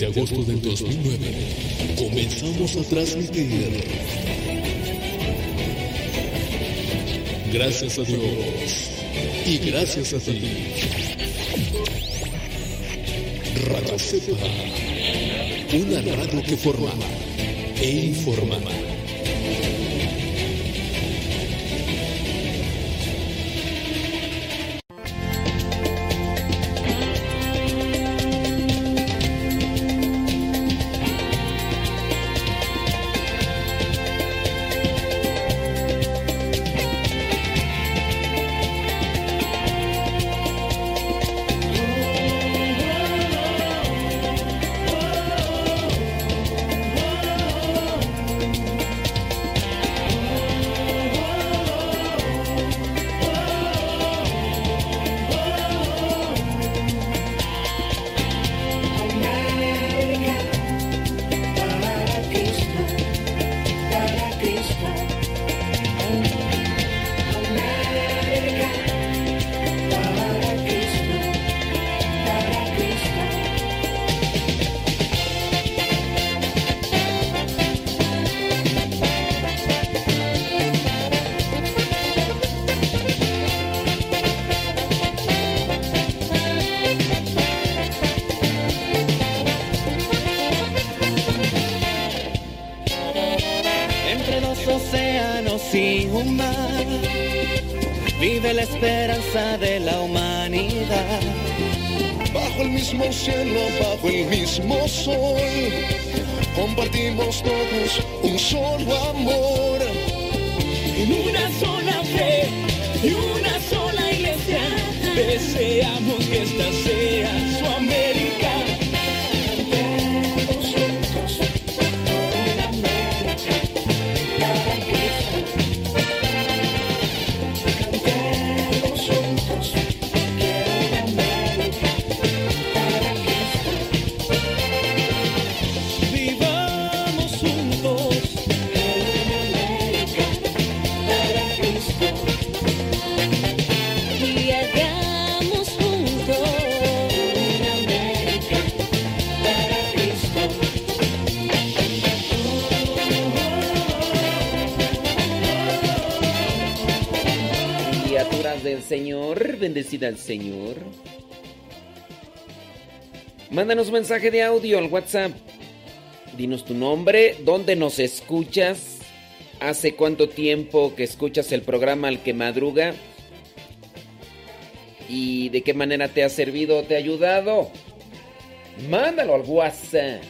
De agosto del 2009, comenzamos a transmitir. Gracias a Dios y gracias a ti. Radio Cepa, una radio que forma e informa. cielo, bajo el mismo sol. Compartimos todos un solo amor. En una sola fe y una sola iglesia deseamos al Señor. Mándanos mensaje de audio al WhatsApp. Dinos tu nombre, dónde nos escuchas, hace cuánto tiempo que escuchas el programa al que madruga y de qué manera te ha servido, te ha ayudado. Mándalo al WhatsApp.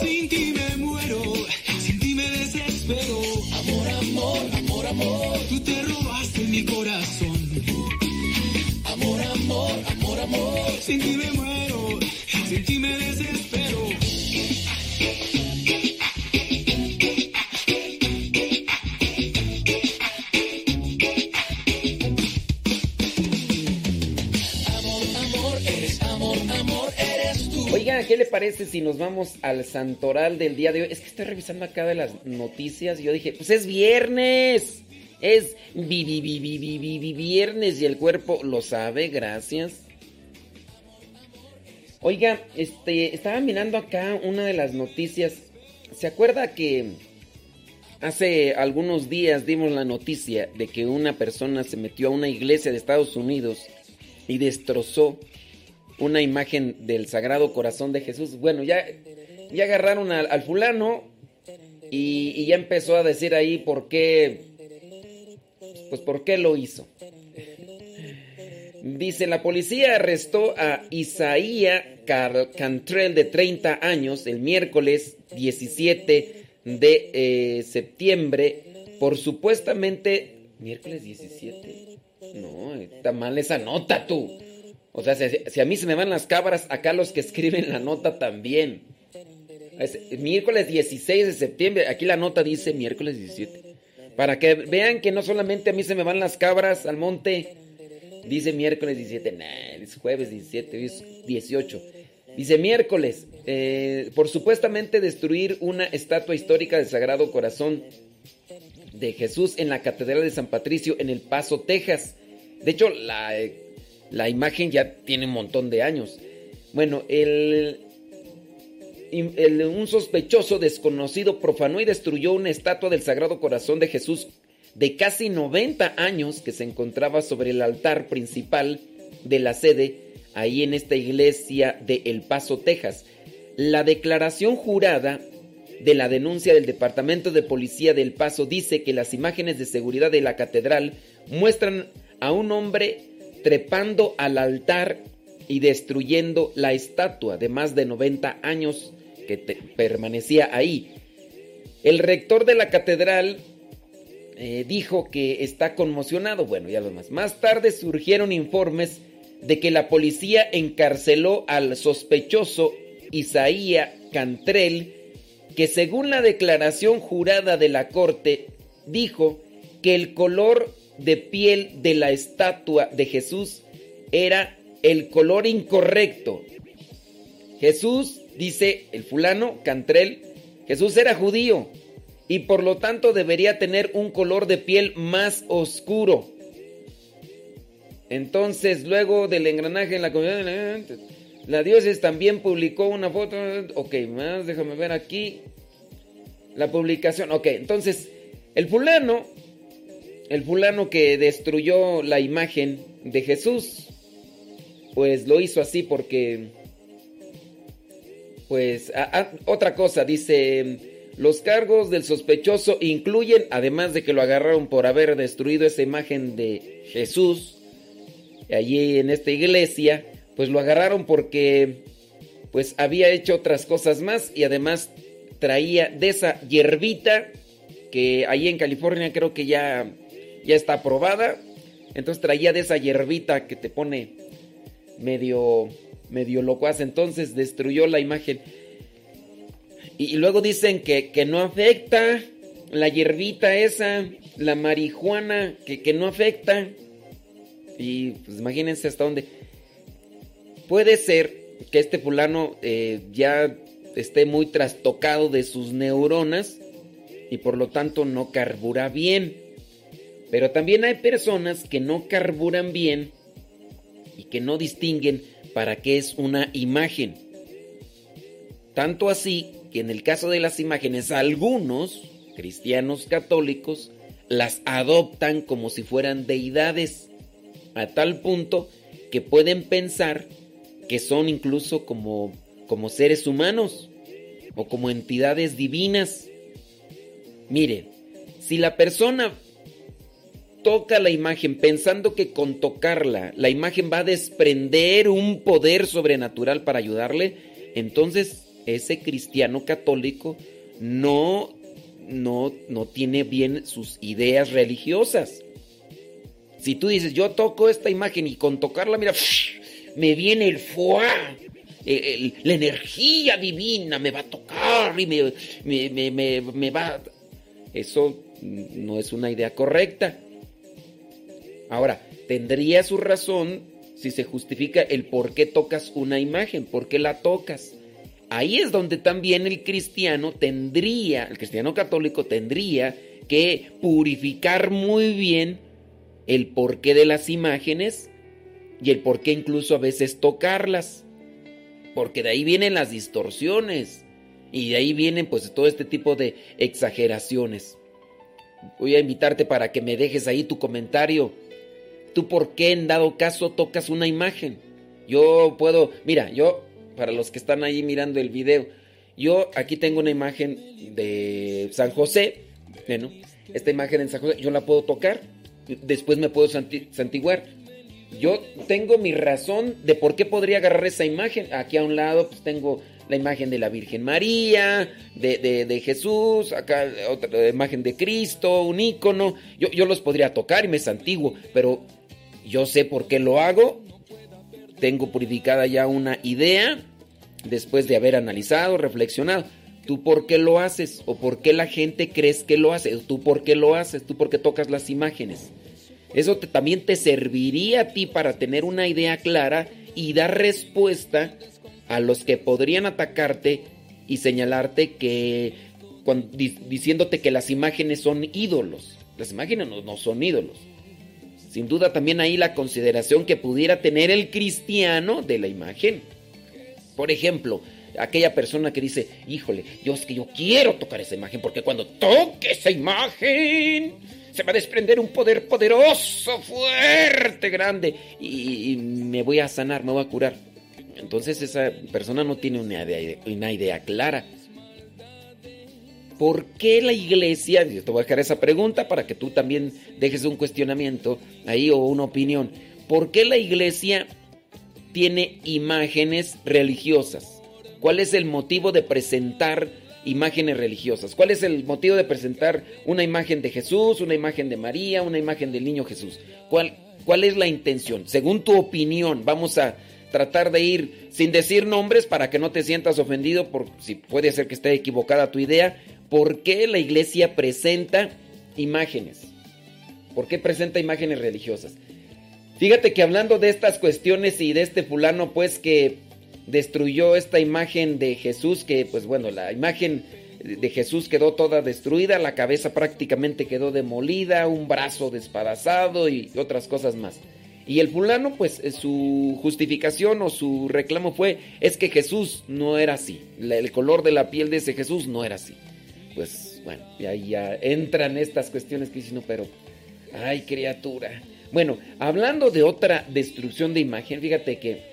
Sin ti me muero, sin ti me desespero. amor, amor, amor, amor, Tú te robaste mi corazón. amor, amor, amor, amor. Sin ti me ¿qué le parece si nos vamos al santoral del día de hoy? Es que estoy revisando acá de las noticias y yo dije, pues es viernes. Es vi, vi, vi, vi, vi, vi, vi- viernes y el cuerpo lo sabe, gracias. Oiga, este, estaba mirando acá una de las noticias. ¿Se acuerda que hace algunos días dimos la noticia de que una persona se metió a una iglesia de Estados Unidos y destrozó una imagen del Sagrado Corazón de Jesús? Bueno, ya, ya agarraron al, fulano y, ya empezó a decir ahí por qué, pues por qué lo hizo. Dice, la policía arrestó a Isaías Cantrell de 30 años el miércoles 17 de eh, septiembre por supuestamente... ¿Miércoles 17? No, está mal esa nota tú. O sea, si, a mí se me van las cabras, acá los que escriben la nota también. Es miércoles 16 de septiembre, aquí la nota dice miércoles 17. Para que vean que no solamente a mí se me van las cabras al monte, Dice miércoles 17, nah, es jueves 17, hoy es 18. Dice miércoles, eh, por supuestamente destruir una estatua histórica del Sagrado Corazón de Jesús en la Catedral de San Patricio en El Paso, Texas. De hecho, la, eh, la imagen ya tiene un montón de años. Bueno, el, el- un sospechoso desconocido profanó y destruyó una estatua del Sagrado Corazón de Jesús de casi 90 años que se encontraba sobre el altar principal de la sede ahí en esta iglesia de El Paso, Texas. La declaración jurada de la denuncia del Departamento de Policía del Paso dice que las imágenes de seguridad de la catedral muestran a un hombre trepando al altar y destruyendo la estatua de más de 90 años que permanecía ahí. El rector de la catedral eh, dijo que está conmocionado. Bueno, ya lo demás. Más tarde surgieron informes de que la policía encarceló al sospechoso Isaías Cantrell, que según la declaración jurada de la corte, dijo que el color de piel de la estatua de Jesús era el color incorrecto. Jesús, dice el fulano Cantrell, Jesús era judío y por lo tanto debería tener un color de piel más oscuro. Entonces, luego del engranaje en la comunidad, la diócesis también publicó una foto. Ok, más, déjame ver aquí. La publicación. Ok, entonces, el fulano, el fulano que destruyó la imagen de Jesús, pues lo hizo así porque, pues, a- a- otra cosa, dice, Los cargos del sospechoso incluyen, además de que lo agarraron por haber destruido esa imagen de Jesús, allí en esta iglesia, pues lo agarraron porque pues había hecho otras cosas más y además traía de esa hierbita que ahí en California creo que ya, ya está aprobada. Entonces traía de esa hierbita que te pone medio, medio locuaz. Entonces destruyó la imagen. Y, luego dicen que, que, no afecta la hierbita esa, la marihuana, que, que no afecta. Y pues imagínense hasta dónde. Puede ser que este fulano eh, ya esté muy trastocado de sus neuronas y por lo tanto no carbura bien. Pero también hay personas que no carburan bien y que no distinguen para qué es una imagen. Tanto así que en el caso de las imágenes, algunos cristianos católicos las adoptan como si fueran deidades, a tal punto que pueden pensar que son incluso como, como seres humanos o como entidades divinas. Mire, si la persona toca la imagen pensando que con tocarla la imagen va a desprender un poder sobrenatural para ayudarle, entonces ese cristiano católico no, no, no tiene bien sus ideas religiosas. Si tú dices, yo toco esta imagen y con tocarla, mira, me viene el fuá, la energía divina me va a tocar y me, me, va... Eso no es una idea correcta. Ahora, tendría su razón si se justifica el por qué tocas una imagen, por qué la tocas. Ahí es donde también el cristiano tendría, el cristiano católico tendría que purificar muy bien el porqué de las imágenes y el por qué incluso a veces tocarlas. Porque de ahí vienen las distorsiones y de ahí vienen pues todo este tipo de exageraciones. Voy a invitarte para que me dejes ahí tu comentario. ¿Tú por qué en dado caso tocas una imagen? Yo puedo, mira, yo, para los que están ahí mirando el video, yo aquí tengo una imagen de San José. Bueno, esta imagen en San José, yo la puedo tocar, después me puedo santiguar yo tengo mi razón de por qué podría agarrar esa imagen. Aquí a un lado pues tengo la imagen de la Virgen María, de, Jesús, acá otra imagen de Cristo, un ícono. Yo, yo los podría tocar y me santiguo, pero yo sé por qué lo hago. Tengo purificada ya una idea después de haber analizado, reflexionado. ¿Tú por qué lo haces? ¿O por qué la gente crees que lo hace? ¿Tú por qué lo haces? ¿Tú por qué tocas las imágenes? Eso también te serviría a ti para tener una idea clara y dar respuesta a los que podrían atacarte y señalarte que diciéndote que las imágenes son ídolos. Las imágenes no, no son ídolos. Sin duda también ahí la consideración que pudiera tener el cristiano de la imagen. Por ejemplo, aquella persona que dice, híjole, yo es que yo quiero tocar esa imagen porque cuando toque esa imagen se va a desprender un poder poderoso, fuerte, grande, y, me voy a sanar, me voy a curar. Entonces esa persona no tiene una idea, una idea clara. ¿Por qué la iglesia, yo te voy a dejar esa pregunta para que tú también dejes un cuestionamiento ahí o una opinión, ¿por qué la iglesia tiene imágenes religiosas? ¿Cuál es el motivo de presentar imágenes religiosas. ¿Cuál es el motivo de presentar una imagen de Jesús, una imagen de María, una imagen del niño Jesús? ¿Cuál, cuál es la intención? Según tu opinión, vamos a tratar de ir sin decir nombres para que no te sientas ofendido por si puede ser que esté equivocada tu idea. ¿Por qué la iglesia presenta imágenes? ¿Por qué presenta imágenes religiosas? Fíjate que hablando de estas cuestiones y de este fulano, pues que destruyó esta imagen de Jesús, que pues bueno, la imagen de Jesús quedó toda destruida, la cabeza prácticamente quedó demolida, un brazo despedazado y otras cosas más. Y el fulano, pues eh, su justificación o su reclamo fue, es que Jesús no era así, el color de la piel de ese Jesús no era así. Pues bueno, y ahí ya entran estas cuestiones que dicen, no, pero, ay criatura. Bueno, hablando de otra destrucción de imagen, fíjate que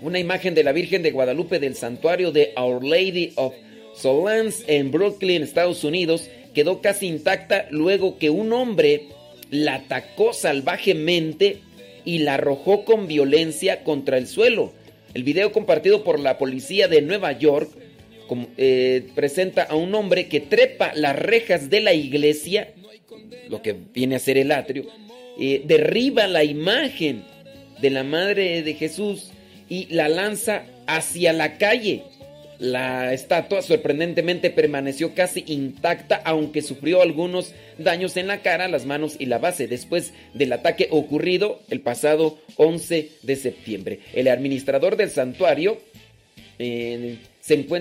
una imagen de la Virgen de Guadalupe del santuario de Our Lady of Solans en Brooklyn, Estados Unidos, quedó casi intacta luego que un hombre la atacó salvajemente y la arrojó con violencia contra el suelo. El video compartido por la policía de Nueva York eh, presenta a un hombre que trepa las rejas de la iglesia, lo que viene a ser el atrio, eh, derriba la imagen de la Madre de Jesús y la lanza hacia la calle. La estatua sorprendentemente permaneció casi intacta, aunque sufrió algunos daños en la cara, las manos y la base después del ataque ocurrido el pasado 11 de septiembre. El administrador del santuario eh,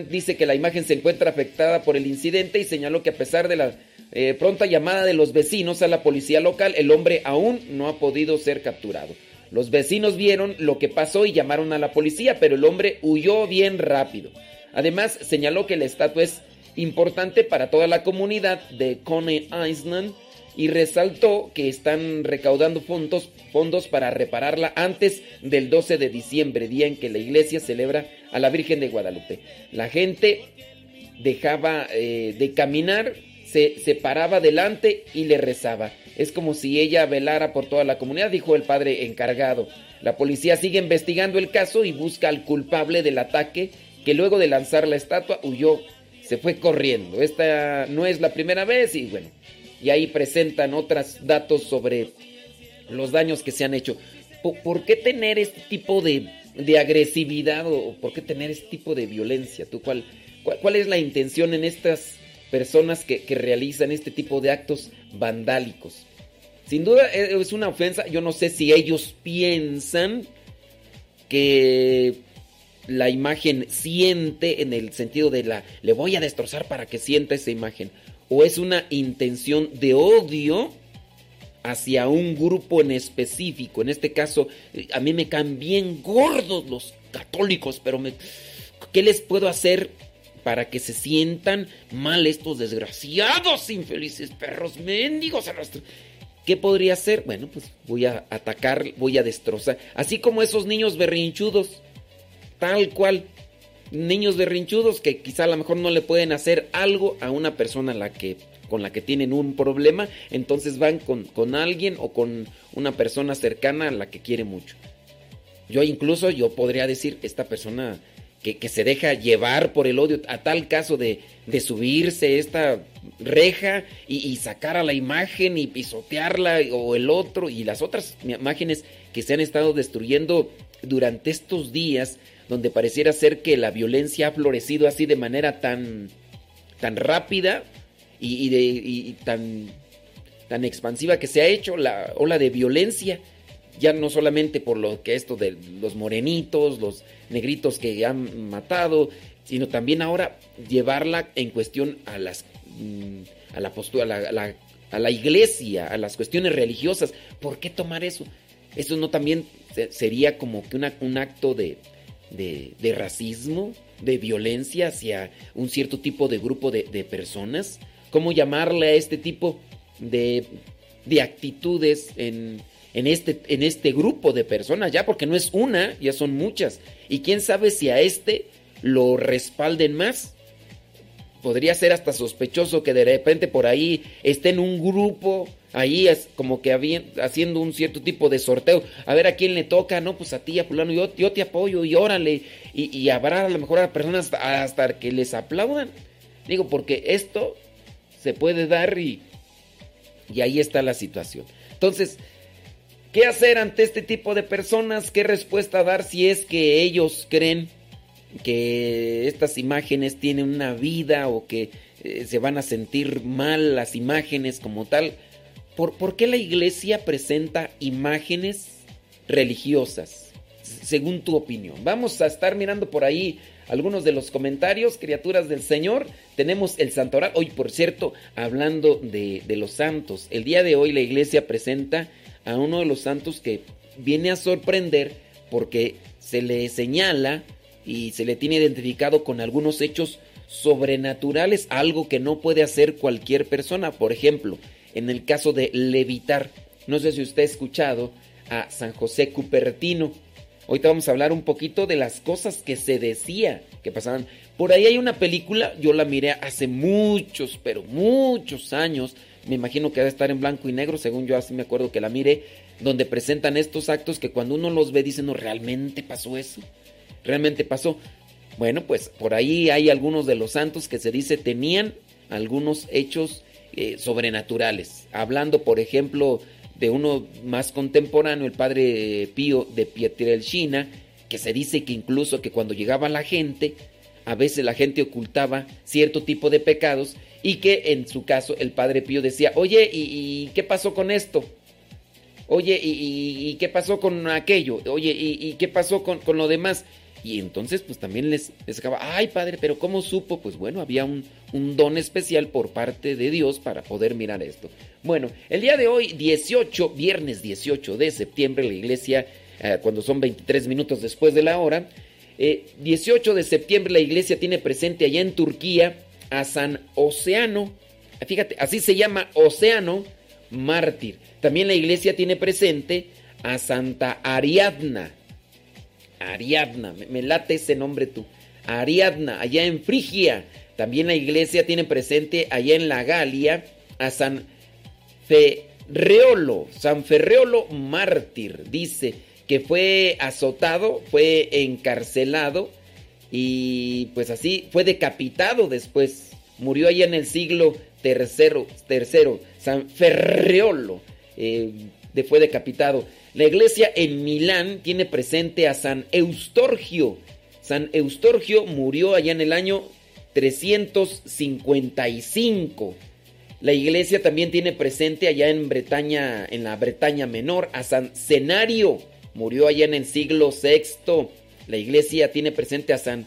dice que la imagen se encuentra afectada por el incidente y señaló que a pesar de la eh, pronta llamada de los vecinos a la policía local, el hombre aún no ha podido ser capturado. Los vecinos vieron lo que pasó y llamaron a la policía, pero el hombre huyó bien rápido. Además, señaló que la estatua es importante para toda la comunidad de Coney Island y resaltó que están recaudando fondos, fondos para repararla antes del 12 de diciembre, día en que la iglesia celebra a la Virgen de Guadalupe. La gente dejaba eh, de caminar, se, se paraba delante y le rezaba. Es como si ella velara por toda la comunidad, dijo el padre encargado. La policía sigue investigando el caso y busca al culpable del ataque que luego de lanzar la estatua huyó, se fue corriendo. Esta no es la primera vez y bueno, y ahí presentan otros datos sobre los daños que se han hecho. ¿Por, qué tener este tipo de, agresividad o por qué tener este tipo de violencia? ¿Tú cuál, cuál, es la intención en estas personas que, que realizan este tipo de actos vandálicos? Sin duda eh, es una ofensa. Yo no sé si ellos piensan que la imagen siente en el sentido de la le voy a destrozar para que sienta esa imagen o es una intención de odio hacia un grupo en específico. En este caso, a mí me caen bien gordos los católicos, pero me, ¿qué les puedo hacer para que se sientan mal estos desgraciados, infelices perros mendigos? ¿Qué podría hacer? Bueno, pues voy a atacar, voy a destrozar. Así como esos niños berrinchudos tal cual. Niños berrinchudos que quizá a lo mejor no le pueden hacer algo a una persona la que, con la que tienen un problema, entonces van con, con alguien o con una persona cercana a la que quiere mucho. Yo incluso yo podría decir, esta persona que, que, se deja llevar por el odio, a tal caso de, de subirse esta reja y, y, sacar a la imagen y pisotearla o el otro y las otras imágenes que se han estado destruyendo durante estos días donde pareciera ser que la violencia ha florecido así de manera tan, tan rápida y, de, tan, tan expansiva que se ha hecho la ola de violencia, ya no solamente por lo que esto de los morenitos, los negritos que han matado, sino también ahora llevarla en cuestión a las mm, a la postura, a la, a la iglesia, a las cuestiones religiosas. ¿Por qué tomar eso? Eso no también sería como que un acto de, de, racismo, de violencia hacia un cierto tipo de grupo de, personas? ¿Cómo llamarle a este tipo de, de actitudes en, en, este, en este grupo de personas? Ya, porque no es una, ya son muchas. Y quién sabe si a este lo respalden más. Podría ser hasta sospechoso que de repente por ahí esté en un grupo ahí es como que haciendo un cierto tipo de sorteo. A ver a quién le toca, no, pues a ti, a fulano, yo, yo te apoyo y órale. Y, habrá a lo mejor a personas hasta, que les aplaudan. Digo, porque esto se puede dar y, y ahí está la situación. Entonces, ¿qué hacer ante este tipo de personas? ¿Qué respuesta dar si es que ellos creen que estas imágenes tienen una vida o que eh, se van a sentir mal las imágenes como tal? ¿Por, qué la iglesia presenta imágenes religiosas? Según tu opinión. Vamos a estar mirando por ahí algunos de los comentarios, criaturas del Señor. Tenemos el santoral. Hoy, por cierto, hablando de, de los santos, el día de hoy la iglesia presenta a uno de los santos que viene a sorprender porque se le señala y se le tiene identificado con algunos hechos sobrenaturales, algo que no puede hacer cualquier persona. Por ejemplo, en el caso de levitar. No sé si usted ha escuchado a San José Cupertino. Ahorita vamos a hablar un poquito de las cosas que se decía que pasaban. Por ahí hay una película, yo la miré hace muchos, pero muchos años. Me imagino que debe estar en blanco y negro, según yo así me acuerdo que la miré, donde presentan estos actos que cuando uno los ve dicen, no, realmente pasó eso. Realmente pasó. Bueno, pues por ahí hay algunos de los santos que se dice tenían algunos hechos eh, sobrenaturales. Hablando, por ejemplo, de uno más contemporáneo, el padre Pío de Pietrelcina, que se dice que incluso que cuando llegaba la gente, a veces la gente ocultaba cierto tipo de pecados y que en su caso el padre Pío decía, oye, ¿y, qué pasó con esto? Oye, ¿y, qué pasó con aquello? Oye, ¿y, qué pasó con, con lo demás? Y entonces pues también les, les ay padre, pero ¿cómo supo? Pues bueno, había un, un, don especial por parte de Dios para poder mirar esto. Bueno, el día de hoy, 18, viernes 18 de septiembre, la iglesia, eh, cuando son 23 minutos después de la hora, 18 eh, de septiembre la iglesia tiene presente allá en Turquía a San Oceano, fíjate, así se llama Oceano Mártir. También la iglesia tiene presente a Santa Ariadna Ariadna, me, late ese nombre tú. Ariadna, allá en Frigia. También la iglesia tiene presente allá en la Galia a San Ferreolo, San Ferreolo mártir, dice que fue azotado, fue encarcelado y pues así fue decapitado después. Murió allá en el siglo tercero, San Ferreolo eh, fue decapitado. La iglesia en Milán tiene presente a San Eustorgio. San Eustorgio murió allá en el año 355. La iglesia también tiene presente allá en Bretaña, en la Bretaña Menor, a San Cenario. Murió allá en el siglo VI. La iglesia tiene presente a San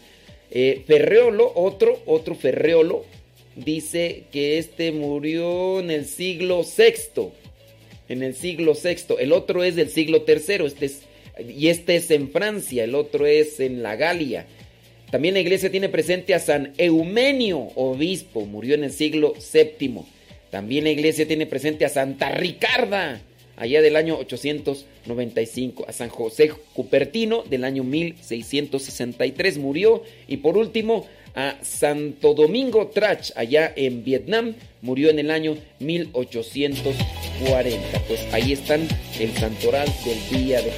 eh, Ferreolo, otro, otro Ferreolo. Dice que este murió en el siglo VI en el siglo VI, el otro es del siglo III, este es, y este es en Francia, el otro es en la Galia. También la iglesia tiene presente a San Eumenio, obispo, murió en el siglo VII. También la iglesia tiene presente a Santa Ricarda, allá del año 895, a San José Cupertino del año 1663 murió y por último a Santo Domingo Trach, allá en Vietnam, murió en el año 1840. Pues ahí están el santoral del día de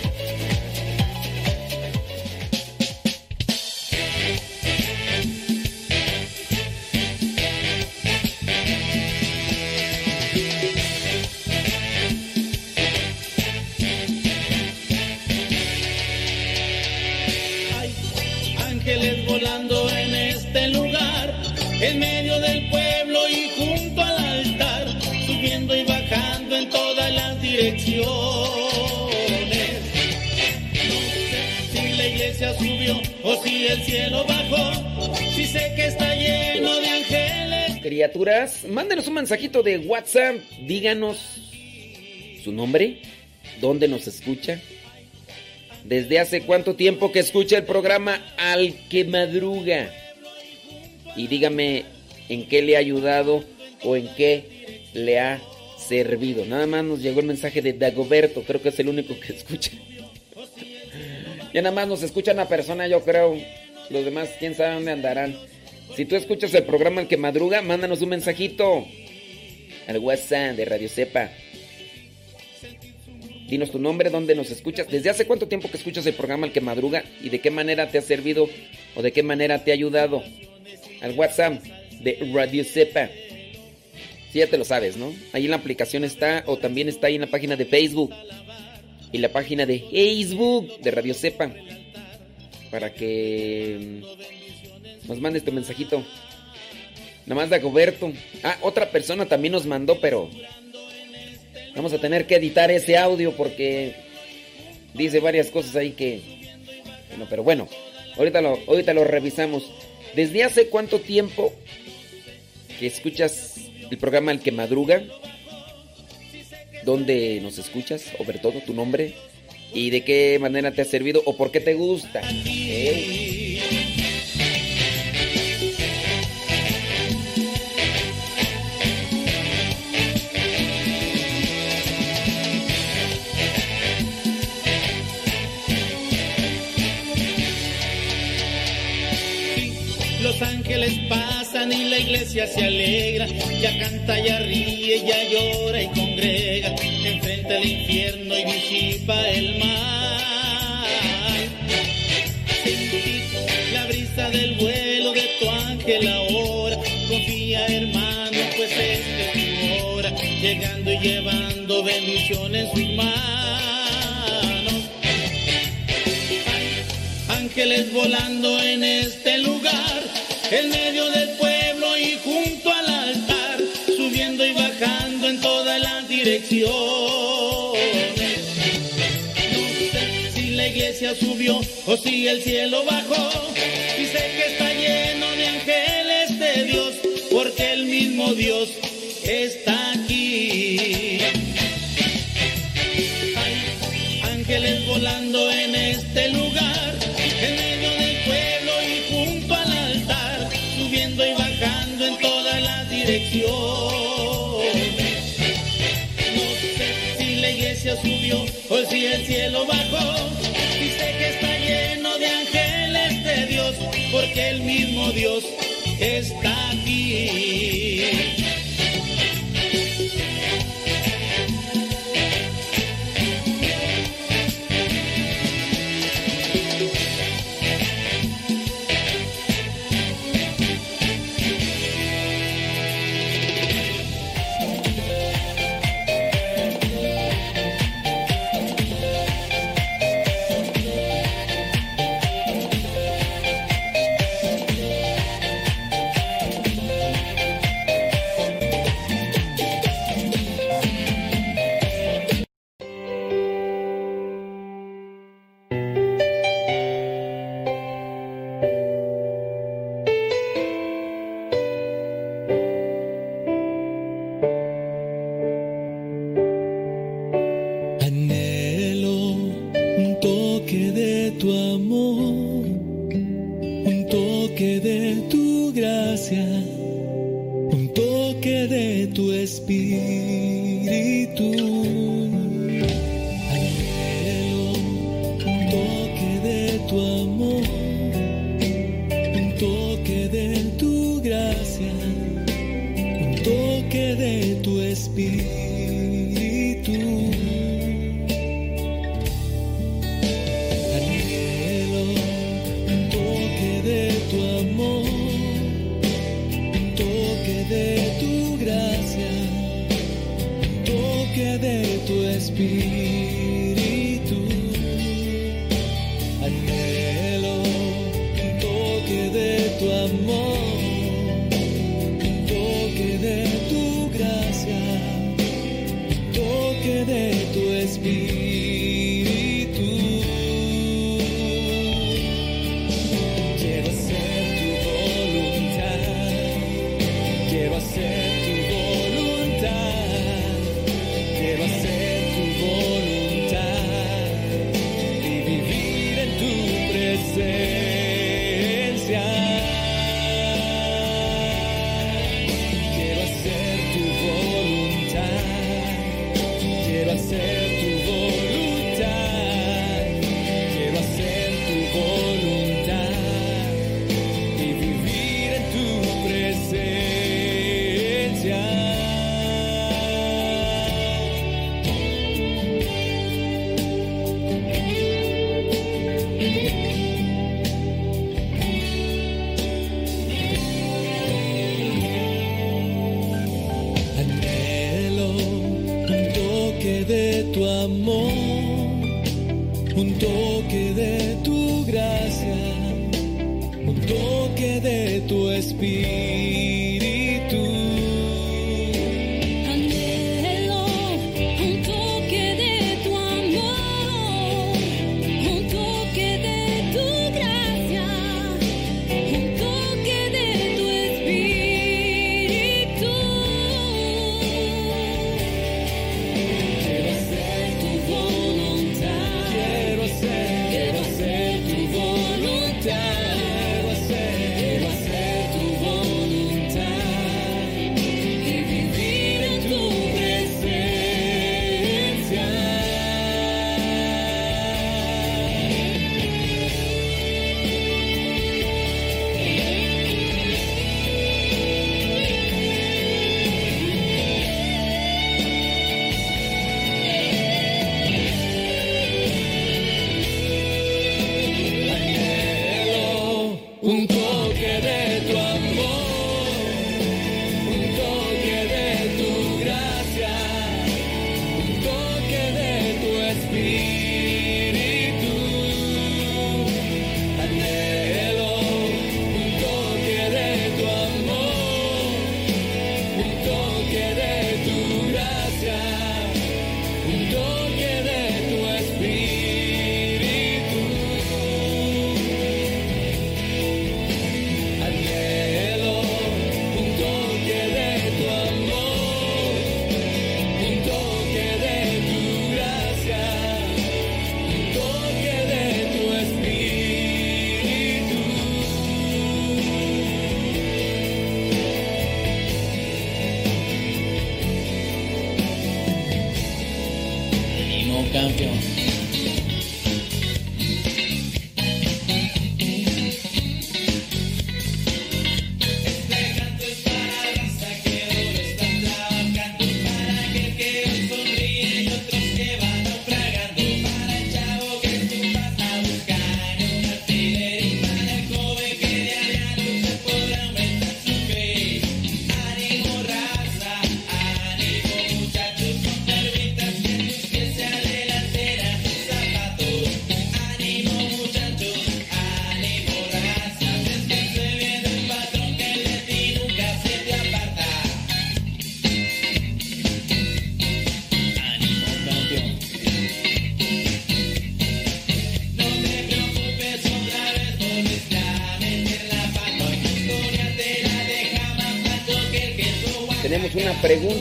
si la iglesia subió o si el cielo bajó, si sé que está lleno de ángeles. Criaturas, mándenos un mensajito de WhatsApp, díganos su nombre, dónde nos escucha, desde hace cuánto tiempo que escucha el programa Al que Madruga. Y dígame en qué le ha ayudado o en qué le ha servido. Nada más nos llegó el mensaje de Dagoberto, creo que es el único que escucha. ya nada más nos escucha una persona, yo creo. Los demás, quién sabe dónde andarán. Si tú escuchas el programa El que madruga, mándanos un mensajito al WhatsApp de Radio Cepa. Dinos tu nombre, dónde nos escuchas, desde hace cuánto tiempo que escuchas el programa El que madruga y de qué manera te ha servido o de qué manera te ha ayudado. Al WhatsApp de Radio Cepa. Si ya te lo sabes, ¿no? Ahí en la aplicación está, o también está ahí en la página de Facebook. Y la página de Facebook de Radio Sepa. Para que mm, nos mandes tu mensajito. Nada más de Agoberto. Ah, otra persona también nos mandó, pero vamos a tener que editar ese audio porque dice varias cosas ahí que. Bueno, pero bueno, ahorita lo, ahorita lo revisamos. ¿Desde hace cuánto tiempo que escuchas el programa El que madruga. ¿Dónde nos escuchas? Sobre todo tu nombre. ¿Y de qué manera te ha servido? ¿O por qué te gusta? ángeles pasan y la iglesia se alegra, ya canta, ya ríe, ya llora y congrega, enfrenta el infierno y disipa el mal. Sentí la brisa del vuelo de tu ángel ahora, confía hermano, pues esta es tu hora, llegando y llevando bendiciones en sus manos. Ángeles volando en este lugar, en medio del pueblo y junto al altar, subiendo y bajando en todas las direcciones. No sé si la iglesia subió o si el cielo bajó, y sé que está lleno de ángeles de Dios, porque el mismo Dios está No sé si la iglesia subió o si el cielo bajó, sé que está lleno de ángeles de Dios, porque el mismo Dios está aquí.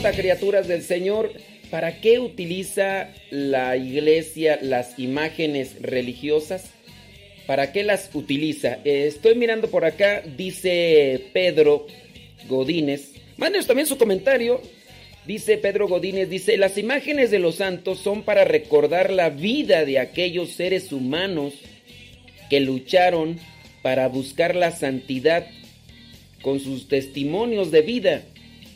Pregunta, criaturas del Señor, ¿para qué utiliza la iglesia las imágenes religiosas? ¿Para qué las utiliza? Eh, estoy mirando por acá, dice Pedro Godínez. Mándenos también su comentario. Dice Pedro Godínez, dice, las imágenes de los santos son para recordar la vida de aquellos seres humanos que lucharon para buscar la santidad con sus testimonios de vida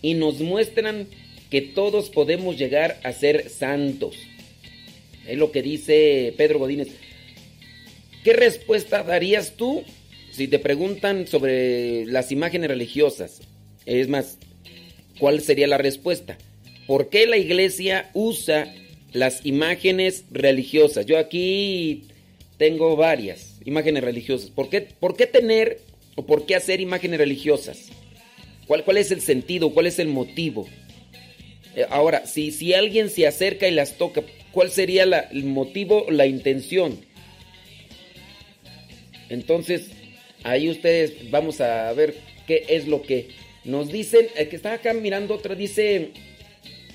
y nos muestran que todos podemos llegar a ser santos. Es lo que dice Pedro Godínez. ¿Qué respuesta darías tú si te preguntan sobre las imágenes religiosas? Es más, ¿cuál sería la respuesta? ¿Por qué la iglesia usa las imágenes religiosas? Yo aquí tengo varias imágenes religiosas. ¿Por qué, por qué tener o por qué hacer imágenes religiosas? ¿Cuál, cuál es el sentido? ¿Cuál es el motivo? Eh, ahora, si, si alguien se acerca y las toca, ¿cuál sería el motivo, la intención? Entonces, ahí ustedes vamos a ver qué es lo que nos dicen. El que está acá mirando otra dice,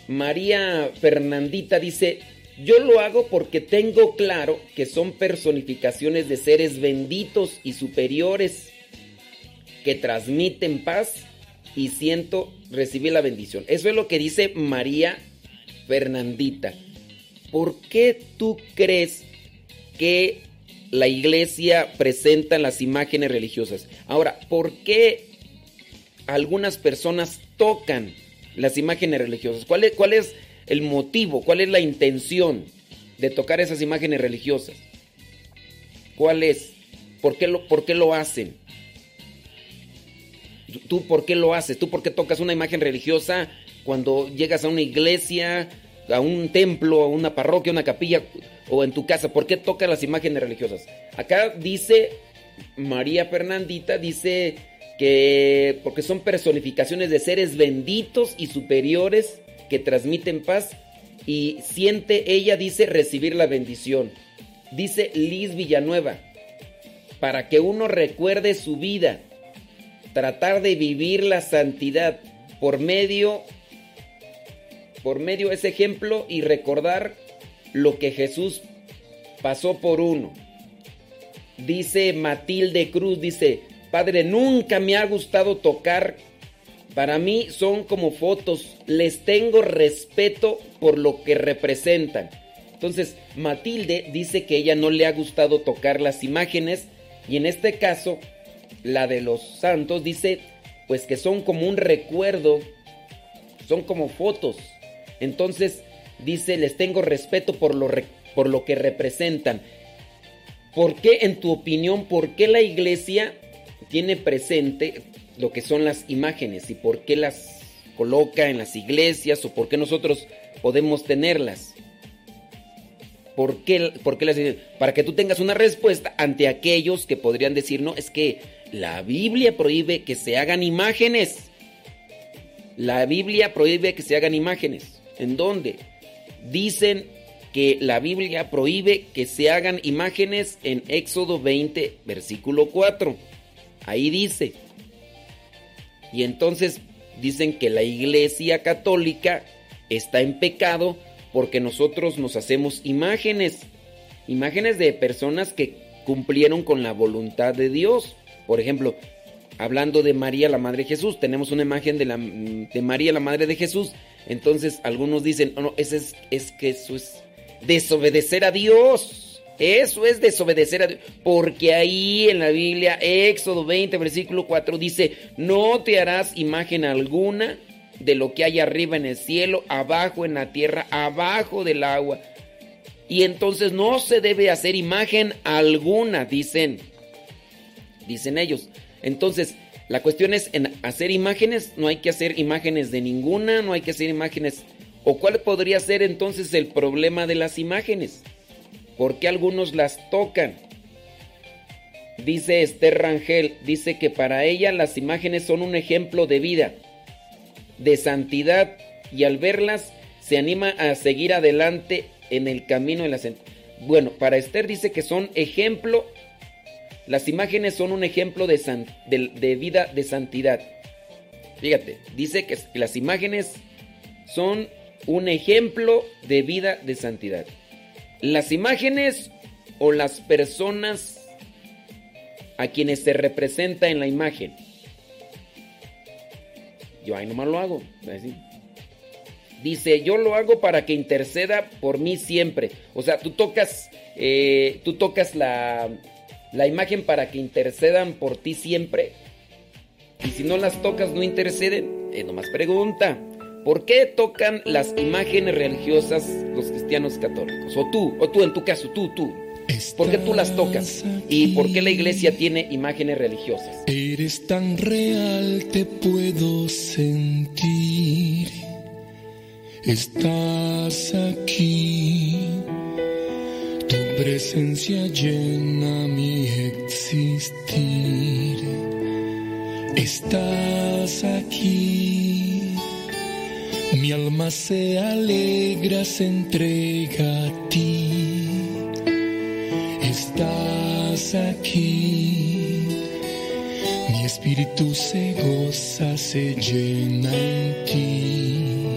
María Fernandita dice, yo lo hago porque tengo claro que son personificaciones de seres benditos y superiores que transmiten paz y siento recibir la bendición. Eso es lo que dice María Fernandita. ¿Por qué tú crees que la iglesia presenta las imágenes religiosas? Ahora, ¿por qué algunas personas tocan las imágenes religiosas? ¿Cuál es, el motivo? ¿Cuál es la intención de tocar esas imágenes religiosas? ¿Cuál es? ¿Por qué lo, por qué lo hacen? ¿Tú por qué lo haces? ¿Tú por qué tocas una imagen religiosa cuando llegas a una iglesia, a un templo, a una parroquia, a una capilla o en tu casa? ¿Por qué tocas las imágenes religiosas? Acá dice María Fernandita, dice que porque son personificaciones de seres benditos y superiores que transmiten paz y siente ella, dice, recibir la bendición. Dice Liz Villanueva, para que uno recuerde su vida tratar de vivir la santidad por medio por medio de ese ejemplo y recordar lo que Jesús pasó por uno. Dice Matilde Cruz, dice, Padre, nunca me ha gustado tocar. Para mí son como fotos. Les tengo respeto por lo que representan. Entonces, Matilde dice que ella no le ha gustado tocar las imágenes y en este caso la de los santos dice pues que son como un recuerdo, son como fotos. Entonces dice, les tengo respeto por lo, por lo que representan. ¿Por qué, en tu opinión, por qué la iglesia tiene presente lo que son las imágenes y por qué las coloca en las iglesias o por qué nosotros podemos tenerlas? ¿Por qué, por qué las Para que tú tengas una respuesta ante aquellos que podrían decir, no, es que la Biblia prohíbe que se hagan imágenes. La Biblia prohíbe que se hagan imágenes. ¿En dónde? Dicen que la Biblia prohíbe que se hagan imágenes en Éxodo 20, versículo 4. Ahí dice. Y entonces dicen que la Iglesia Católica está en pecado porque nosotros nos hacemos imágenes. Imágenes de personas que cumplieron con la voluntad de Dios. Por ejemplo, hablando de María, la Madre de Jesús, tenemos una imagen de, María, la Madre de Jesús. Entonces algunos dicen, oh, no, ese es, es que eso es, desobedecer a Dios. Eso es desobedecer a Dios. Porque ahí en la Biblia, Éxodo 20, versículo 4, dice, no te harás imagen alguna de lo que hay arriba en el cielo, abajo en la tierra, abajo del agua. Y entonces no se debe hacer imagen alguna, dicen. Dicen ellos. Entonces, la cuestión es en hacer imágenes, no hay que hacer imágenes de ninguna, no hay que hacer imágenes. ¿O cuál podría ser entonces el problema de las imágenes? ¿Por qué algunos las tocan? Dice Esther Rangel, dice que para ella las imágenes son un ejemplo de vida, de santidad, y al verlas se anima a seguir adelante en el camino de la Bueno, para Esther dice que son ejemplo las imágenes son un ejemplo de, de, vida de santidad. Fíjate, dice que las imágenes son un ejemplo de vida de santidad. Las imágenes o las personas a quienes se representa en la imagen. Yo ahí nomás lo hago. Dice, yo lo hago para que interceda por mí siempre. O sea, tú tocas, eh, tú tocas la, la imagen para que intercedan por ti siempre. Y si no las tocas, no interceden. Eh, nomás pregunta. ¿Por qué tocan las imágenes religiosas los cristianos católicos? O tú, o tú en tu caso, tú, tú. ¿Por qué tú las tocas? ¿Y por qué la iglesia tiene imágenes religiosas? Eres tan real, te puedo sentir. Estás aquí tu presencia llena mi existir. Estás aquí. Mi alma se alegra, se entrega a ti. Estás aquí. Mi espíritu se goza, se llena en ti.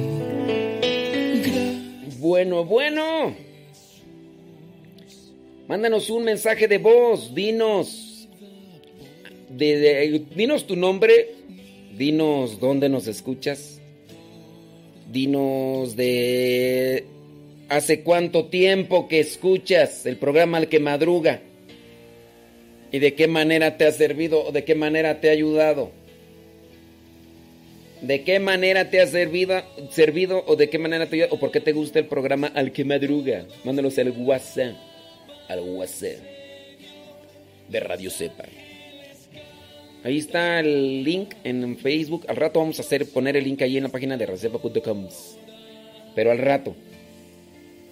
Bueno, bueno. Mándanos un mensaje de voz, dinos. dinos tu nombre, dinos dónde nos escuchas. Dinos de hace cuánto tiempo que escuchas el programa Al que madruga. Y de qué manera te ha servido o de qué manera te ha ayudado. ¿De qué manera te ha servido, servido o de qué manera te o por qué te gusta el programa Al que madruga? Mándanos el WhatsApp al WhatsApp de Radio Cepa. Ahí está el link en Facebook. Al rato vamos a hacer poner el link ahí en la página de radiocepa.com. Pero al rato.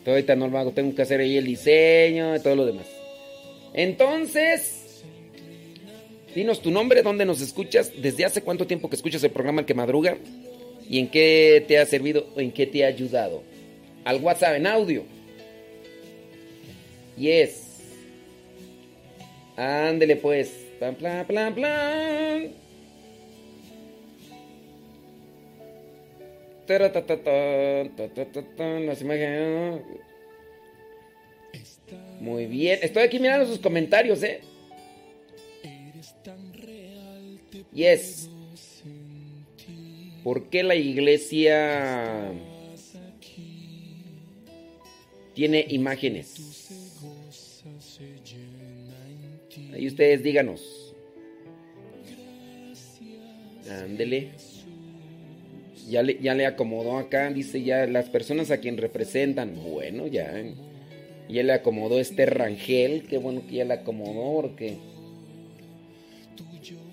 Ahorita no lo hago, tengo que hacer ahí el diseño y todo lo demás. Entonces, dinos tu nombre, dónde nos escuchas, desde hace cuánto tiempo que escuchas el programa El que madruga y en qué te ha servido o en qué te ha ayudado. Al WhatsApp en audio Yes. Ándele pues. Plan, plan, plan, plan. Muy bien. Estoy aquí mirando sus comentarios, ¿eh? Yes. ¿Por qué la iglesia tiene imágenes? Ahí ustedes díganos. Ándele. Ya le, ya le acomodó acá, dice ya las personas a quien representan. Bueno, ya. Ya le acomodó este Rangel. Qué bueno que ya le acomodó porque...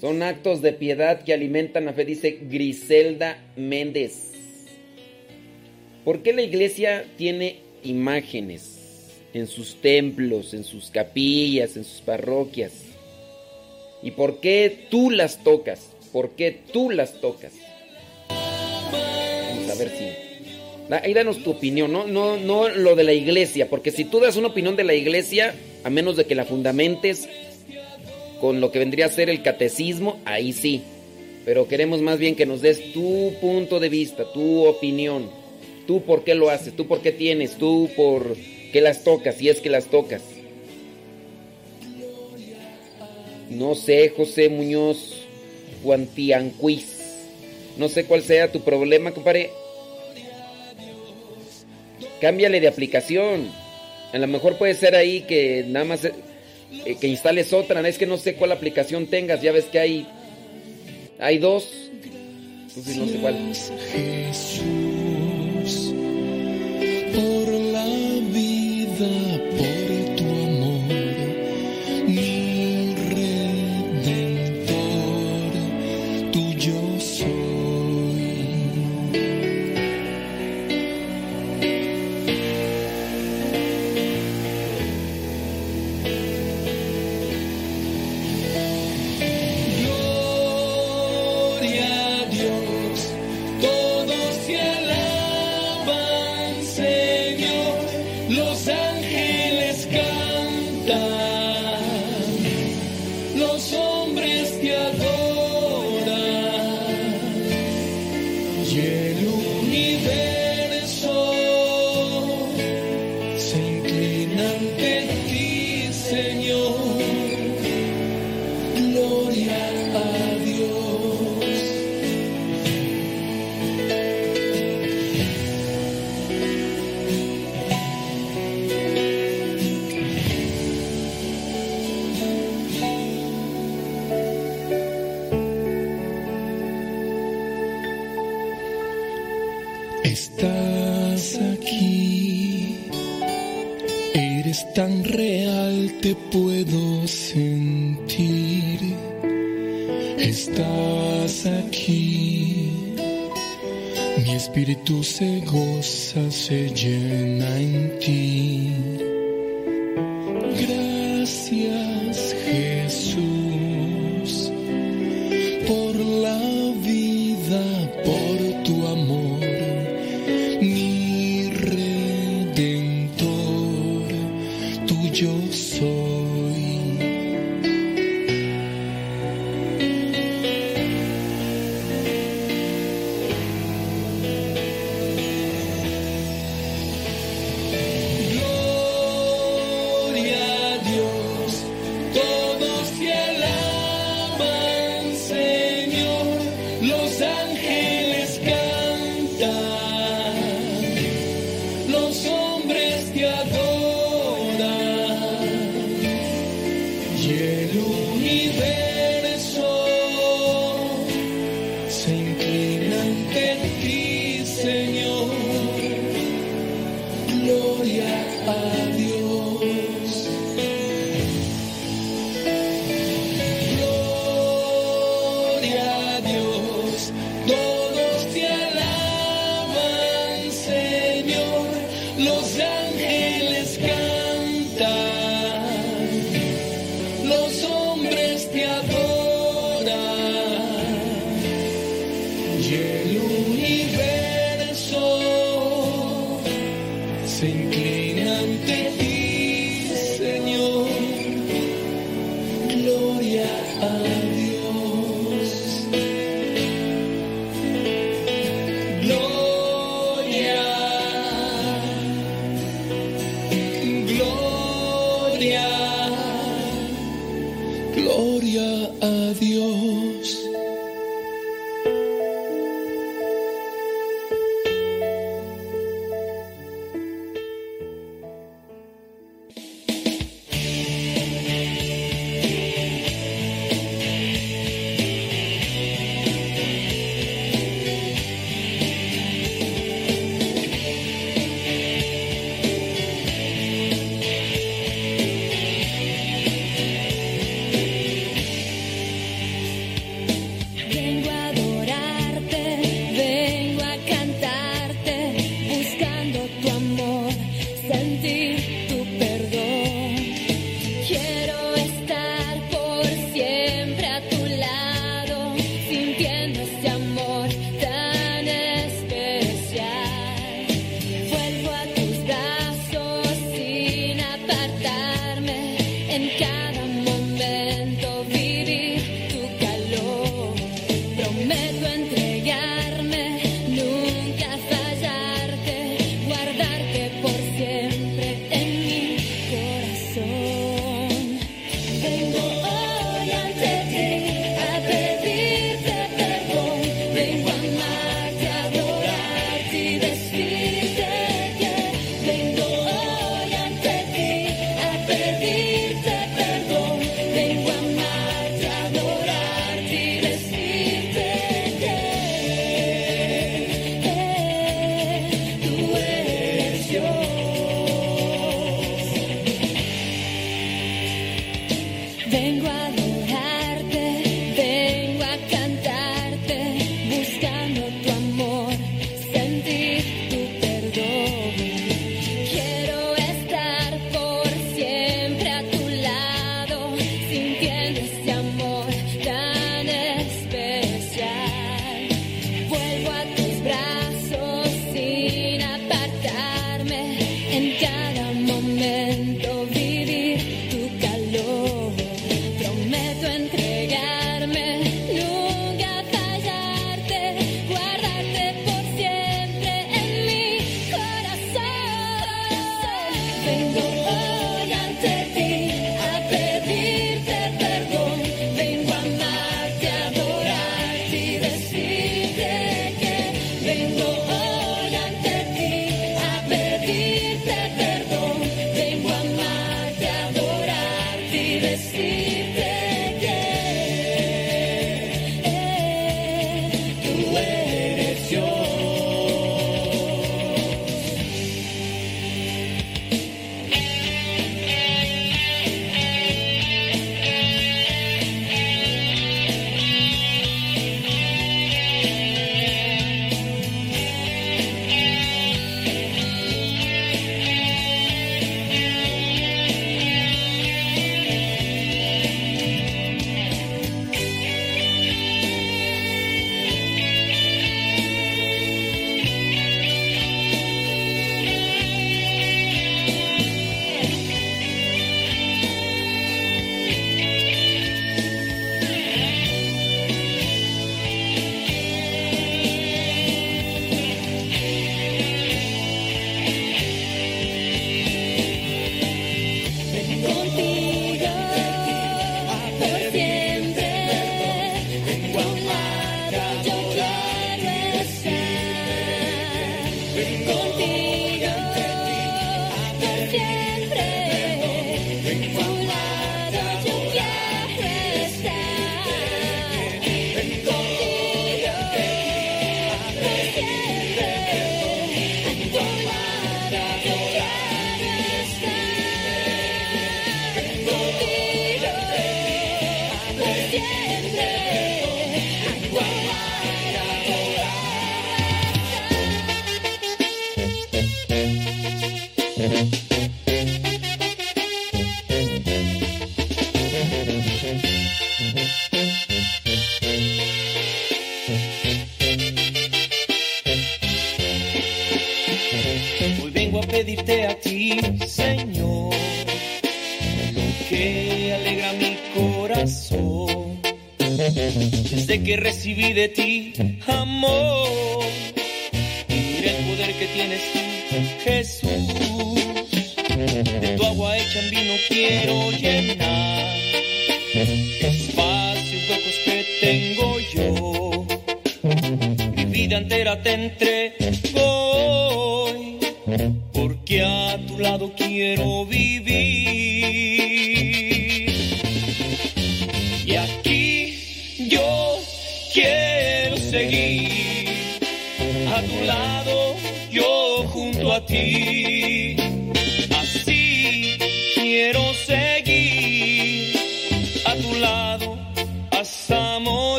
Son actos de piedad que alimentan la fe, dice Griselda Méndez. ¿Por qué la iglesia tiene imágenes? en sus templos, en sus capillas, en sus parroquias. ¿Y por qué tú las tocas? ¿Por qué tú las tocas? Vamos a ver si... Ahí danos tu opinión, ¿no? No, no lo de la iglesia, porque si tú das una opinión de la iglesia, a menos de que la fundamentes con lo que vendría a ser el catecismo, ahí sí. Pero queremos más bien que nos des tu punto de vista, tu opinión. Tú por qué lo haces, tú por qué tienes, tú por que las tocas, si es que las tocas. No sé, José Muñoz Guantiancuiz. No sé cuál sea tu problema, compadre. Cámbiale de aplicación. A lo mejor puede ser ahí que nada más eh, que instales otra. Es que no sé cuál aplicación tengas. Ya ves que hay, hay dos. No sé cuál. Jesús, por puedo sentir. Estás aquí. Mi espíritu se goza, se llena en ti.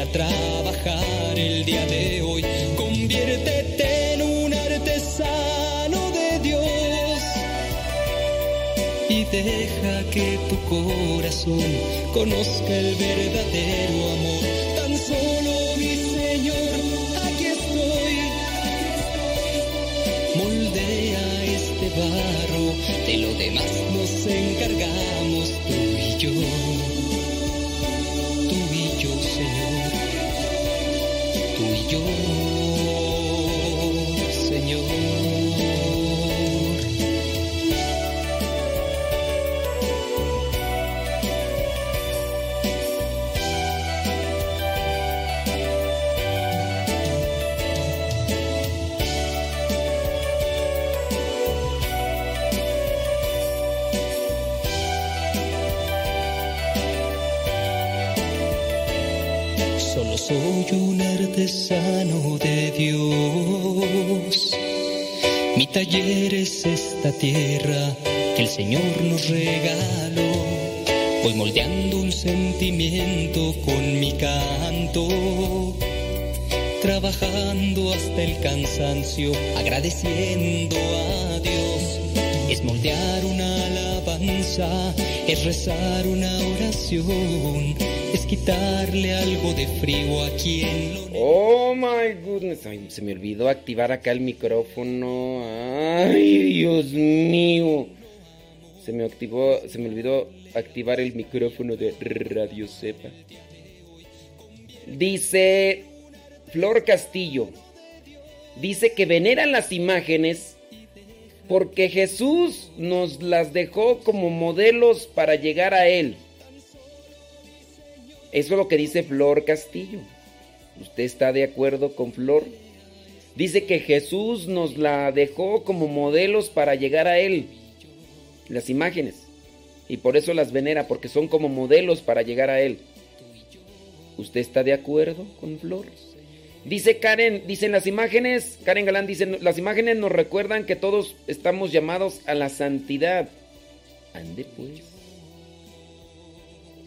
A trabajar el día de hoy, conviértete en un artesano de Dios. Y deja que tu corazón conozca el verdadero yo, Señor. Dios. Mi taller es esta tierra que el Señor nos regaló. Voy moldeando un sentimiento con mi canto, trabajando hasta el cansancio, agradeciendo a Dios. Es moldear una alabanza, es rezar una oración, es quitarle algo de frío a quien lo... My goodness, se me olvidó activar acá el micrófono. Ay, Dios mío. Se me activó, se me olvidó activar el micrófono de Radio Cepa. Dice Flor Castillo. Dice que veneran las imágenes porque Jesús nos las dejó como modelos para llegar a Él. Eso es lo que dice Flor Castillo. ¿Usted está de acuerdo con Flor? Dice que Jesús nos la dejó como modelos para llegar a Él. Las imágenes. Y por eso las venera, porque son como modelos para llegar a Él. ¿Usted está de acuerdo con Flor? Dice Karen, dicen las imágenes, Karen Galán dice, las imágenes nos recuerdan que todos estamos llamados a la santidad. Ande pues.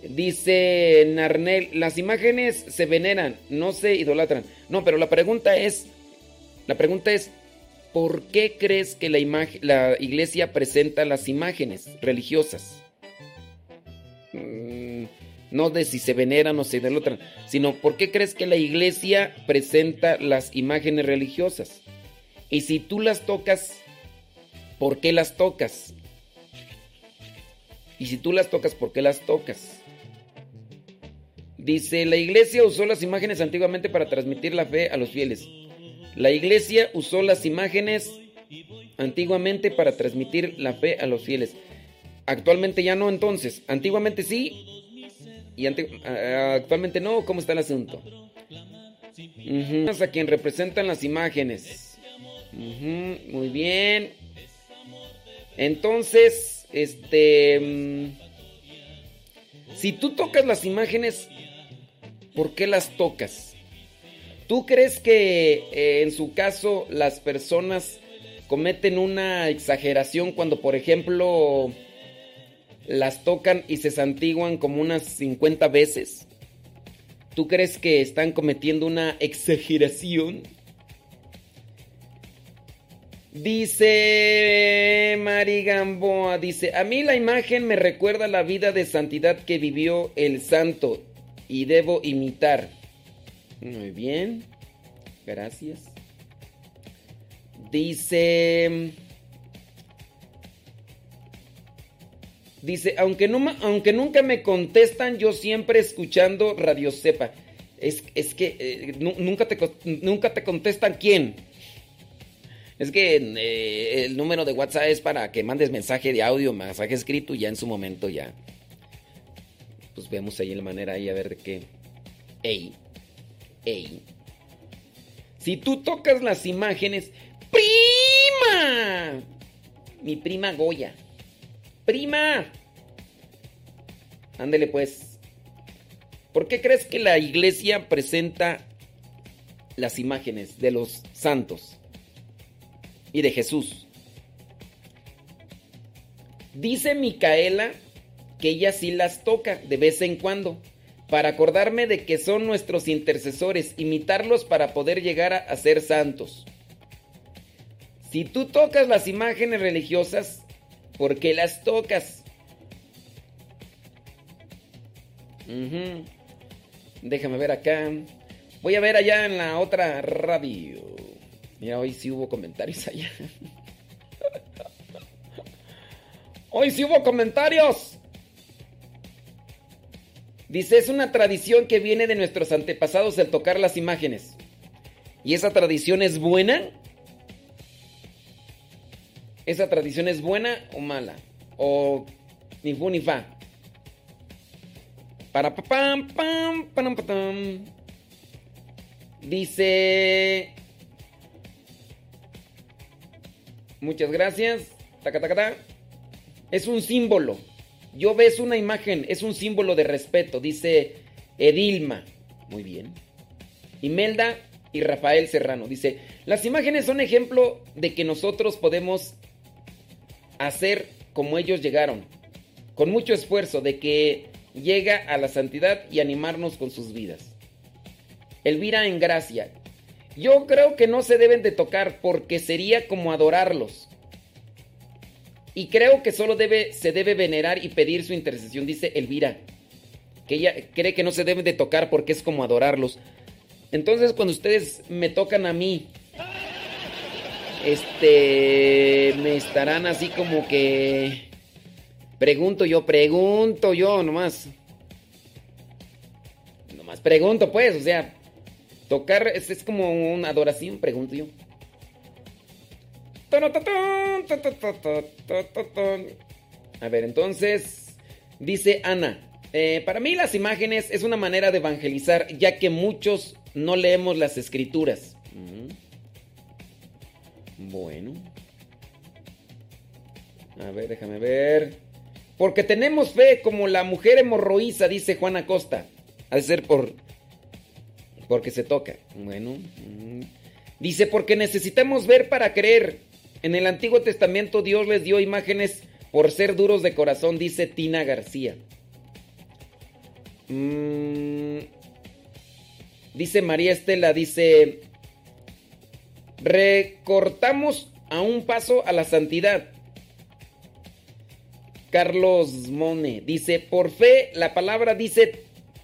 Dice Narnel, las imágenes se veneran, no se idolatran. No, pero la pregunta es, la pregunta es, ¿por qué crees que la, la iglesia presenta las imágenes religiosas? Mm, no de si se veneran o se idolatran, sino por qué crees que la iglesia presenta las imágenes religiosas. Y si tú las tocas, ¿por qué las tocas? Y si tú las tocas, ¿por qué las tocas? Dice, la iglesia usó las imágenes antiguamente para transmitir la fe a los fieles. La iglesia usó las imágenes antiguamente para transmitir la fe a los fieles. Actualmente ya no entonces. Antiguamente sí, y actualmente no, ¿cómo está el asunto? A quien representan las imágenes. Muy bien. Entonces, este... Mm, si tú tocas las imágenes, ¿por qué las tocas? ¿Tú crees que eh, en su caso las personas cometen una exageración cuando, por ejemplo, las tocan y se santiguan como unas 50 veces. ¿Tú crees que están cometiendo una exageración? Dice Mari Gamboa, dice, a mí la imagen me recuerda la vida de santidad que vivió el santo y debo imitar. Muy bien, gracias. Dice... Dice, aunque, aunque nunca me contestan, yo siempre escuchando Radio Cepa. Es, es que eh, nunca, te, nunca te contestan quién. Es que eh, el número de WhatsApp es para que mandes mensaje de audio, mensaje escrito, y ya en su momento ya. Pues vemos ahí la manera ahí a ver de qué. Ey, ey. Si tú tocas las imágenes, prima. Mi prima Goya. Prima. Ándele pues. ¿Por qué crees que la iglesia presenta las imágenes de los santos y de Jesús? Dice Micaela que ella sí las toca de vez en cuando para acordarme de que son nuestros intercesores, imitarlos para poder llegar a, ser santos. Si tú tocas las imágenes religiosas, ¿Por qué las tocas? Déjame ver acá. Voy a ver allá en la otra radio. Mira, hoy sí hubo comentarios allá. hoy sí hubo comentarios. Dice, es una tradición que viene de nuestros antepasados el tocar las imágenes. ¿Y esa tradición es buena? ¿Esa tradición es buena o mala? O ni fu ni fa. Para pam pam pam pam. Dice Muchas gracias. Taca, Es un símbolo. Yo ves una imagen, es un símbolo de respeto, dice Edilma. Muy bien. Imelda y Rafael Serrano. Dice, las imágenes son ejemplo de que nosotros podemos hacer como ellos llegaron, con mucho esfuerzo de que llega a la santidad y animarnos con sus vidas. Elvira en gracia. Yo creo que no se deben de tocar porque sería como adorarlos. Y creo que solo debe, se debe venerar y pedir su intercesión, dice Elvira. Que ella cree que no se deben de tocar porque es como adorarlos. Entonces cuando ustedes me tocan a mí, este, me estarán así como que... Pregunto yo, pregunto yo nomás. Nomás pregunto pues, o sea, tocar es, es como una adoración, pregunto yo. A ver, entonces, dice Ana, eh, para mí las imágenes es una manera de evangelizar, ya que muchos no leemos las escrituras. Bueno. A ver, déjame ver. Porque tenemos fe como la mujer hemorroísa, dice Juana Costa. Ha de ser por. Porque se toca. Bueno. Dice, porque necesitamos ver para creer. En el Antiguo Testamento Dios les dio imágenes por ser duros de corazón, dice Tina García. Mm, dice María Estela, dice, recortamos a un paso a la santidad. Carlos Mone dice, por fe, la palabra dice,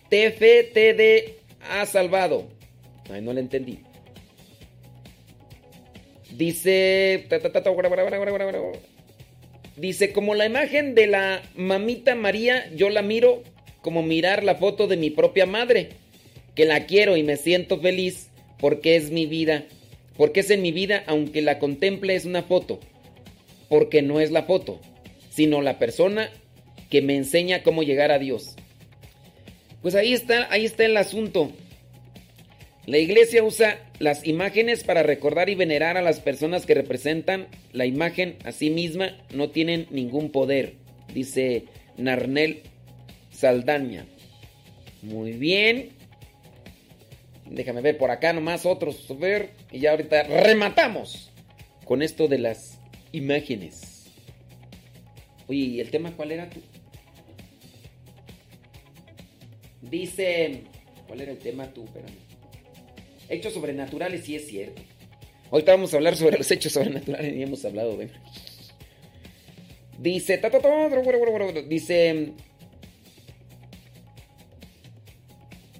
te fe, te de ha salvado. Ay, no le entendí. Dice. Dice, como la imagen de la mamita María, yo la miro como mirar la foto de mi propia madre, que la quiero y me siento feliz porque es mi vida, porque es en mi vida, aunque la contemple es una foto, porque no es la foto, sino la persona que me enseña cómo llegar a Dios. Pues ahí está, ahí está el asunto. La iglesia usa las imágenes para recordar y venerar a las personas que representan la imagen a sí misma, no tienen ningún poder, dice Narnel Saldaña. Muy bien. Déjame ver por acá nomás otros. Ver, y ya ahorita rematamos con esto de las imágenes. Oye, ¿y el tema cuál era tú? Dice. ¿Cuál era el tema tú? Espérame. Hechos sobrenaturales, sí es cierto. Ahorita vamos a hablar sobre los hechos sobrenaturales y hemos hablado de. Dice. Dice.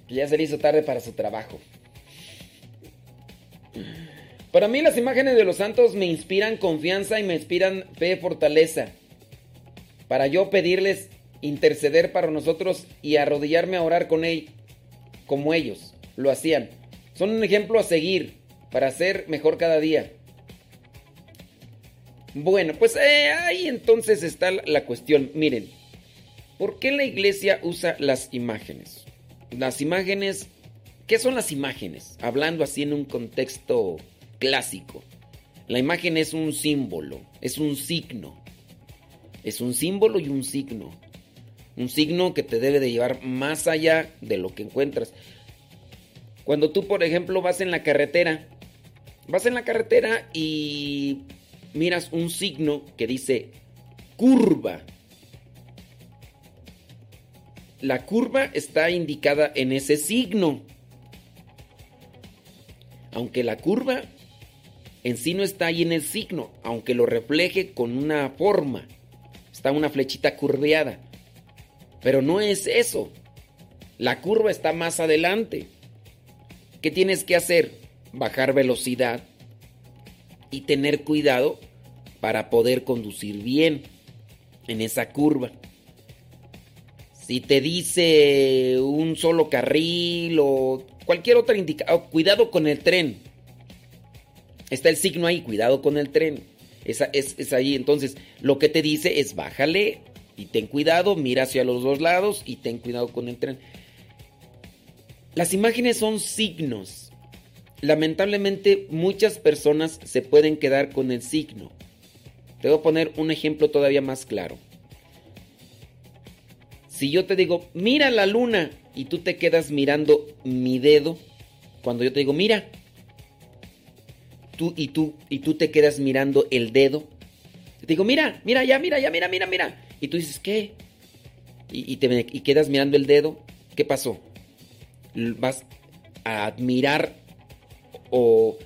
Que ya se le hizo tarde para su trabajo. Para mí las imágenes de los santos me inspiran confianza y me inspiran fe y fortaleza. Para yo pedirles interceder para nosotros y arrodillarme a orar con ellos, como ellos lo hacían. Son un ejemplo a seguir para ser mejor cada día. Bueno, pues eh, ahí entonces está la cuestión. Miren, ¿por qué la iglesia usa las imágenes? Las imágenes, ¿qué son las imágenes? Hablando así en un contexto clásico. La imagen es un símbolo, es un signo. Es un símbolo y un signo. Un signo que te debe de llevar más allá de lo que encuentras. Cuando tú, por ejemplo, vas en la carretera, vas en la carretera y miras un signo que dice curva. La curva está indicada en ese signo. Aunque la curva en sí no está ahí en el signo, aunque lo refleje con una forma. Está una flechita curveada. Pero no es eso. La curva está más adelante. ¿Qué tienes que hacer? Bajar velocidad y tener cuidado para poder conducir bien en esa curva. Si te dice un solo carril o cualquier otra indicación, cuidado con el tren. Está el signo ahí, cuidado con el tren. Esa, es, es ahí. Entonces, lo que te dice es bájale y ten cuidado, mira hacia los dos lados y ten cuidado con el tren. Las imágenes son signos. Lamentablemente muchas personas se pueden quedar con el signo. Te voy a poner un ejemplo todavía más claro. Si yo te digo, mira la luna, y tú te quedas mirando mi dedo, cuando yo te digo, mira, tú y tú, y tú te quedas mirando el dedo, te digo, mira, mira, ya, mira, ya, mira, mira, mira. Y tú dices, ¿qué? Y, te, quedas mirando el dedo, ¿qué pasó? Vas a admirar o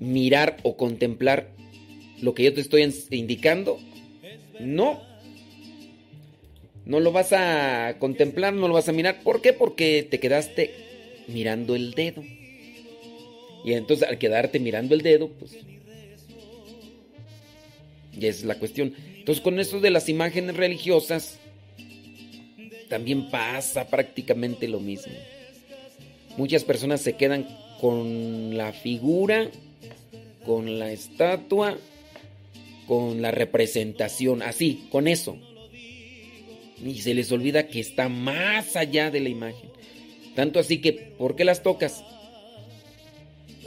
mirar o contemplar lo que yo te estoy indicando No. No lo vas a contemplar, no lo vas a mirar. ¿Por qué? Porque te quedaste mirando el dedo. Y entonces al quedarte mirando el dedo, pues... Y es la cuestión. Entonces con esto de las imágenes religiosas, también pasa prácticamente lo mismo. Muchas personas se quedan con la figura, con la estatua, con la representación, así, con eso. Y se les olvida que está más allá de la imagen. Tanto así que, ¿por qué las tocas?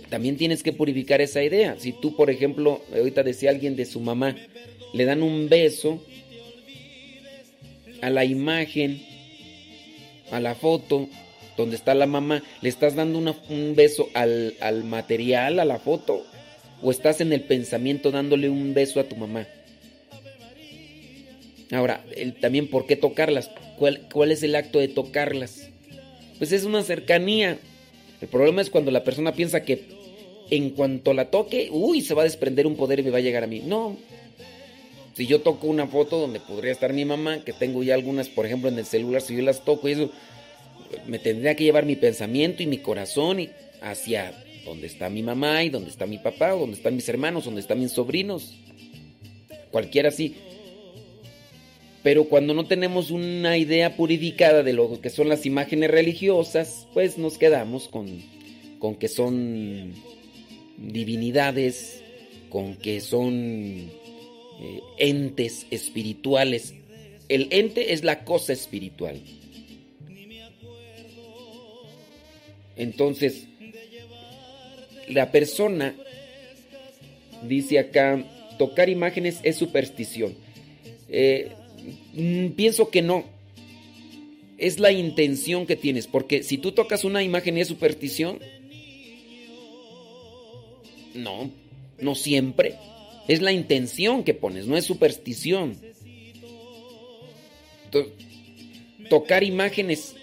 También tienes que purificar esa idea. Si tú, por ejemplo, ahorita decía alguien de su mamá, le dan un beso a la imagen, a la foto donde está la mamá, le estás dando un beso al, al material, a la foto, o estás en el pensamiento dándole un beso a tu mamá. Ahora, también, ¿por qué tocarlas? ¿Cuál, ¿Cuál es el acto de tocarlas? Pues es una cercanía. El problema es cuando la persona piensa que en cuanto la toque, uy, se va a desprender un poder y me va a llegar a mí. No. Si yo toco una foto donde podría estar mi mamá, que tengo ya algunas, por ejemplo, en el celular, si yo las toco y eso, me tendría que llevar mi pensamiento y mi corazón hacia donde está mi mamá y donde está mi papá, o donde están mis hermanos, donde están mis sobrinos. Cualquiera así. Pero cuando no tenemos una idea purificada de lo que son las imágenes religiosas, pues nos quedamos con, con que son divinidades, con que son eh, entes espirituales. El ente es la cosa espiritual. Entonces, la persona, dice acá, tocar imágenes es superstición. Eh, Mm, pienso que no. Es la intención que tienes, porque si tú tocas una imagen y es superstición, no, no siempre. Es la intención que pones, no es superstición. tocar imágenes.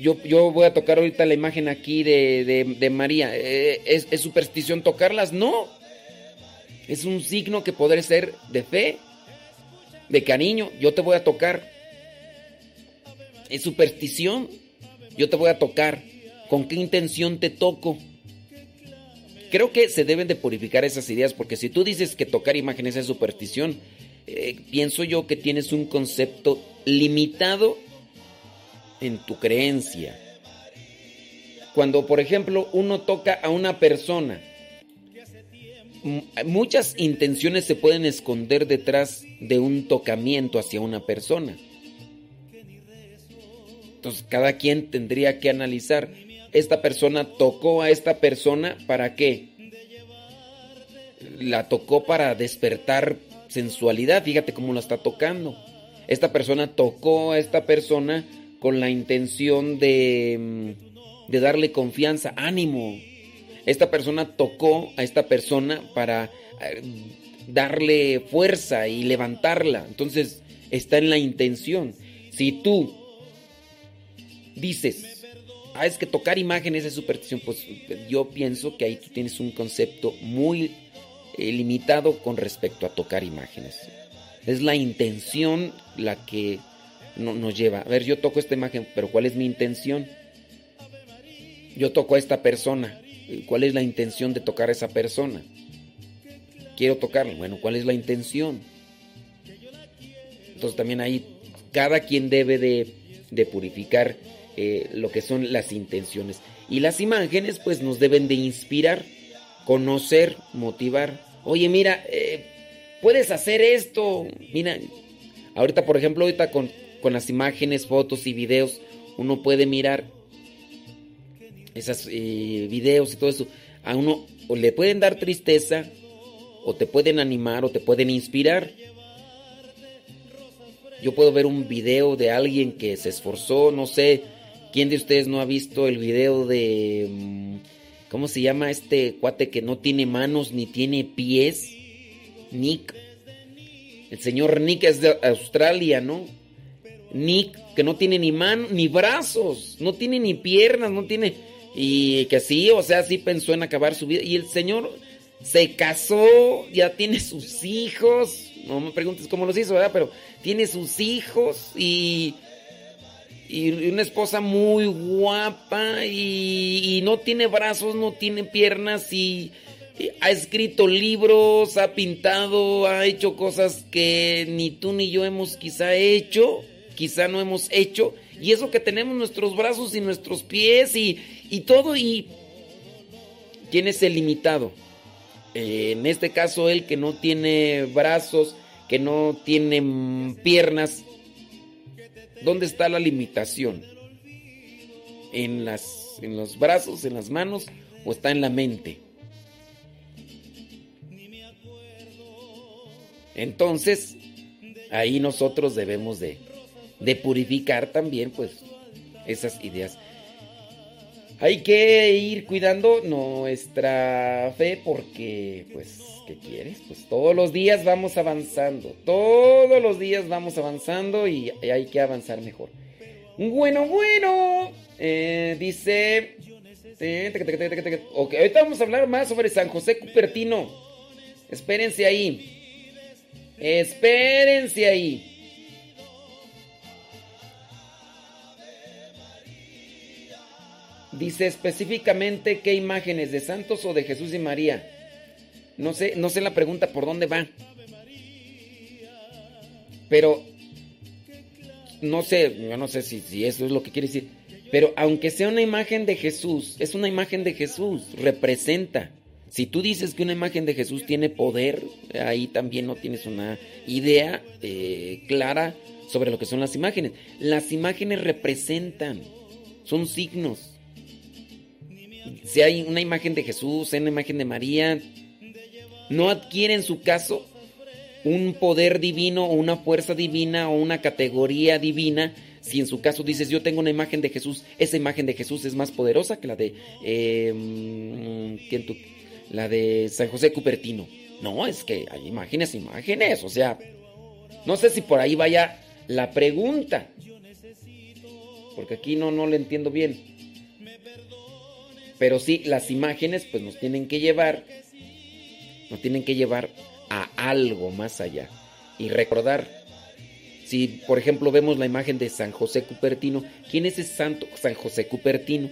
Yo, yo, voy a tocar ahorita la imagen aquí de, María. Eh, ¿Es, ¿Es superstición tocarlas? No. Es un signo que podría ser de fe de cariño, yo te voy a tocar. Es superstición, yo te voy a tocar. ¿Con qué intención te toco? Creo que se deben de purificar esas ideas, porque si tú dices que tocar imágenes es superstición, eh, pienso yo que tienes un concepto limitado en tu creencia. Cuando, por ejemplo, uno toca a una persona, muchas intenciones se pueden esconder detrás de un tocamiento hacia una persona. Entonces cada quien tendría que analizar, esta persona tocó a esta persona para qué? La tocó para despertar sensualidad, fíjate cómo la está tocando. Esta persona tocó a esta persona con la intención de, mm, de darle confianza, ánimo, esta persona tocó a esta persona para eh, darle fuerza y levantarla. Entonces está en la intención. Si tú dices, ah, es que tocar imágenes es superstición, pues yo pienso que ahí tú tienes un concepto muy eh, limitado con respecto a tocar imágenes. Es la intención la que nos lleva. A ver, yo toco esta imagen, pero ¿cuál es mi intención? Yo toco a esta persona, ¿Cuál es la intención de tocar a esa persona? Quiero tocarlo. Bueno, ¿cuál es la intención? Entonces también ahí cada quien debe de, purificar eh, lo que son las intenciones. Y las imágenes pues nos deben de inspirar, conocer, motivar. Oye, mira, eh, puedes hacer esto. Mira, ahorita por ejemplo, ahorita con, con las imágenes, fotos y videos, uno puede mirar esos eh, videos y todo eso, a uno o le pueden dar tristeza, o te pueden animar, o te pueden inspirar. Yo puedo ver un video de alguien que se esforzó, no sé, ¿quién de ustedes no ha visto el video de... Mm, ¿Cómo se llama este cuate que no tiene manos ni tiene pies? Nick. El señor Nick es de Australia, ¿no? Nick, que no tiene ni manos ni brazos, no tiene ni piernas, no tiene y que sí, o sea, sí pensó en acabar su vida. Y el Señor se casó, ya tiene sus hijos. No me preguntes cómo los hizo, ¿verdad? Pero tiene sus hijos y, y una esposa muy guapa y, y no tiene brazos, no tiene piernas y, y ha escrito libros, ha pintado, ha hecho cosas que ni tú ni yo hemos quizá hecho, quizá no hemos hecho. Y eso que tenemos nuestros brazos y nuestros pies y, y todo y... ¿Quién es el limitado? Eh, en este caso, él que no tiene brazos, que no tiene piernas, ¿dónde está la limitación? ¿En, las, ¿En los brazos, en las manos o está en la mente? Entonces, ahí nosotros debemos de, de purificar también pues esas ideas. Hay que ir cuidando nuestra fe porque, pues, ¿qué quieres? Pues todos los días vamos avanzando, todos los días vamos avanzando y hay que avanzar mejor. Bueno, bueno, eh, dice... Ok, ahorita vamos a hablar más sobre San José Cupertino. Espérense ahí. Espérense ahí. Dice específicamente qué imágenes de santos o de Jesús y María. No sé, no sé la pregunta por dónde va. Pero no sé, yo no sé si, si eso es lo que quiere decir. Pero aunque sea una imagen de Jesús, es una imagen de Jesús, representa. Si tú dices que una imagen de Jesús tiene poder, ahí también no tienes una idea eh, clara sobre lo que son las imágenes. Las imágenes representan, son signos si hay una imagen de Jesús, una imagen de María, no adquiere en su caso un poder divino o una fuerza divina o una categoría divina. Si en su caso dices yo tengo una imagen de Jesús, esa imagen de Jesús es más poderosa que la de eh, la de San José Cupertino. No, es que hay imágenes, imágenes. O sea, no sé si por ahí vaya la pregunta. Porque aquí no, no le entiendo bien. Pero sí, las imágenes pues nos tienen que llevar, nos tienen que llevar a algo más allá. Y recordar, si por ejemplo vemos la imagen de San José Cupertino, ¿quién es ese santo San José Cupertino?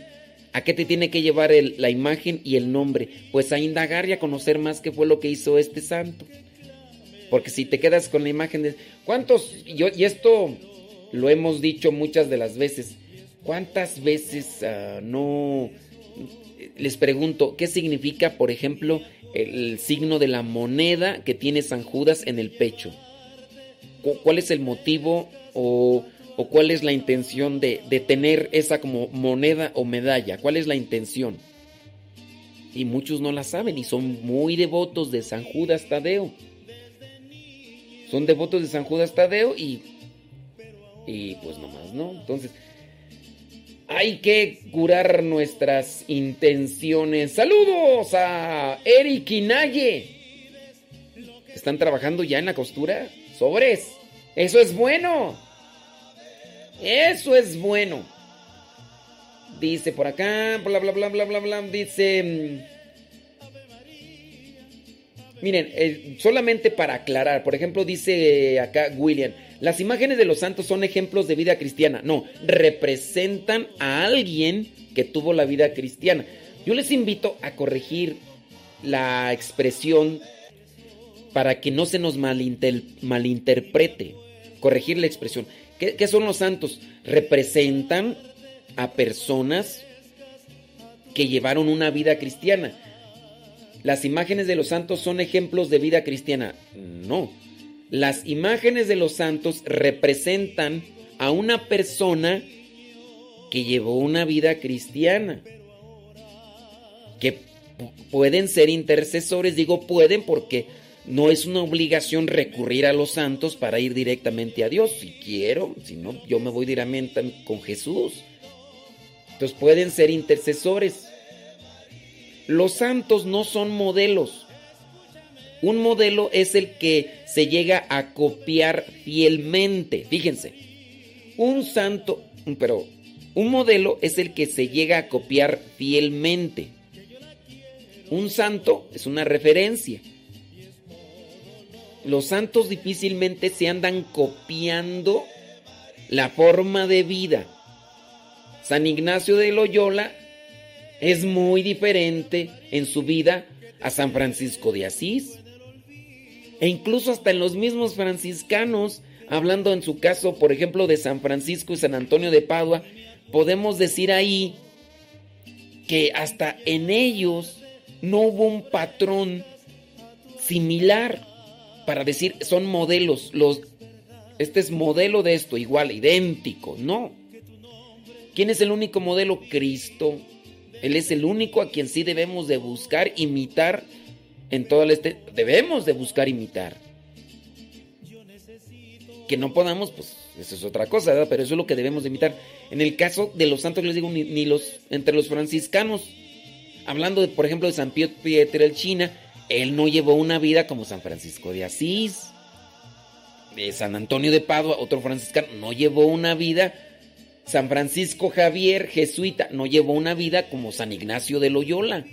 ¿A qué te tiene que llevar la imagen y el nombre? Pues a indagar y a conocer más qué fue lo que hizo este santo. Porque si te quedas con la imagen de... ¿Cuántos? Y esto lo hemos dicho muchas de las veces. ¿Cuántas veces uh, no les pregunto, ¿qué significa, por ejemplo, el signo de la moneda que tiene San Judas en el pecho? ¿Cuál es el motivo o, cuál es la intención de, de, tener esa como moneda o medalla? ¿Cuál es la intención? Y muchos no la saben y son muy devotos de San Judas Tadeo. Son devotos de San Judas Tadeo y, y pues nomás, ¿no? Entonces, hay que curar nuestras intenciones. Saludos a Eric y. ¿Están trabajando ya en la costura? Sobres. Eso es bueno. Eso es bueno. Dice por acá, bla, bla, bla, bla, bla, bla. Dice... Mm, miren, eh, solamente para aclarar, por ejemplo, dice acá William, las imágenes de los santos son ejemplos de vida cristiana. No, representan a alguien que tuvo la vida cristiana. Yo les invito a corregir la expresión para que no se nos malinterprete. Corregir la expresión. ¿Qué, ¿Qué son los santos? Representan a personas que llevaron una vida cristiana. Las imágenes de los santos son ejemplos de vida cristiana. No, las imágenes de los santos representan a una persona que llevó una vida cristiana. Que pueden ser intercesores, digo pueden porque no es una obligación recurrir a los santos para ir directamente a Dios. Si quiero, si no, yo me voy directamente con Jesús. Entonces pueden ser intercesores. Los santos no son modelos. Un modelo es el que se llega a copiar fielmente. Fíjense, un santo, pero un modelo es el que se llega a copiar fielmente. Un santo es una referencia. Los santos difícilmente se andan copiando la forma de vida. San Ignacio de Loyola es muy diferente en su vida a San Francisco de Asís. E incluso hasta en los mismos franciscanos, hablando en su caso, por ejemplo, de San Francisco y San Antonio de Padua, podemos decir ahí que hasta en ellos no hubo un patrón similar para decir son modelos, los este es modelo de esto, igual, idéntico, no. ¿Quién es el único modelo? Cristo. Él es el único a quien sí debemos de buscar imitar en todo el este. Debemos de buscar imitar. Que no podamos, pues eso es otra cosa, ¿verdad? Pero eso es lo que debemos de imitar. En el caso de los santos, les digo, ni, los, entre los franciscanos, hablando, de, por ejemplo, de San Pietro el China, él no llevó una vida como San Francisco de Asís. De San Antonio de Padua, otro franciscano, no llevó una vida. San Francisco Javier, jesuita, no llevó una vida como San Ignacio de Loyola.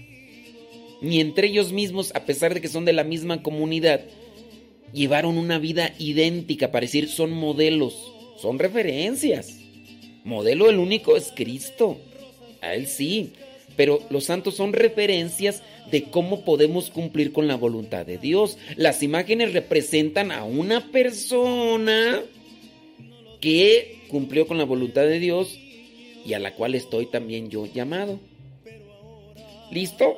Ni entre ellos mismos, a pesar de que son de la misma comunidad, llevaron una vida idéntica para decir son modelos, son referencias. Modelo el único es Cristo. A él sí. Pero los santos son referencias de cómo podemos cumplir con la voluntad de Dios. Las imágenes representan a una persona que cumplió con la voluntad de Dios y a la cual estoy también yo llamado. ¿Listo?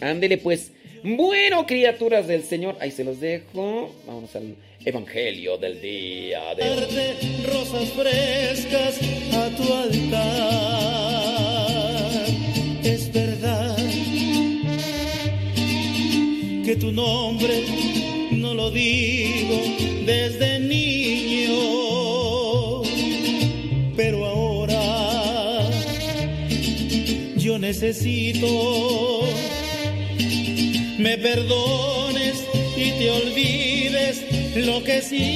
Ándele pues. Bueno, criaturas del Señor, ahí se los dejo. Vamos al Evangelio del día de hoy. rosas frescas a tu altar. Es verdad que tu nombre no lo digo desde niño, pero ahora yo necesito me perdones y te olvides lo que he sido.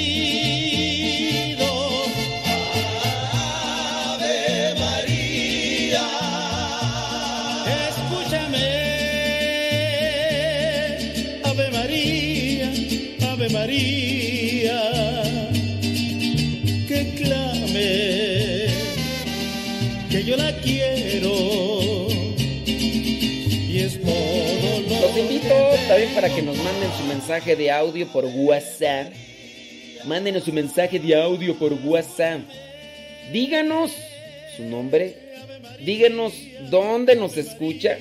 Ave María, escúchame. Ave María, Ave María, que clame, que yo la quiero. Invito también para que nos manden su mensaje de audio por WhatsApp. Mándenos su mensaje de audio por WhatsApp. Díganos su nombre. Díganos dónde nos escucha.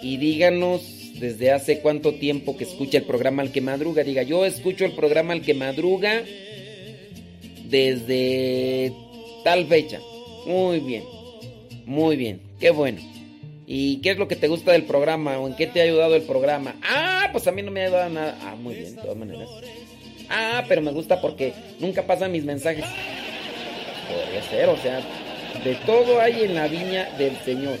Y díganos desde hace cuánto tiempo que escucha el programa Al que Madruga. Diga, yo escucho el programa Al que Madruga desde tal fecha. Muy bien. Muy bien. Qué bueno. ¿Y qué es lo que te gusta del programa? ¿O en qué te ha ayudado el programa? Ah, pues a mí no me ha ayudado nada. Ah, muy bien, de todas maneras. Ah, pero me gusta porque nunca pasan mis mensajes. Podría ser, o sea, de todo hay en la viña del Señor.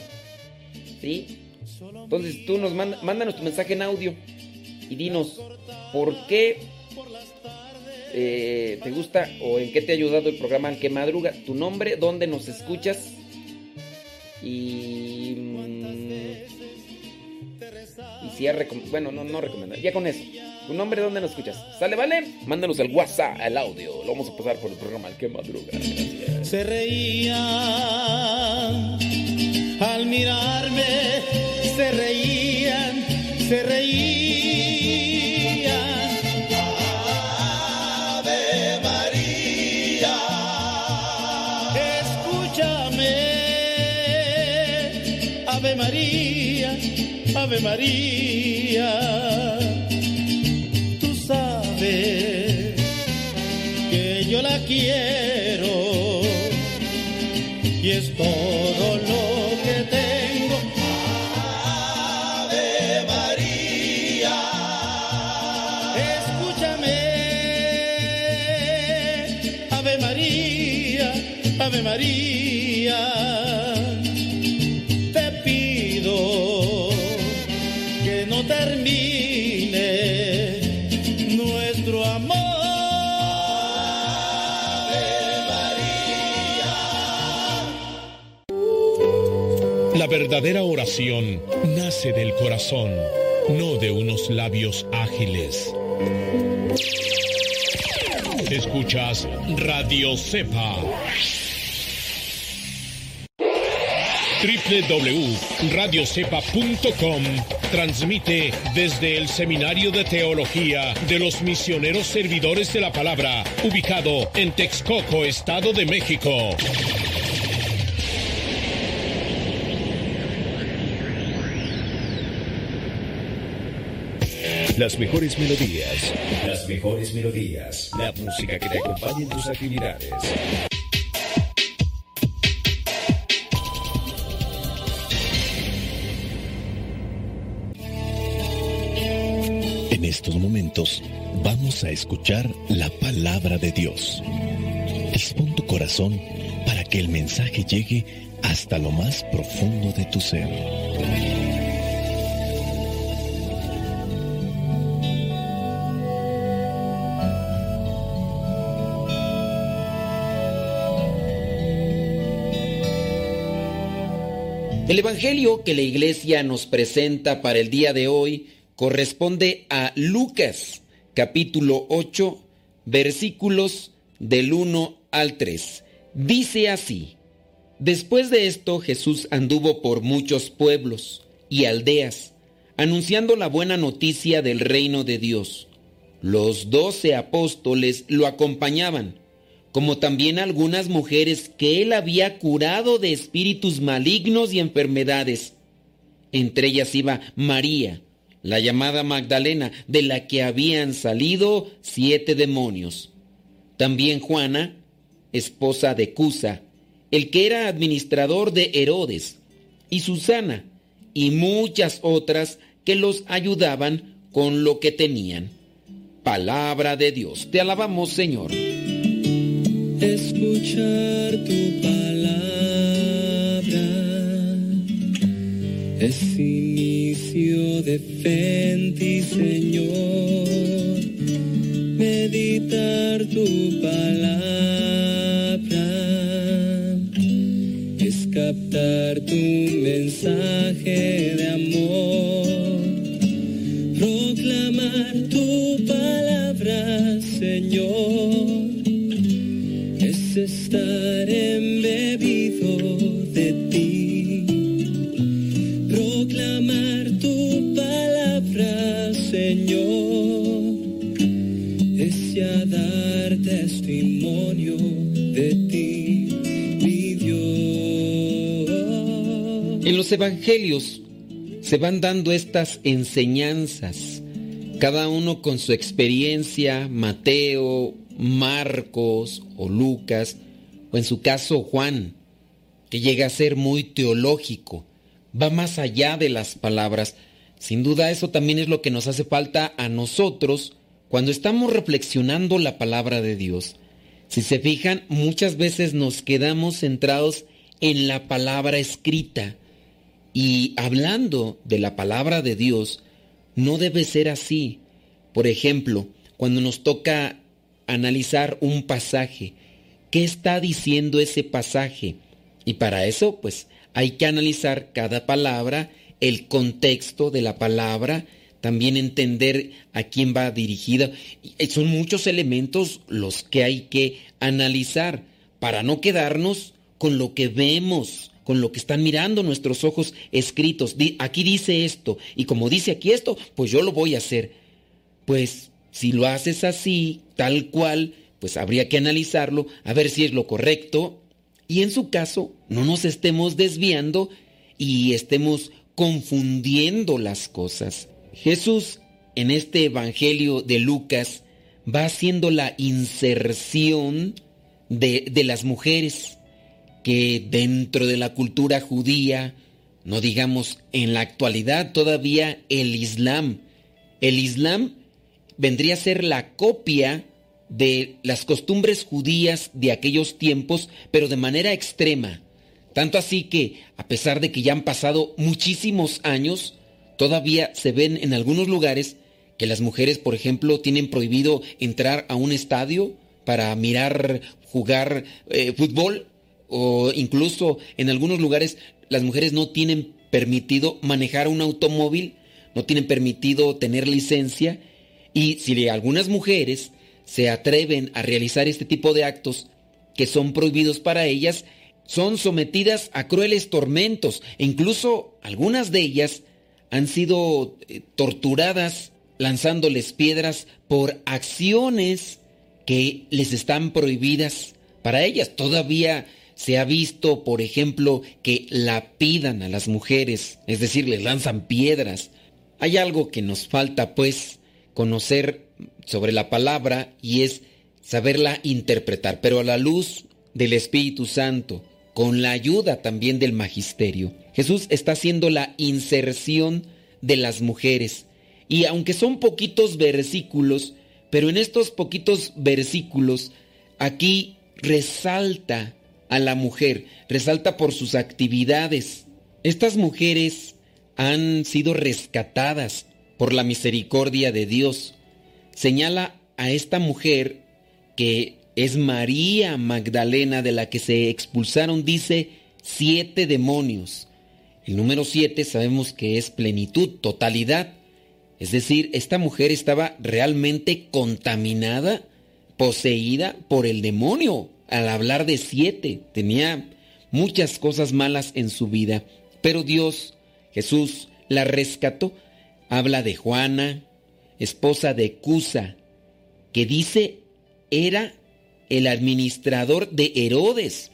¿Sí? Entonces tú nos manda, mándanos tu mensaje en audio y dinos por qué eh, te gusta o en qué te ha ayudado el programa Al que madruga, tu nombre, dónde nos escuchas y, bueno, no, no recomendar, ya con eso. Tu nombre, dónde nos escuchas. ¿Sale, vale? Mándanos el WhatsApp, el audio. Lo vamos a pasar por el programa Al que madruga. Se reían al mirarme, se reían, se reían. Ave María, escúchame, Ave María, Ave María. Tú sabes que yo la quiero y es todo lo que tengo. Ave María, escúchame, Ave María, Ave María, verdadera oración nace del corazón, no de unos labios ágiles. Escuchas Radio Cepa. www.radiocepa.com transmite desde el Seminario de Teología de los Misioneros Servidores de la Palabra, ubicado en Texcoco, Estado de México. Las mejores melodías. Las mejores melodías. La música que te acompañe en tus actividades. En estos momentos vamos a escuchar la palabra de Dios. Dispón tu corazón para que el mensaje llegue hasta lo más profundo de tu ser. El Evangelio que la iglesia nos presenta para el día de hoy corresponde a Lucas, capítulo 8, versículos del 1 al 3. Dice así, Después de esto Jesús anduvo por muchos pueblos y aldeas, anunciando la buena noticia del reino de Dios. Los doce apóstoles lo acompañaban como también algunas mujeres que él había curado de espíritus malignos y enfermedades. Entre ellas iba María, la llamada Magdalena, de la que habían salido siete demonios. También Juana, esposa de Cusa, el que era administrador de Herodes, y Susana, y muchas otras que los ayudaban con lo que tenían. Palabra de Dios. Te alabamos, Señor escuchar tu palabra es inicio de fe en ti, Señor. Meditar tu palabra es captar tu mensaje de amor. Proclamar tu palabra, Señor estar embebido de ti, proclamar tu palabra, Señor, es ya dar testimonio de ti, mi Dios. En los evangelios se van dando estas enseñanzas, cada uno con su experiencia, Mateo, Marcos o Lucas, o en su caso Juan, que llega a ser muy teológico, va más allá de las palabras. Sin duda eso también es lo que nos hace falta a nosotros cuando estamos reflexionando la palabra de Dios. Si se fijan, muchas veces nos quedamos centrados en la palabra escrita y hablando de la palabra de Dios, no debe ser así. Por ejemplo, cuando nos toca analizar un pasaje. ¿Qué está diciendo ese pasaje? Y para eso, pues, hay que analizar cada palabra, el contexto de la palabra, también entender a quién va dirigida. Son muchos elementos los que hay que analizar para no quedarnos con lo que vemos, con lo que están mirando nuestros ojos escritos. Aquí dice esto, y como dice aquí esto, pues yo lo voy a hacer. Pues si lo haces así, tal cual, pues habría que analizarlo, a ver si es lo correcto. Y en su caso, no nos estemos desviando y estemos confundiendo las cosas. Jesús, en este Evangelio de Lucas, va haciendo la inserción de, de las mujeres que dentro de la cultura judía, no digamos en la actualidad todavía el Islam, el Islam vendría a ser la copia de las costumbres judías de aquellos tiempos, pero de manera extrema. Tanto así que, a pesar de que ya han pasado muchísimos años, todavía se ven en algunos lugares que las mujeres, por ejemplo, tienen prohibido entrar a un estadio para mirar jugar eh, fútbol o incluso en algunos lugares las mujeres no tienen permitido manejar un automóvil, no tienen permitido tener licencia y si algunas mujeres se atreven a realizar este tipo de actos que son prohibidos para ellas, son sometidas a crueles tormentos e incluso algunas de ellas han sido eh, torturadas lanzándoles piedras por acciones que les están prohibidas para ellas. Todavía se ha visto, por ejemplo, que la pidan a las mujeres, es decir, les lanzan piedras. Hay algo que nos falta, pues, conocer sobre la palabra y es saberla interpretar, pero a la luz del Espíritu Santo, con la ayuda también del magisterio. Jesús está haciendo la inserción de las mujeres. Y aunque son poquitos versículos, pero en estos poquitos versículos, aquí resalta a la mujer, resalta por sus actividades. Estas mujeres han sido rescatadas por la misericordia de Dios. Señala a esta mujer que es María Magdalena de la que se expulsaron, dice, siete demonios. El número siete sabemos que es plenitud, totalidad. Es decir, esta mujer estaba realmente contaminada, poseída por el demonio. Al hablar de siete, tenía muchas cosas malas en su vida. Pero Dios, Jesús, la rescató. Habla de Juana, esposa de Cusa, que dice era el administrador de Herodes.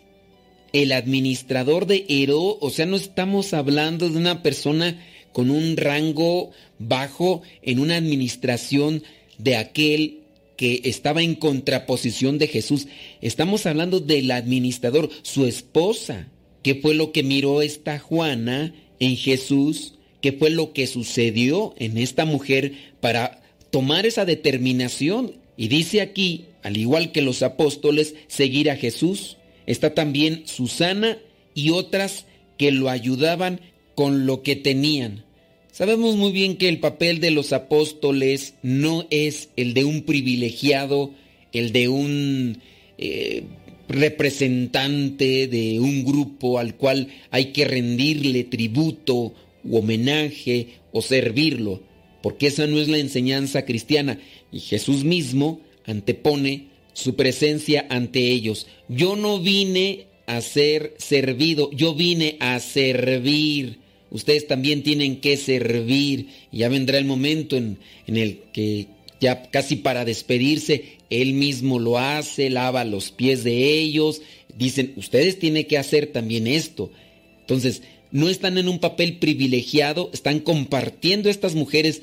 El administrador de Herodes, o sea, no estamos hablando de una persona con un rango bajo en una administración de aquel que estaba en contraposición de Jesús. Estamos hablando del administrador, su esposa. ¿Qué fue lo que miró esta Juana en Jesús? ¿Qué fue lo que sucedió en esta mujer para tomar esa determinación? Y dice aquí, al igual que los apóstoles, seguir a Jesús. Está también Susana y otras que lo ayudaban con lo que tenían. Sabemos muy bien que el papel de los apóstoles no es el de un privilegiado, el de un eh, representante de un grupo al cual hay que rendirle tributo u homenaje o servirlo, porque esa no es la enseñanza cristiana. Y Jesús mismo antepone su presencia ante ellos. Yo no vine a ser servido, yo vine a servir ustedes también tienen que servir. Y ya vendrá el momento en, el que ya casi para despedirse, él mismo lo hace, lava los pies de ellos. Dicen, ustedes tienen que hacer también esto. Entonces, no están en un papel privilegiado, están compartiendo estas mujeres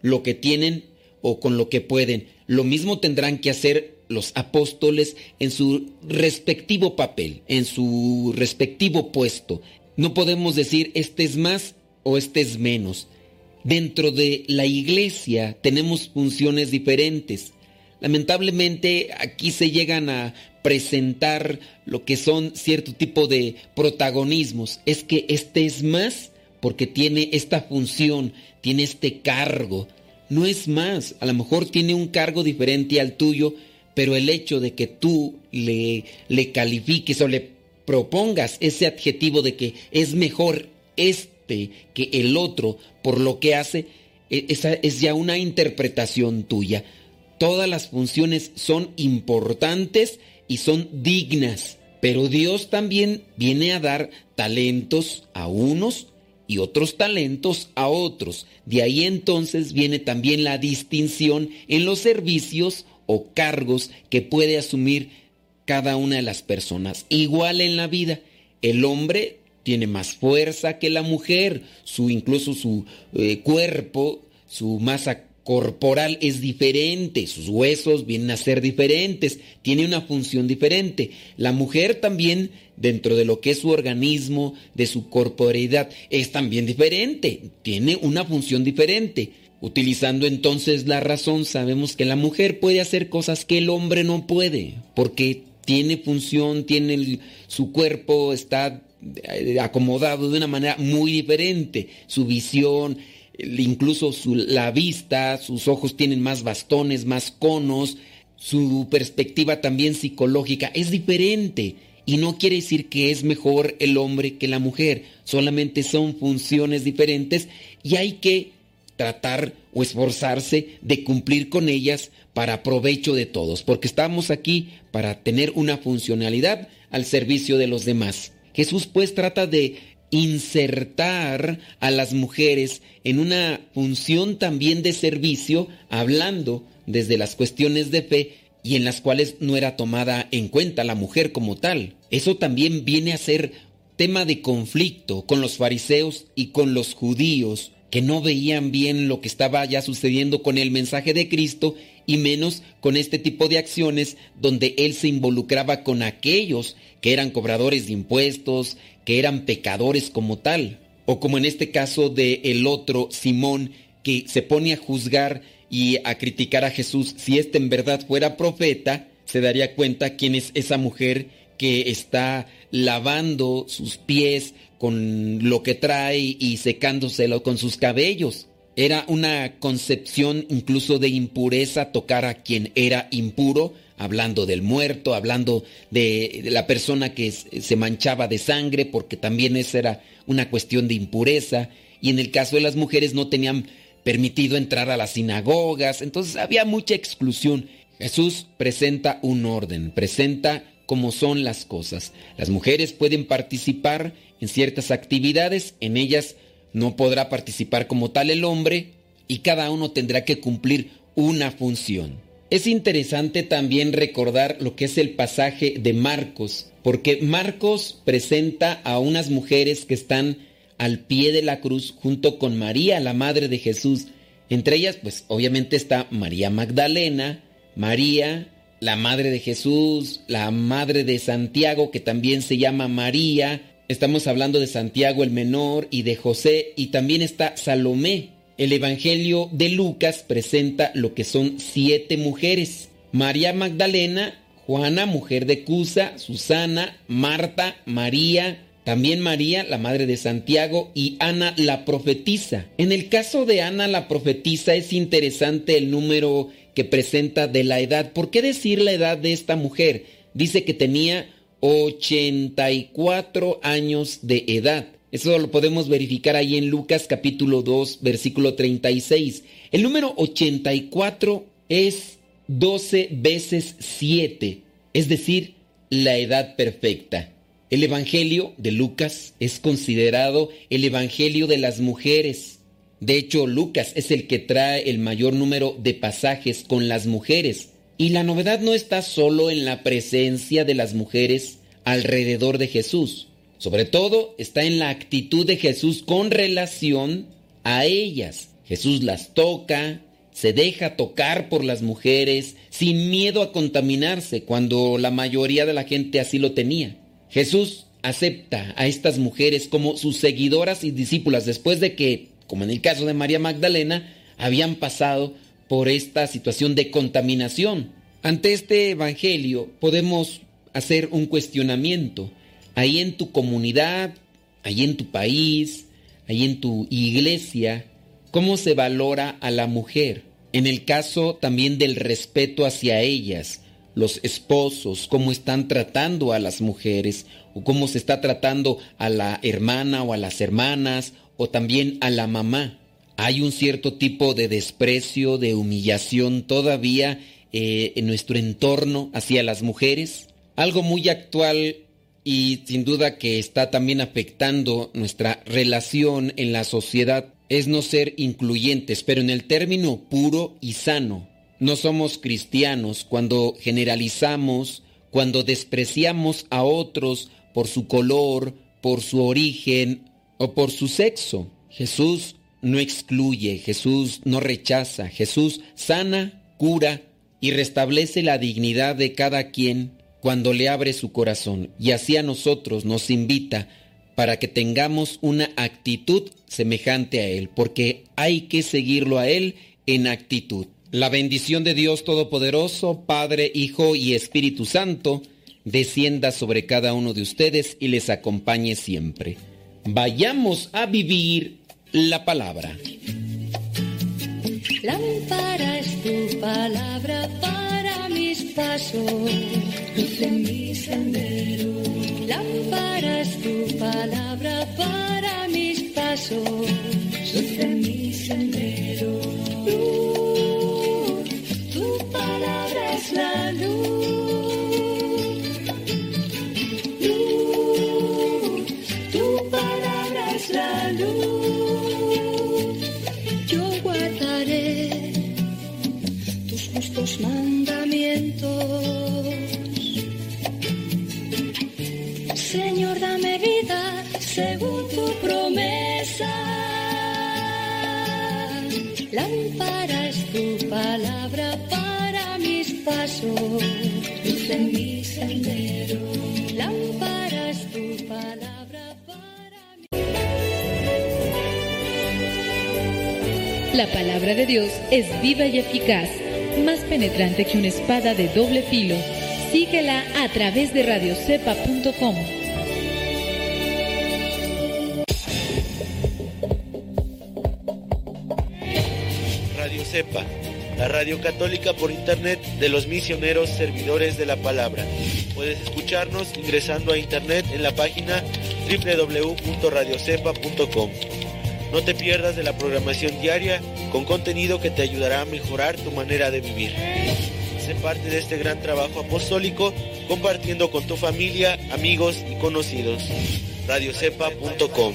lo que tienen o con lo que pueden. Lo mismo tendrán que hacer los apóstoles en su respectivo papel, en su respectivo puesto. No podemos decir este es más o este es menos. Dentro de la iglesia tenemos funciones diferentes. Lamentablemente aquí se llegan a presentar lo que son cierto tipo de protagonismos. Es que este es más porque tiene esta función, tiene este cargo. No es más, a lo mejor tiene un cargo diferente al tuyo, pero el hecho de que tú le, le califiques o le propongas ese adjetivo de que es mejor este que el otro por lo que hace, e, esa es ya una interpretación tuya. Todas las funciones son importantes y son dignas, pero Dios también viene a dar talentos a unos y otros talentos a otros. De ahí entonces viene también la distinción en los servicios o cargos que puede asumir cada una de las personas. Igual en la vida, el hombre tiene más fuerza que la mujer, su incluso su eh, cuerpo, su masa corporal es diferente, sus huesos vienen a ser diferentes, tiene una función diferente. La mujer también, dentro de lo que es su organismo, de su corporeidad, es también diferente, tiene una función diferente. Utilizando entonces la razón, sabemos que la mujer puede hacer cosas que el hombre no puede, porque tiene función, tiene su cuerpo está eh, acomodado de una manera muy diferente, su visión, incluso la vista, sus ojos tienen más bastones, más conos, su perspectiva también psicológica es diferente Y no quiere decir que es mejor el hombre que la mujer, solamente son funciones diferentes y hay que tratar o esforzarse de cumplir con ellas para provecho de todos, porque estamos aquí para tener una funcionalidad al servicio de los demás. Jesús pues trata de insertar a las mujeres en una función también de servicio, hablando desde las cuestiones de fe y en las cuales no era tomada en cuenta la mujer como tal. Eso también viene a ser tema de conflicto con los fariseos y con los judíos, que no veían bien lo que estaba ya sucediendo con el mensaje de Cristo y menos con este tipo de acciones donde él se involucraba con aquellos que eran cobradores de impuestos, que eran pecadores como tal, o como en este caso de el otro Simón que se pone a juzgar y a criticar a Jesús. Si éste en verdad fuera profeta, se daría cuenta quién es esa mujer que está lavando sus pies con lo que trae y secándoselo con sus cabellos. Era una concepción incluso de impureza tocar a quien era impuro, hablando del muerto, hablando de, la persona que se manchaba de sangre, porque también esa era una cuestión de impureza. Y en el caso de las mujeres no tenían permitido entrar a las sinagogas, entonces había mucha exclusión. Jesús presenta un orden, presenta cómo son las cosas. Las mujeres pueden participar en ciertas actividades, en ellas no podrá participar como tal el hombre y cada uno tendrá que cumplir una función. Es interesante también recordar lo que es el pasaje de Marcos, porque Marcos presenta a unas mujeres que están al pie de la cruz junto con María, la madre de Jesús. Entre ellas, pues obviamente está María Magdalena, María, la madre de Jesús, la madre de Santiago, que también se llama María. Estamos hablando de Santiago el menor y de José, y también está Salomé. El Evangelio de Lucas presenta lo que son siete mujeres. María Magdalena, Juana, mujer de Cusa, Susana, Marta, María, también María, la madre de Santiago, y Ana la profetisa. En el caso de Ana la profetisa es interesante el número que presenta de la edad. ¿Por qué decir la edad de esta mujer? Dice que tenía 84 años de edad. Eso lo podemos verificar ahí en Lucas capítulo 2, versículo 36. El número 84 es 12 veces 7, es decir, la edad perfecta. El Evangelio de Lucas es considerado el Evangelio de las mujeres. De hecho, Lucas es el que trae el mayor número de pasajes con las mujeres. Y la novedad no está solo en la presencia de las mujeres alrededor de Jesús. Sobre todo está en la actitud de Jesús con relación a ellas. Jesús las toca, se deja tocar por las mujeres sin miedo a contaminarse cuando la mayoría de la gente así lo tenía. Jesús acepta a estas mujeres como sus seguidoras y discípulas después de que, como en el caso de María Magdalena, habían pasado por esta situación de contaminación. Ante este Evangelio podemos hacer un cuestionamiento. Ahí en tu comunidad, ahí en tu país, ahí en tu iglesia, ¿cómo se valora a la mujer? En el caso también del respeto hacia ellas, los esposos, cómo están tratando a las mujeres, o cómo se está tratando a la hermana o a las hermanas, o también a la mamá. Hay un cierto tipo de desprecio, de humillación todavía eh, en nuestro entorno hacia las mujeres. Algo muy actual y sin duda que está también afectando nuestra relación en la sociedad es no ser incluyentes, pero en el término puro y sano no somos cristianos cuando generalizamos, cuando despreciamos a otros por su color, por su origen o por su sexo. Jesús no excluye, Jesús no rechaza, Jesús sana, cura y restablece la dignidad de cada quien cuando le abre su corazón y así a nosotros nos invita para que tengamos una actitud semejante a Él, porque hay que seguirlo a Él en actitud. La bendición de Dios Todopoderoso, Padre, Hijo y Espíritu Santo, descienda sobre cada uno de ustedes y les acompañe siempre. Vayamos a vivir la palabra. Lámpara es tu palabra para mis pasos, luz en mi sendero. Lámpara es tu palabra para mis pasos, luz en mi sendero. Luz, tu palabra es la luz. Luz, tu palabra es la luz. Justos mandamientos. Señor, dame vida según tu promesa. Lámpara tu palabra para mis pasos, luz en mi sendero. Lámpara tu palabra para mi... La palabra de Dios es viva y eficaz, más penetrante que una espada de doble filo. Síguela a través de radiocepa.com. Radio Cepa, la radio católica por internet de los misioneros servidores de la palabra. Puedes escucharnos ingresando a internet en la página www.radiocepa.com. No te pierdas de la programación diaria con contenido que te ayudará a mejorar tu manera de vivir. Sé parte de este gran trabajo apostólico compartiendo con tu familia, amigos y conocidos. radiocepa.com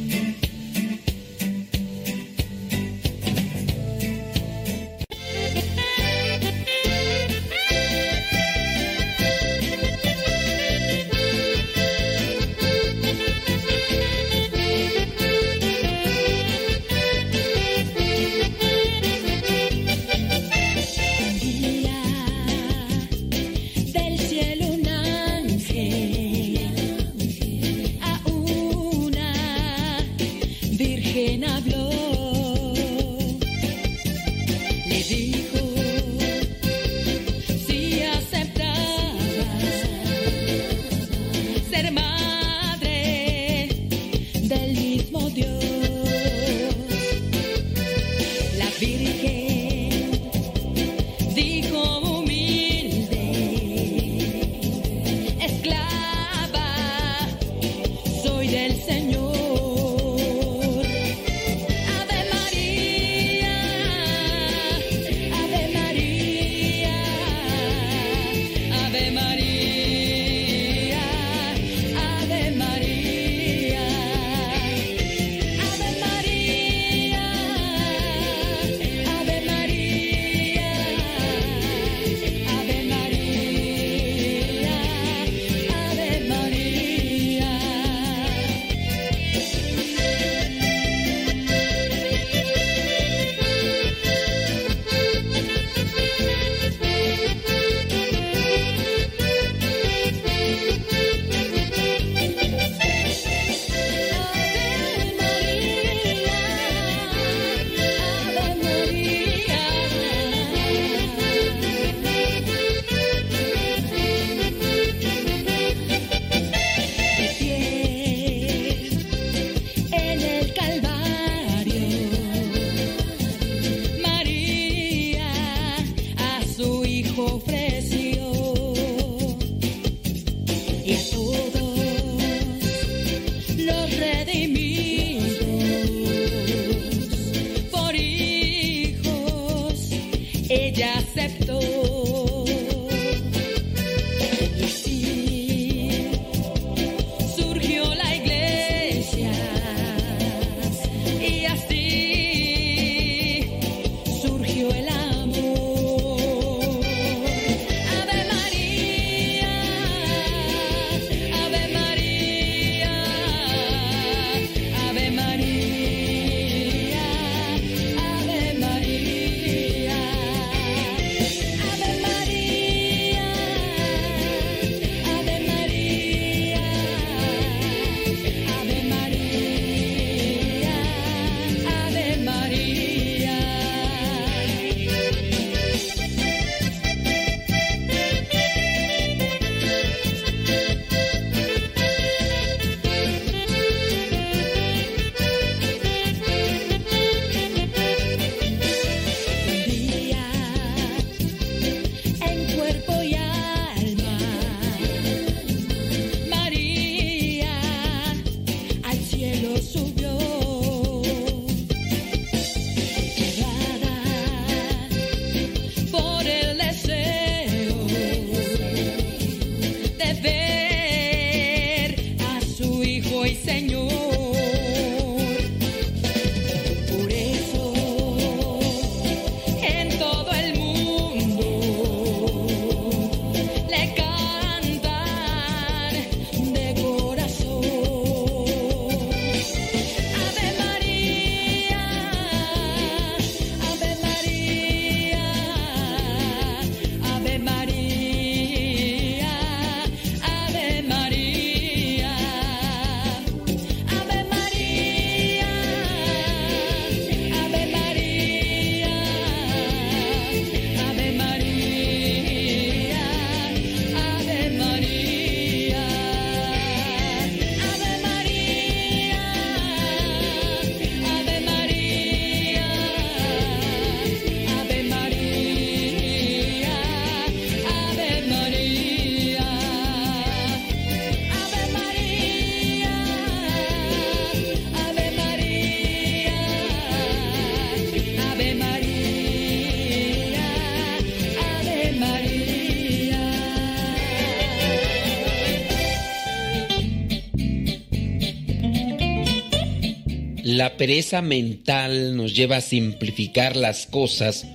La pereza mental nos lleva a simplificar las cosas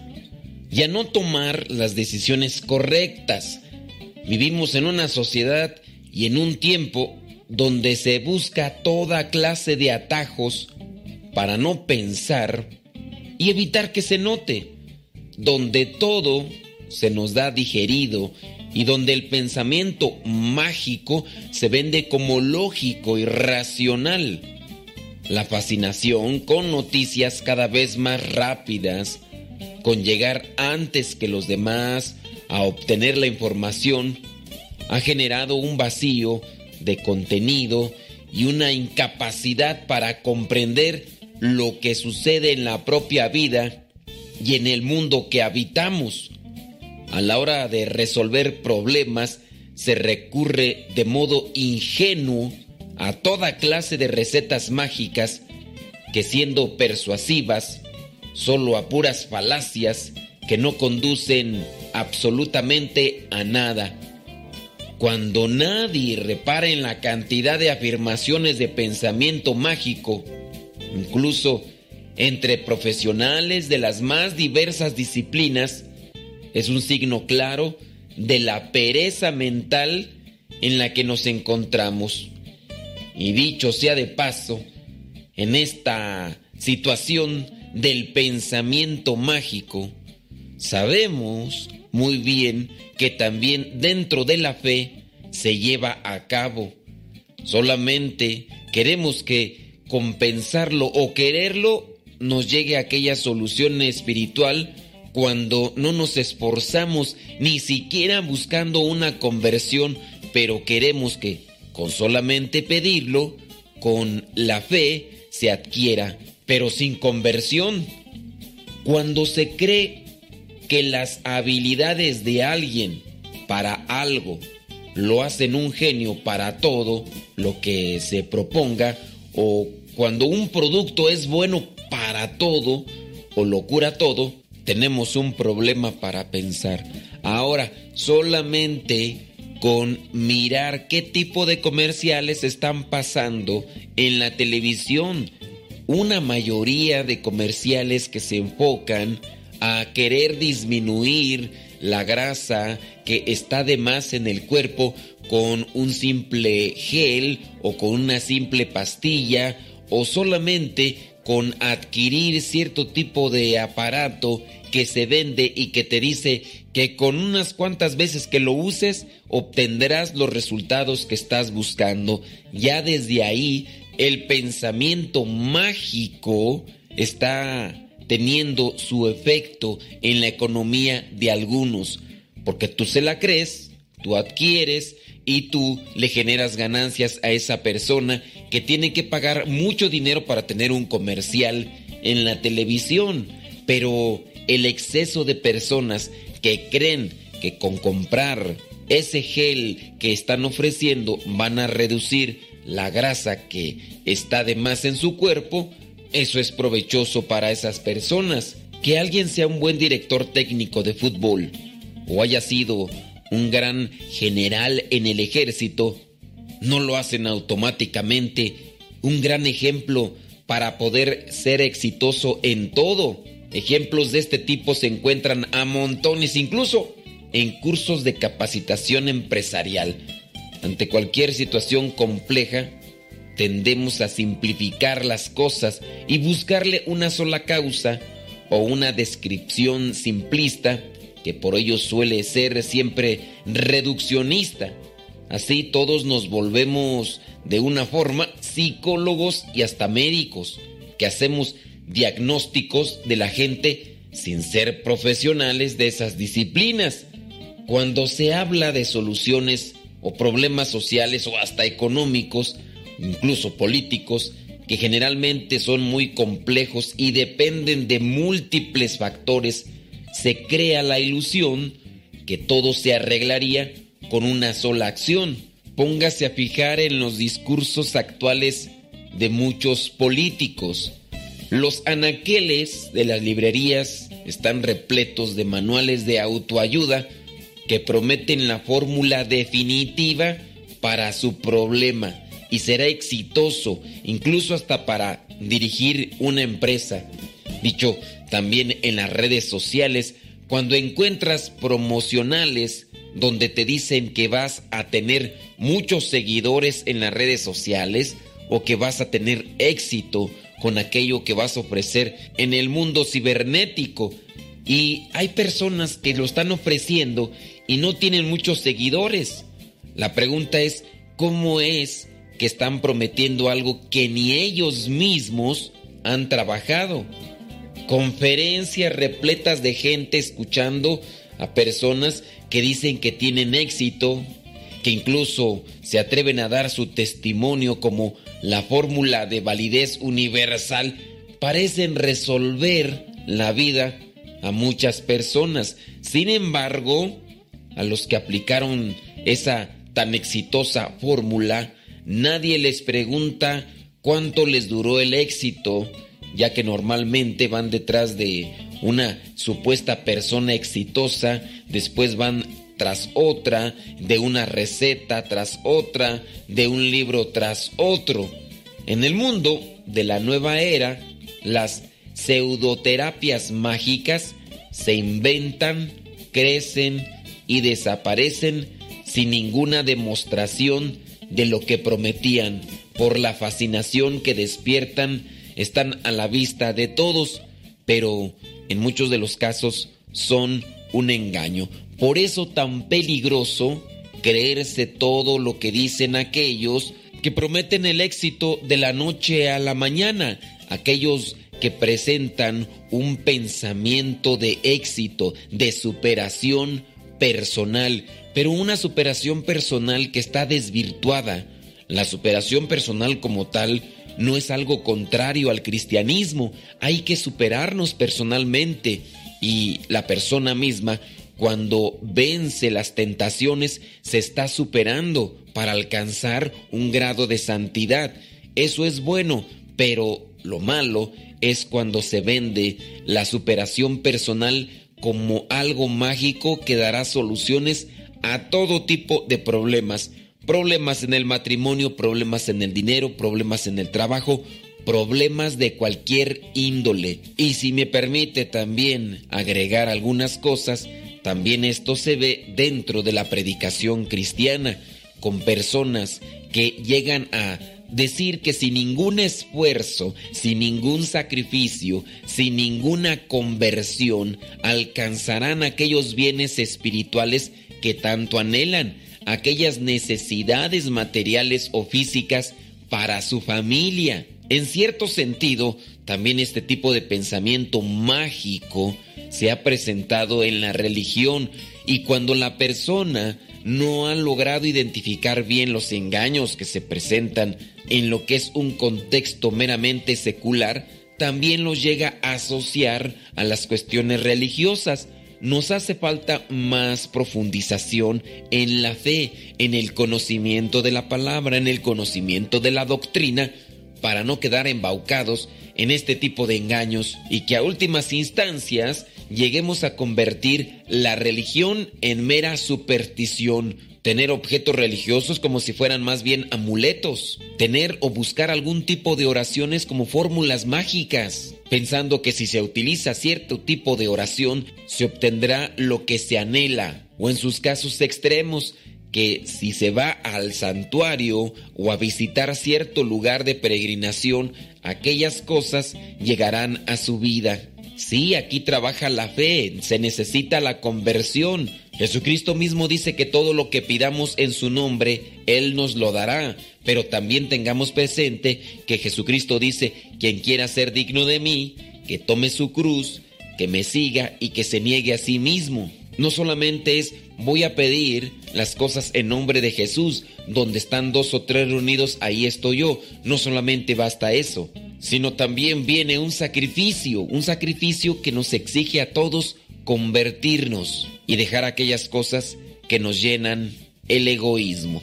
y a no tomar las decisiones correctas. Vivimos en una sociedad y en un tiempo donde se busca toda clase de atajos para no pensar y evitar que se note, donde todo se nos da digerido y donde el pensamiento mágico se vende como lógico y racional. La fascinación con noticias cada vez más rápidas, con llegar antes que los demás a obtener la información, ha generado un vacío de contenido y una incapacidad para comprender lo que sucede en la propia vida y en el mundo que habitamos. A la hora de resolver problemas se recurre de modo ingenuo a toda clase de recetas mágicas que siendo persuasivas, solo a puras falacias que no conducen absolutamente a nada. Cuando nadie repara en la cantidad de afirmaciones de pensamiento mágico, incluso entre profesionales de las más diversas disciplinas, es un signo claro de la pereza mental en la que nos encontramos. Y dicho sea de paso, en esta situación del pensamiento mágico, sabemos muy bien que también dentro de la fe se lleva a cabo. Solamente queremos que compensarlo o quererlo nos llegue a aquella solución espiritual cuando no nos esforzamos ni siquiera buscando una conversión, pero queremos que con solamente pedirlo, con la fe, se adquiera, pero sin conversión. Cuando se cree que las habilidades de alguien para algo lo hacen un genio para todo lo que se proponga, o cuando un producto es bueno para todo o lo cura todo, tenemos un problema para pensar. Ahora, solamente con mirar qué tipo de comerciales están pasando en la televisión. Una mayoría de comerciales que se enfocan a querer disminuir la grasa que está de más en el cuerpo con un simple gel o con una simple pastilla o solamente con adquirir cierto tipo de aparato que se vende y que te dice que con unas cuantas veces que lo uses obtendrás los resultados que estás buscando. Ya desde ahí el pensamiento mágico está teniendo su efecto en la economía de algunos, porque tú se la crees, tú adquieres y tú le generas ganancias a esa persona que tiene que pagar mucho dinero para tener un comercial en la televisión. Pero el exceso de personas que creen que con comprar ese gel que están ofreciendo van a reducir la grasa que está de más en su cuerpo, eso es provechoso para esas personas. Que alguien sea un buen director técnico de fútbol o haya sido un gran general en el ejército, no lo hacen automáticamente un gran ejemplo para poder ser exitoso en todo. Ejemplos de este tipo se encuentran a montones, incluso en cursos de capacitación empresarial. Ante cualquier situación compleja, tendemos a simplificar las cosas y buscarle una sola causa o una descripción simplista que por ello suele ser siempre reduccionista. Así todos nos volvemos de una forma psicólogos y hasta médicos, que hacemos diagnósticos de la gente sin ser profesionales de esas disciplinas. Cuando se habla de soluciones o problemas sociales o hasta económicos, incluso políticos, que generalmente son muy complejos y dependen de múltiples factores, se crea la ilusión que todo se arreglaría con una sola acción. Póngase a fijar en los discursos actuales de muchos políticos. Los anaqueles de las librerías están repletos de manuales de autoayuda que prometen la fórmula definitiva para su problema y será exitoso incluso hasta para dirigir una empresa. Dicho también en las redes sociales, cuando encuentras promocionales donde te dicen que vas a tener muchos seguidores en las redes sociales o que vas a tener éxito con aquello que vas a ofrecer en el mundo cibernético. Y hay personas que lo están ofreciendo y no tienen muchos seguidores. La pregunta es, ¿cómo es que están prometiendo algo que ni ellos mismos han trabajado? Conferencias repletas de gente escuchando a personas que dicen que tienen éxito, que incluso se atreven a dar su testimonio como la fórmula de validez universal, parecen resolver la vida a muchas personas. Sin embargo, a los que aplicaron esa tan exitosa fórmula, nadie les pregunta cuánto les duró el éxito, ya que normalmente van detrás de una supuesta persona exitosa, después van tras otra, de una receta tras otra, de un libro tras otro. En el mundo de la nueva era, las pseudoterapias mágicas se inventan, crecen y desaparecen sin ninguna demostración de lo que prometían. Por la fascinación que despiertan, están a la vista de todos, pero en muchos de los casos son un engaño. Por eso tan peligroso creerse todo lo que dicen aquellos que prometen el éxito de la noche a la mañana, aquellos que presentan un pensamiento de éxito, de superación personal, pero una superación personal que está desvirtuada. La superación personal como tal no es algo contrario al cristianismo, hay que superarnos personalmente. Y la persona misma cuando vence las tentaciones se está superando para alcanzar un grado de santidad. Eso es bueno, pero lo malo es cuando se vende la superación personal como algo mágico que dará soluciones a todo tipo de problemas problemas en el matrimonio, problemas en el dinero, problemas en el trabajo, problemas de cualquier índole. Y si me permite también agregar algunas cosas, también esto se ve dentro de la predicación cristiana, con personas que llegan a decir que sin ningún esfuerzo, sin ningún sacrificio, sin ninguna conversión, alcanzarán aquellos bienes espirituales que tanto anhelan aquellas necesidades materiales o físicas para su familia. En cierto sentido, también este tipo de pensamiento mágico se ha presentado en la religión. Y cuando la persona no ha logrado identificar bien los engaños que se presentan en lo que es un contexto meramente secular, también los llega a asociar a las cuestiones religiosas. Nos hace falta más profundización en la fe, en el conocimiento de la palabra, en el conocimiento de la doctrina, para no quedar embaucados en este tipo de engaños y que a últimas instancias lleguemos a convertir la religión en mera superstición, tener objetos religiosos como si fueran más bien amuletos, tener o buscar algún tipo de oraciones como fórmulas mágicas, pensando que si se utiliza cierto tipo de oración se obtendrá lo que se anhela, o en sus casos extremos, que si se va al santuario o a visitar cierto lugar de peregrinación, aquellas cosas llegarán a su vida. Sí, aquí trabaja la fe, se necesita la conversión. Jesucristo mismo dice que todo lo que pidamos en su nombre, Él nos lo dará. Pero también tengamos presente que Jesucristo dice, quien quiera ser digno de mí, que tome su cruz, que me siga y que se niegue a sí mismo. No solamente es voy a pedir las cosas en nombre de Jesús, donde están dos o tres reunidos, ahí estoy yo. No solamente basta eso sino también viene un sacrificio, un sacrificio que nos exige a todos convertirnos y dejar aquellas cosas que nos llenan el egoísmo.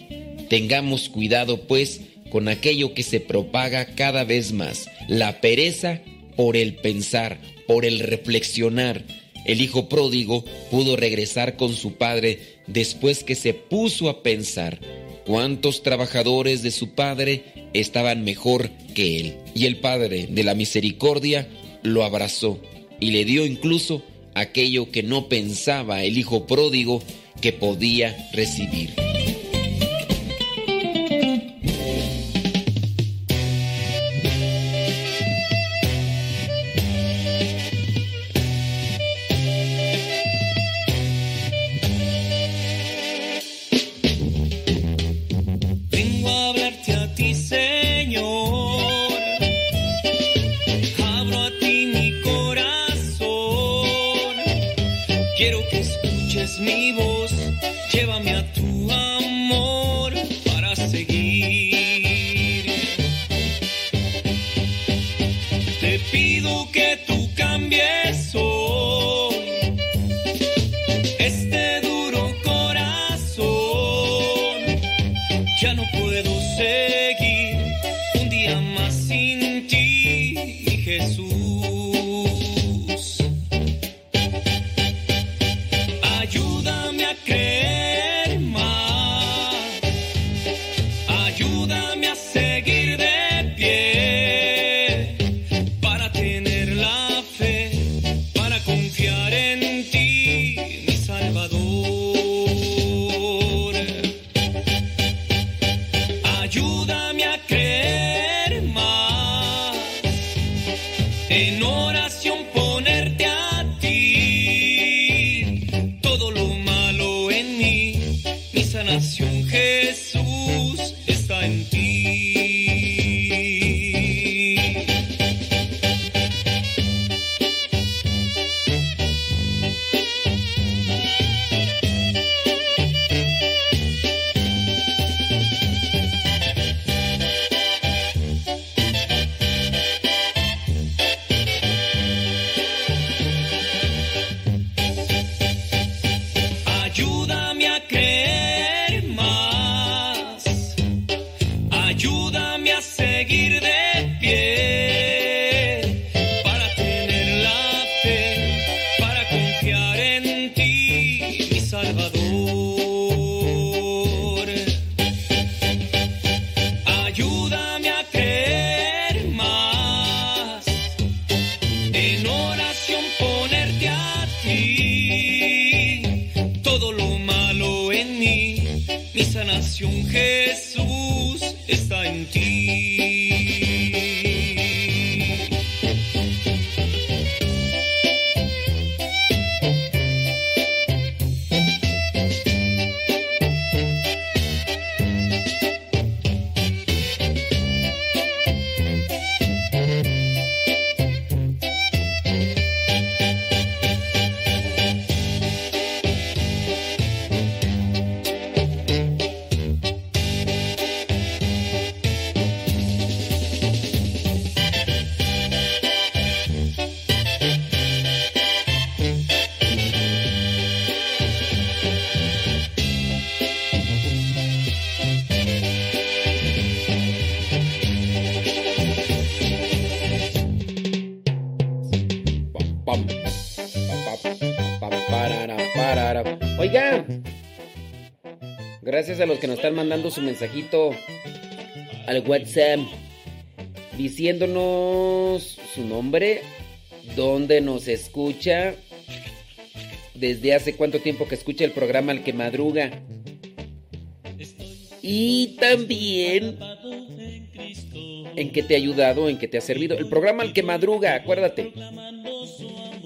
Tengamos cuidado pues con aquello que se propaga cada vez más, la pereza por el pensar, por el reflexionar. El hijo pródigo pudo regresar con su padre después que se puso a pensar cuántos trabajadores de su padre estaban mejor que él. Y el Padre de la Misericordia lo abrazó y le dio incluso aquello que no pensaba el hijo pródigo que podía recibir. Gracias su mensajito al WhatsApp diciéndonos su nombre, dónde nos escucha, desde hace cuánto tiempo que escucha el programa El que madruga. Y también en qué te ha ayudado, en qué te ha servido. El programa El que madruga, acuérdate.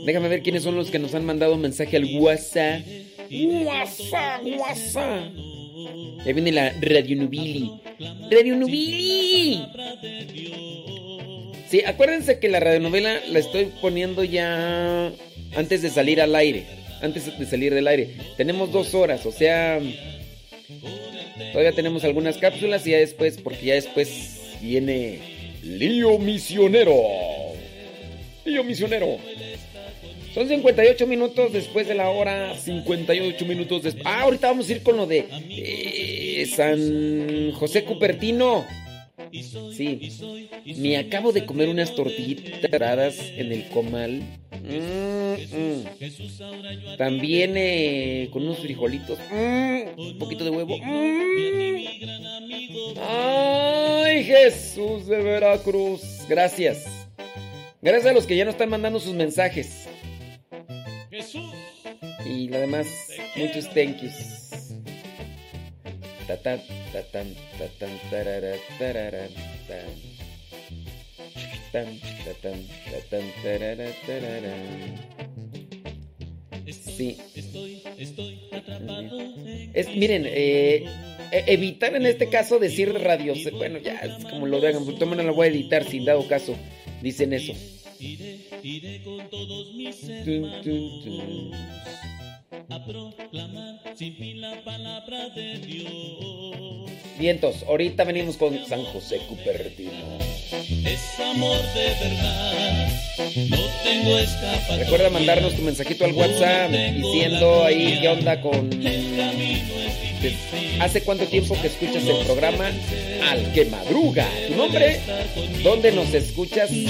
Déjame ver quiénes son los que nos han mandado mensaje al WhatsApp. WhatsApp, WhatsApp. Ahí viene la Radio Nubili. Radio Nubili. Sí, acuérdense que la radionovela la estoy poniendo ya antes de salir al aire. Antes de salir del aire. Tenemos dos horas, o sea... Todavía tenemos algunas cápsulas y ya después, porque ya después viene Lío Misionero. Lío Misionero. Son 58 minutos después de la hora. 58 minutos después. Ah, ahorita vamos a ir con lo de eh, San José Cupertino. Sí. Me acabo de comer unas tortillitas en el comal. Mm, mm. También eh, con unos frijolitos. Mm, un poquito de huevo. Ay, Jesús de Veracruz. Gracias. Gracias a los que ya nos están mandando sus mensajes. Y además, muchos thank yous. Sí. Es, miren, eh, e, evitar en este caso decir radios. Bueno, ya, es como lo vean. Tomen, lo voy a editar sin dado caso. Dicen eso. Iré, con todos mis a proclamar sin fin la palabra de Dios. Vientos, ahorita venimos con San José Cupertino. Es amor de verdad, no tengo escapatoria. Recuerda mandarnos tu mensajito al WhatsApp diciendo ahí qué onda con ¿Hace cuánto tiempo que escuchas el programa Al que madruga? ¿Tu nombre? ¿Dónde nos escuchas? ¿Y,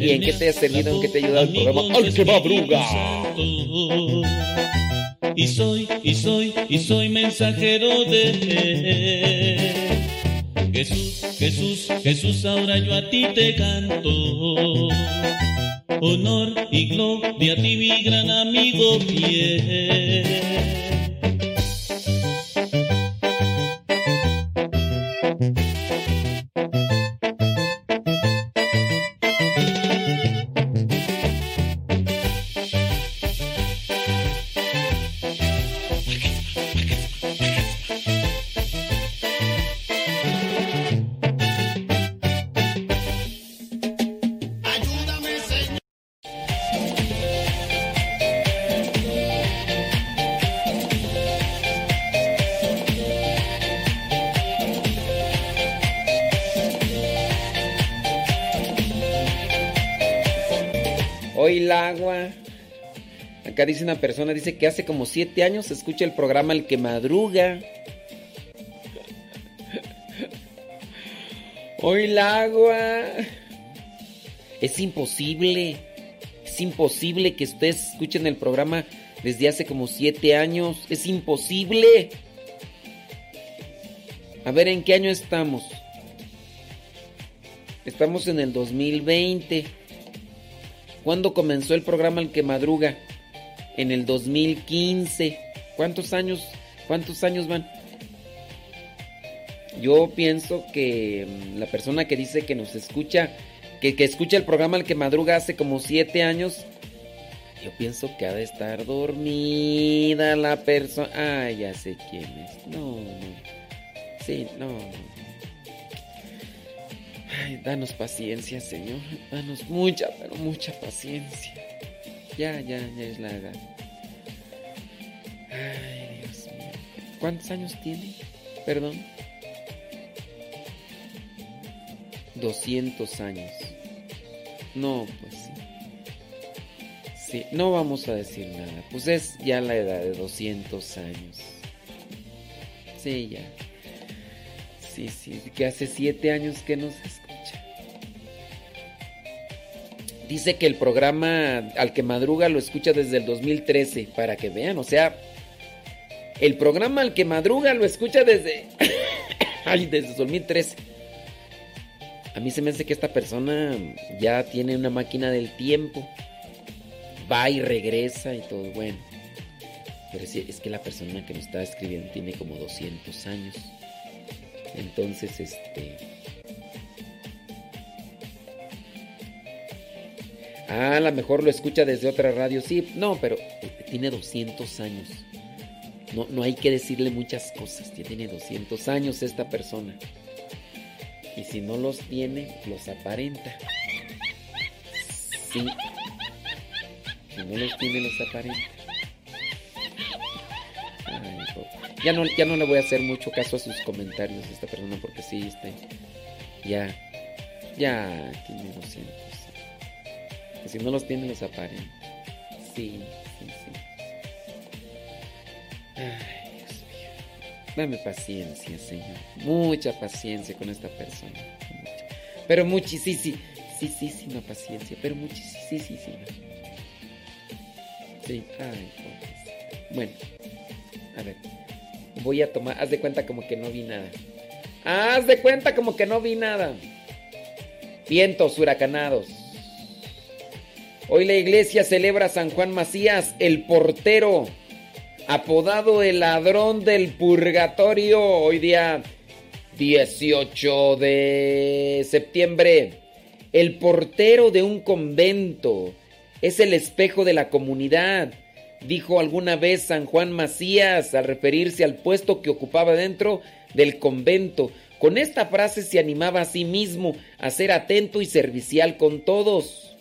en qué te ha servido, en qué te ha ayudado el programa Al que madruga? Y soy, y soy, y soy mensajero de Jesús, Jesús, Jesús, ahora yo a ti te canto. Honor y gloria a ti, mi gran amigo fiel. Acá dice una persona, dice que hace como siete años escucha el programa El que madruga. Hoy el agua. Es imposible. Es imposible que ustedes escuchen el programa desde hace como siete años. Es imposible. A ver, ¿en qué año estamos? Estamos en el 2020. ¿Cuándo comenzó el programa El que madruga? en el 2015. ¿Cuántos años? ¿Cuántos años van? Yo pienso que mm, la persona que dice que nos escucha, que, escucha el programa El que madruga hace como siete años, yo pienso que ha de estar dormida la persona. Ah, ya sé quién es. No, no. Sí, no. Ay, danos paciencia, Señor. Danos mucha, pero mucha paciencia. Ya, ya, ya es la edad. Ay, Dios mío. ¿Cuántos años tiene? Perdón. 200 años. No, pues sí. Sí, no vamos a decir nada. Pues es ya la edad de 200 años. Sí, ya. Sí, sí, que hace 7 años que nos Dice que el programa al que madruga lo escucha desde el 2013, para que vean, o sea, el programa al que madruga lo escucha desde... Ay, desde 2013. A mí se me hace que esta persona ya tiene una máquina del tiempo. Va y regresa y todo, bueno. Pero es que la persona que nos está escribiendo tiene como 200 años. Entonces, este... Ah, a lo mejor lo escucha desde otra radio. Sí, no, pero eh, tiene 200 años. No, no hay que decirle muchas cosas. Tiene 200 años esta persona. Y si no los tiene, los aparenta. Sí. Si no los tiene, los aparenta. Ya, no, ya no le voy a hacer mucho caso a sus comentarios a esta persona porque sí, este, ya, ya tiene 200 si no los tiene, los aparenta. Sí, sí, sí. Ay, Dios mío. Dame paciencia, Señor. Mucha paciencia con esta persona. Pero muchísima, sí, sí, sí, paciencia, pero muchísima. Sí, ay, Bueno, a ver. Voy a tomar, haz de cuenta como que no vi nada. Haz de cuenta como que no vi nada. Vientos huracanados. Hoy la iglesia celebra a San Juan Macías, el portero, apodado el ladrón del purgatorio. Hoy día 18 de septiembre. El portero de un convento es el espejo de la comunidad, dijo alguna vez San Juan Macías al referirse al puesto que ocupaba dentro del convento. Con esta frase se animaba a sí mismo a ser atento y servicial con todos.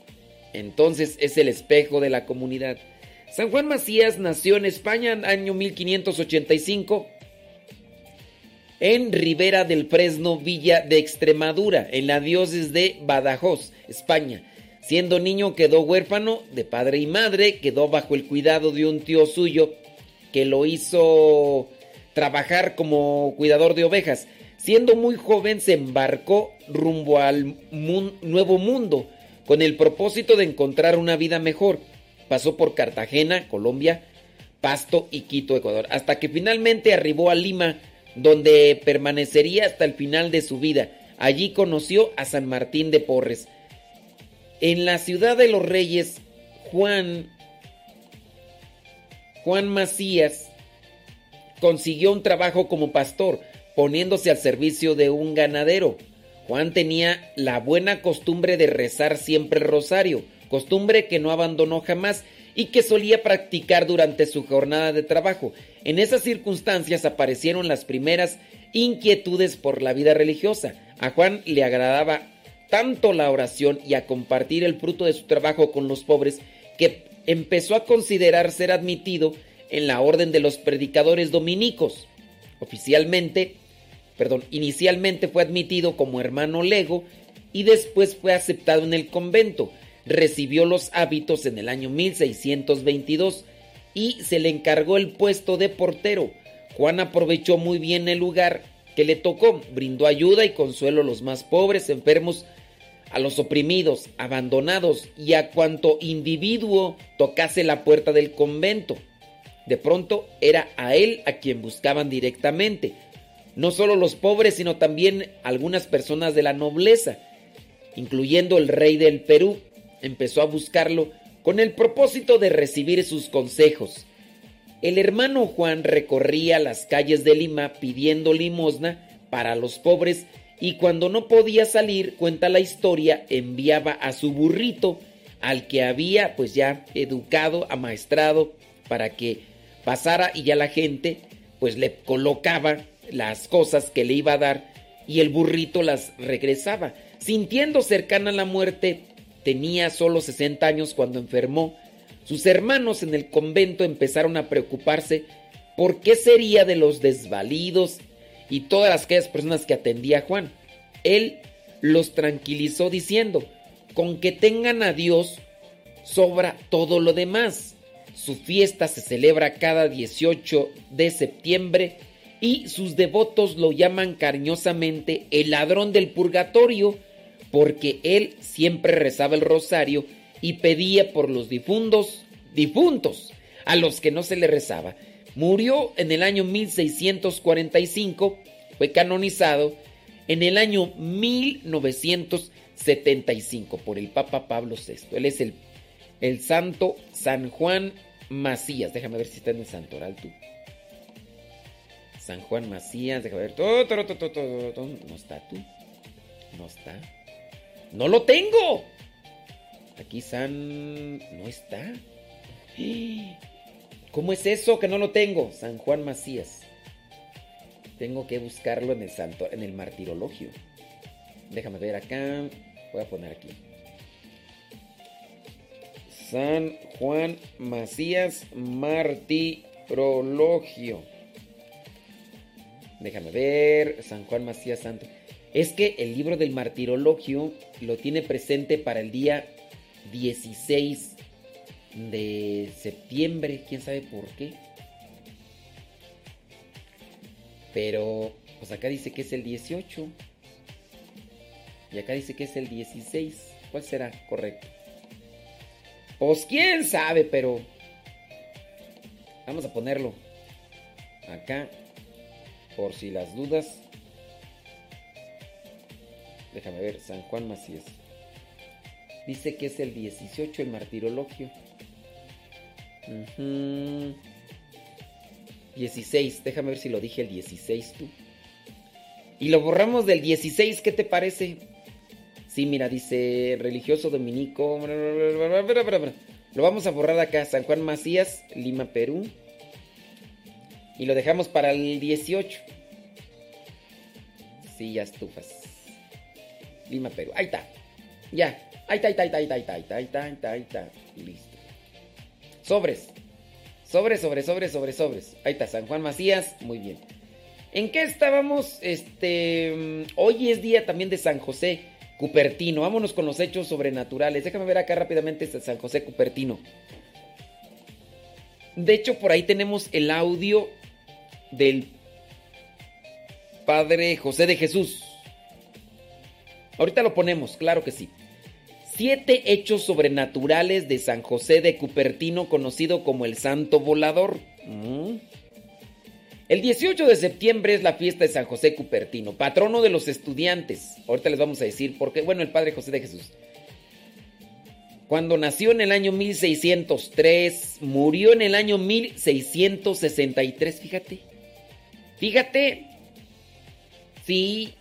Entonces es el espejo de la comunidad. San Juan Macías nació en España en año 1585 en Ribera del Fresno, Villa de Extremadura, en la diócesis de Badajoz, España. Siendo niño quedó huérfano de padre y madre, quedó bajo el cuidado de un tío suyo que lo hizo trabajar como cuidador de ovejas. Siendo muy joven se embarcó rumbo al nuevo mundo con el propósito de encontrar una vida mejor. Pasó por Cartagena, Colombia, Pasto y Quito, Ecuador, hasta que finalmente arribó a Lima, donde permanecería hasta el final de su vida. Allí conoció a San Martín de Porres. En la ciudad de los reyes, Juan, Juan Macías consiguió un trabajo como pastor, poniéndose al servicio de un ganadero. Juan tenía la buena costumbre de rezar siempre el rosario, costumbre que no abandonó jamás y que solía practicar durante su jornada de trabajo. En esas circunstancias aparecieron las primeras inquietudes por la vida religiosa. A Juan le agradaba tanto la oración y a compartir el fruto de su trabajo con los pobres que empezó a considerar ser admitido en la orden de los predicadores dominicos. Oficialmente, perdón, inicialmente fue admitido como hermano lego y después fue aceptado en el convento recibió los hábitos en el año 1622 y se le encargó el puesto de portero. Juan aprovechó muy bien el lugar que le tocó, brindó ayuda y consuelo a los más pobres, enfermos, a los oprimidos, abandonados y a cuanto individuo tocase la puerta del convento. De pronto era a él a quien buscaban directamente, no solo los pobres, sino también algunas personas de la nobleza, incluyendo el rey del Perú, empezó a buscarlo con el propósito de recibir sus consejos. El hermano Juan recorría las calles de Lima pidiendo limosna para los pobres y cuando no podía salir, cuenta la historia, enviaba a su burrito al que había pues ya educado, amaestrado para que pasara y ya la gente pues le colocaba las cosas que le iba a dar y el burrito las regresaba. Sintiendo cercana la muerte, tenía solo 60 años cuando enfermó, sus hermanos en el convento empezaron a preocuparse por qué sería de los desvalidos y todas aquellas personas que atendía Juan. Él los tranquilizó diciendo, con que tengan a Dios sobra todo lo demás. Su fiesta se celebra cada 18 de septiembre y sus devotos lo llaman cariñosamente el ladrón del purgatorio porque él siempre rezaba el rosario y pedía por los difuntos, difuntos, a los que no se le rezaba. Murió en el año 1645, fue canonizado en el año 1975 por el Papa Pablo VI. Él es el, el santo San Juan Macías. Déjame ver si está en el santoral tú. San Juan Macías, déjame ver. No está tú. No está. No lo tengo. Aquí San... No está. ¿Cómo es eso que no lo tengo? San Juan Macías. Tengo que buscarlo en el santo, en el martirologio. Déjame ver acá. Voy a poner aquí. San Juan Macías Martirologio. Déjame ver. San Juan Macías Santo. Es que el libro del martirologio lo tiene presente para el día 16 de septiembre, quién sabe por qué. Pero, pues acá dice que es el 18. Y acá dice que es el 16. ¿Cuál será correcto? Pues quién sabe, pero... Vamos a ponerlo acá. Por si las dudas. Déjame ver, San Juan Macías. Dice que es el 18 el martirologio. 16, déjame ver si lo dije el 16 tú. Y lo borramos del 16, ¿qué te parece? Sí, mira, dice religioso dominico. Lo vamos a borrar acá, San Juan Macías, Lima, Perú. Y lo dejamos para el 18. Sí, ya estufas. Lima, Perú. Ahí está. Ya. Ahí está, ahí está, ahí está, ahí está, ahí está, ahí está, ahí está. Listo. Sobres. Sobres, sobres, sobres, sobres, sobres. Ahí está, San Juan Macías. Muy bien. ¿En qué estábamos? Este. Hoy es día también de San José Cupertino. Vámonos con los hechos sobrenaturales. Déjame ver acá rápidamente este San José Cupertino. De hecho, por ahí tenemos el audio del Padre José de Jesús. Ahorita lo ponemos, claro que sí. Siete hechos sobrenaturales de San José de Cupertino, conocido como el Santo Volador. Mm. El 18 de septiembre es la fiesta de San José Cupertino, patrono de los estudiantes. Ahorita les vamos a decir por qué. Bueno, el Padre José de Jesús. Cuando nació en el año 1603, murió en el año 1663, fíjate. Fíjate. Sí,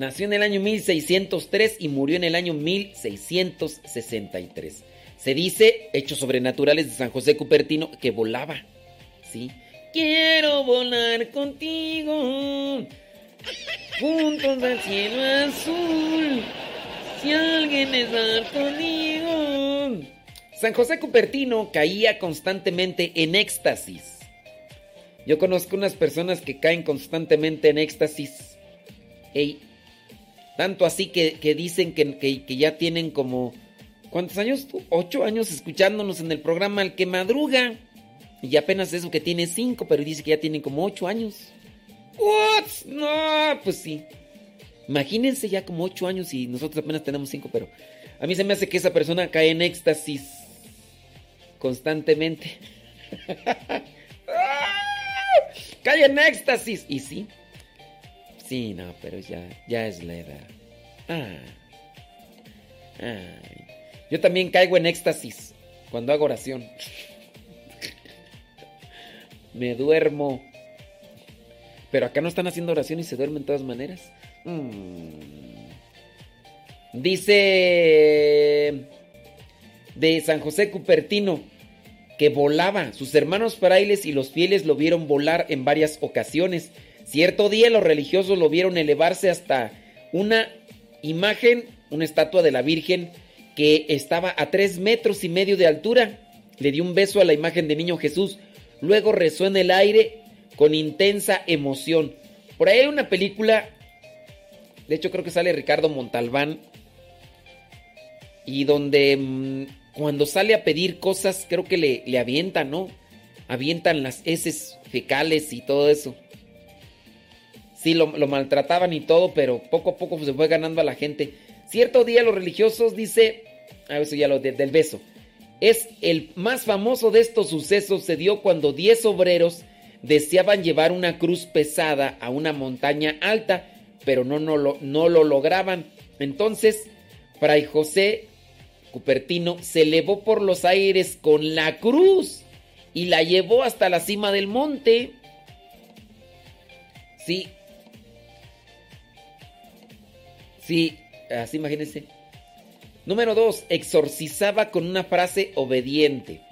Nació en el año 1603 y murió en el año 1663. Se dice, hechos sobrenaturales de San José Cupertino, que volaba. ¿Sí? Quiero volar contigo, juntos al cielo azul, si alguien es dar conmigo. San José Cupertino caía constantemente en éxtasis. Yo conozco unas personas que caen constantemente en éxtasis. Ey, tanto así que, dicen que, ya tienen como... ¿Cuántos años tú? Ocho años escuchándonos en el programa El que madruga. Y apenas eso que tiene cinco, pero dice que ya tienen como ocho años. ¿What? No, pues sí. Imagínense ya como ocho años y nosotros apenas tenemos cinco, pero a mí se me hace que esa persona cae en éxtasis constantemente. cae en éxtasis. Y sí, Sí, no, pero ya, ya es la edad. Ah. Yo también caigo en éxtasis cuando hago oración. Me duermo. Pero acá no están haciendo oración y se duermen de todas maneras. Mm. Dice de San José Cupertino que volaba. Sus hermanos frailes y los fieles lo vieron volar en varias ocasiones. Cierto día los religiosos lo vieron elevarse hasta una imagen, una estatua de la Virgen que estaba a tres metros y medio de altura. Le dio un beso a la imagen de Niño Jesús. Luego rezó en el aire con intensa emoción. Por ahí hay una película, de hecho creo que sale Ricardo Montalbán, y donde mm, cuando sale a pedir cosas creo que le, le avientan, ¿no? Avientan las heces fecales y todo eso. Sí, lo, maltrataban y todo, pero poco a poco se fue ganando a la gente. Cierto día los religiosos dice, a ah, eso ya lo del beso, es el más famoso de estos sucesos se dio cuando 10 obreros deseaban llevar una cruz pesada a una montaña alta, pero no, no, lo, no lo lograban. Entonces, Fray José Cupertino se elevó por los aires con la cruz y la llevó hasta la cima del monte. Sí, Sí, así imagínense. Número 2. Exorcizaba con una frase obediente.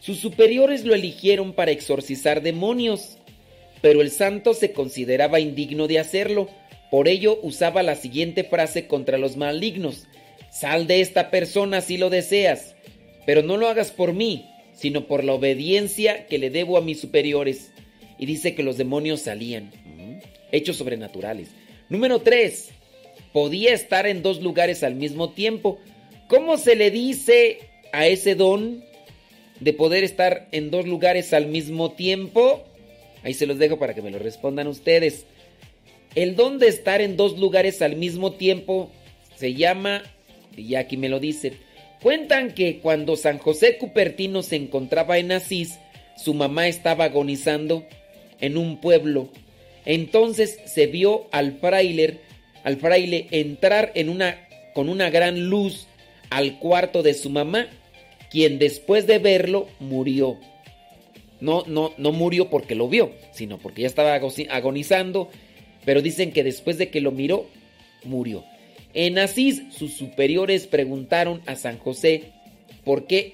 Sus superiores lo eligieron para exorcizar demonios, pero el santo se consideraba indigno de hacerlo. Por ello usaba la siguiente frase contra los malignos. Sal de esta persona si lo deseas, pero no lo hagas por mí, sino por la obediencia que le debo a mis superiores. Y dice que los demonios salían. Mm, hechos sobrenaturales. Número 3 podía estar en dos lugares al mismo tiempo. ¿Cómo se le dice a ese don de poder estar en dos lugares al mismo tiempo? Ahí se los dejo para que me lo respondan ustedes. El don de estar en dos lugares al mismo tiempo se llama, y aquí me lo dicen, cuentan que cuando San José Cupertino se encontraba en Asís, su mamá estaba agonizando en un pueblo. Entonces se vio al fraile, al fraile entrar en una, con una gran luz al cuarto de su mamá, quien después de verlo murió. No, no, no murió porque lo vio, sino porque ya estaba agonizando, pero dicen que después de que lo miró, murió. En Asís, sus superiores preguntaron a San José por qué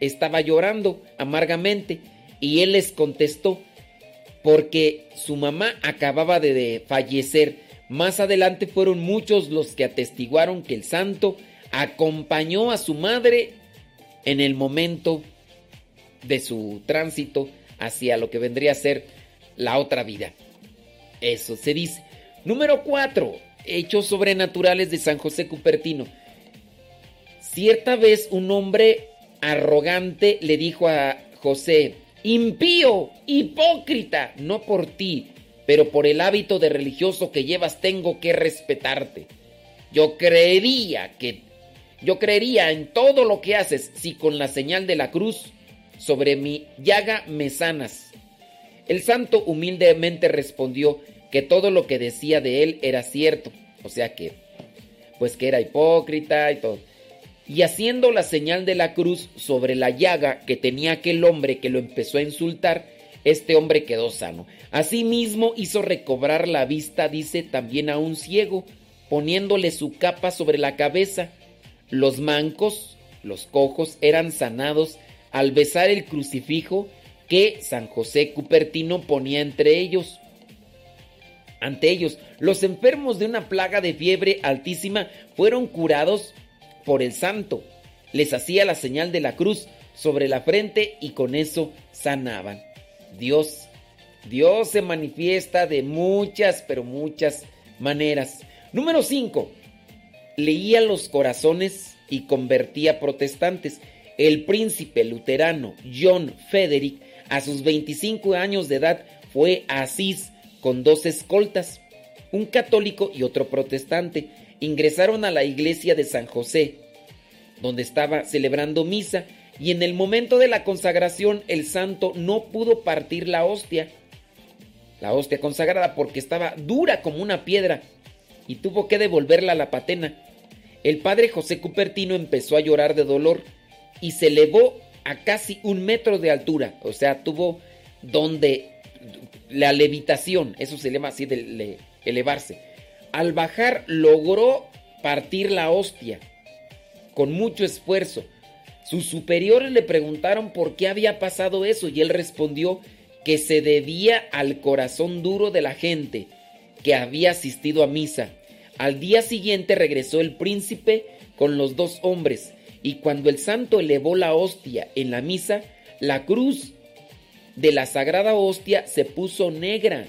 estaba llorando amargamente y él les contestó, porque su mamá acababa de fallecer. Más adelante fueron muchos los que atestiguaron que el santo acompañó a su madre en el momento de su tránsito hacia lo que vendría a ser la otra vida. Eso se dice. Número 4. Hechos sobrenaturales de San José Cupertino. Cierta vez un hombre arrogante le dijo a José, impío, hipócrita, no por ti, pero por el hábito de religioso que llevas tengo que respetarte. Yo creería que yo creería en todo lo que haces si con la señal de la cruz sobre mi llaga me sanas. El santo humildemente respondió que todo lo que decía de él era cierto, o sea que, pues que era hipócrita y todo. Y haciendo la señal de la cruz sobre la llaga que tenía aquel hombre que lo empezó a insultar, este hombre quedó sano. Asimismo hizo recobrar la vista, dice también a un ciego, poniéndole su capa sobre la cabeza. Los mancos, los cojos, eran sanados al besar el crucifijo que San José Cupertino ponía entre ellos. Ante ellos, los enfermos de una plaga de fiebre altísima fueron curados por el santo. Les hacía la señal de la cruz sobre la frente y con eso sanaban. Dios, Dios se manifiesta de muchas, pero muchas maneras. Número 5. Leía los corazones y convertía protestantes el príncipe luterano John Frederick, a sus 25 años de edad, fue a Asís con dos escoltas, un católico y otro protestante. Ingresaron a la iglesia de San José, donde estaba celebrando misa, y en el momento de la consagración el santo no pudo partir la hostia, la hostia consagrada, porque estaba dura como una piedra, y tuvo que devolverla a la patena. El padre José Cupertino empezó a llorar de dolor y se elevó a casi un metro de altura. O sea, tuvo donde la levitación, eso se llama así de elevarse. Al bajar logró partir la hostia con mucho esfuerzo. Sus superiores le preguntaron por qué había pasado eso y él respondió que se debía al corazón duro de la gente que había asistido a misa. Al día siguiente regresó el príncipe con los dos hombres y cuando el santo elevó la hostia en la misa, la cruz de la sagrada hostia se puso negra.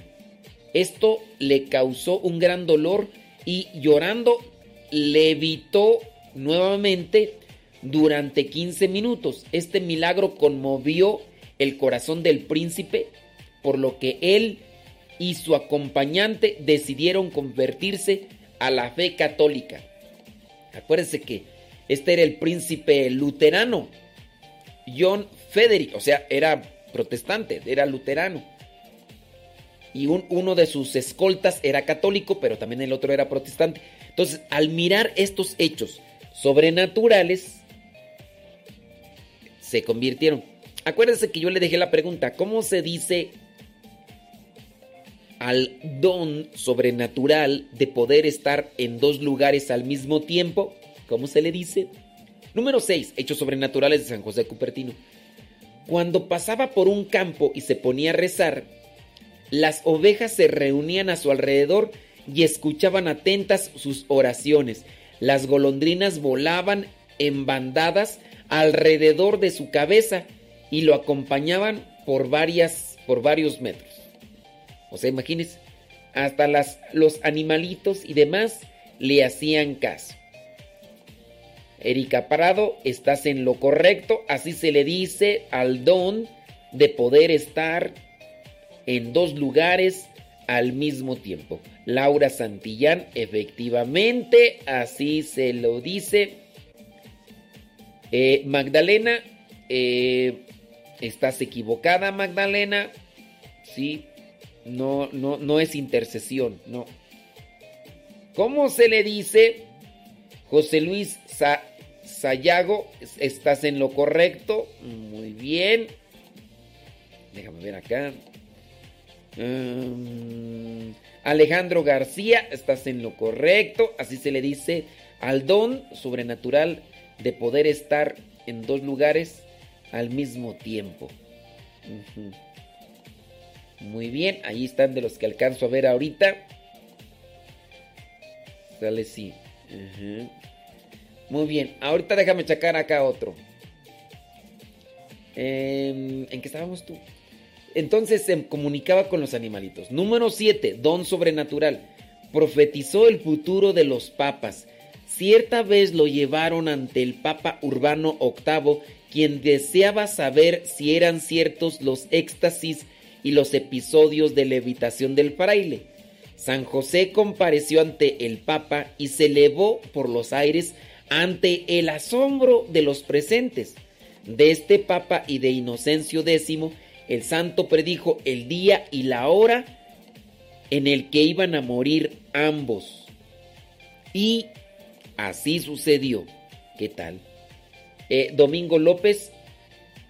Esto le causó un gran dolor y llorando levitó nuevamente durante 15 minutos. Este milagro conmovió el corazón del príncipe, por lo que él y su acompañante decidieron convertirse a la fe católica. Acuérdense que este era el príncipe luterano, John Frederick, o sea, era protestante, era luterano. Y uno de sus escoltas era católico, pero también el otro era protestante. Entonces, al mirar estos hechos sobrenaturales, se convirtieron. Acuérdense que yo le dejé la pregunta, ¿cómo se dice al don sobrenatural de poder estar en dos lugares al mismo tiempo? ¿Cómo se le dice? Número 6. Hechos sobrenaturales de San José Cupertino. Cuando pasaba por un campo y se ponía a rezar, las ovejas se reunían a su alrededor y escuchaban atentas sus oraciones. Las golondrinas volaban en bandadas alrededor de su cabeza y lo acompañaban por, varias, por varios metros. O sea, imagínense, hasta las, los animalitos y demás le hacían caso. Erika Parado, estás en lo correcto. Así se le dice al don de poder estar en dos lugares al mismo tiempo. Laura Santillán, efectivamente, así se lo dice. Eh, Magdalena, eh, estás equivocada, Magdalena. Sí, no, no, no es intercesión, no. ¿Cómo se le dice? José Luis Sayago, estás en lo correcto. Muy bien. Déjame ver acá. Alejandro García, estás en lo correcto. Así se le dice al don sobrenatural de poder estar en dos lugares al mismo tiempo. Muy bien, ahí están de los que alcanzo a ver ahorita. Sale sí. Muy bien, ahorita déjame checar acá otro. Em, ¿En qué estábamos tú? Entonces se comunicaba con los animalitos. Número 7, don sobrenatural. Profetizó el futuro de los papas. Cierta vez lo llevaron ante el Papa Urbano VIII, quien deseaba saber si eran ciertos los éxtasis y los episodios de levitación del fraile. San José compareció ante el Papa y se elevó por los aires ante el asombro de los presentes. De este Papa y de Inocencio X el santo predijo el día y la hora en el que iban a morir ambos. Y así sucedió. ¿Qué tal? Eh, Domingo López,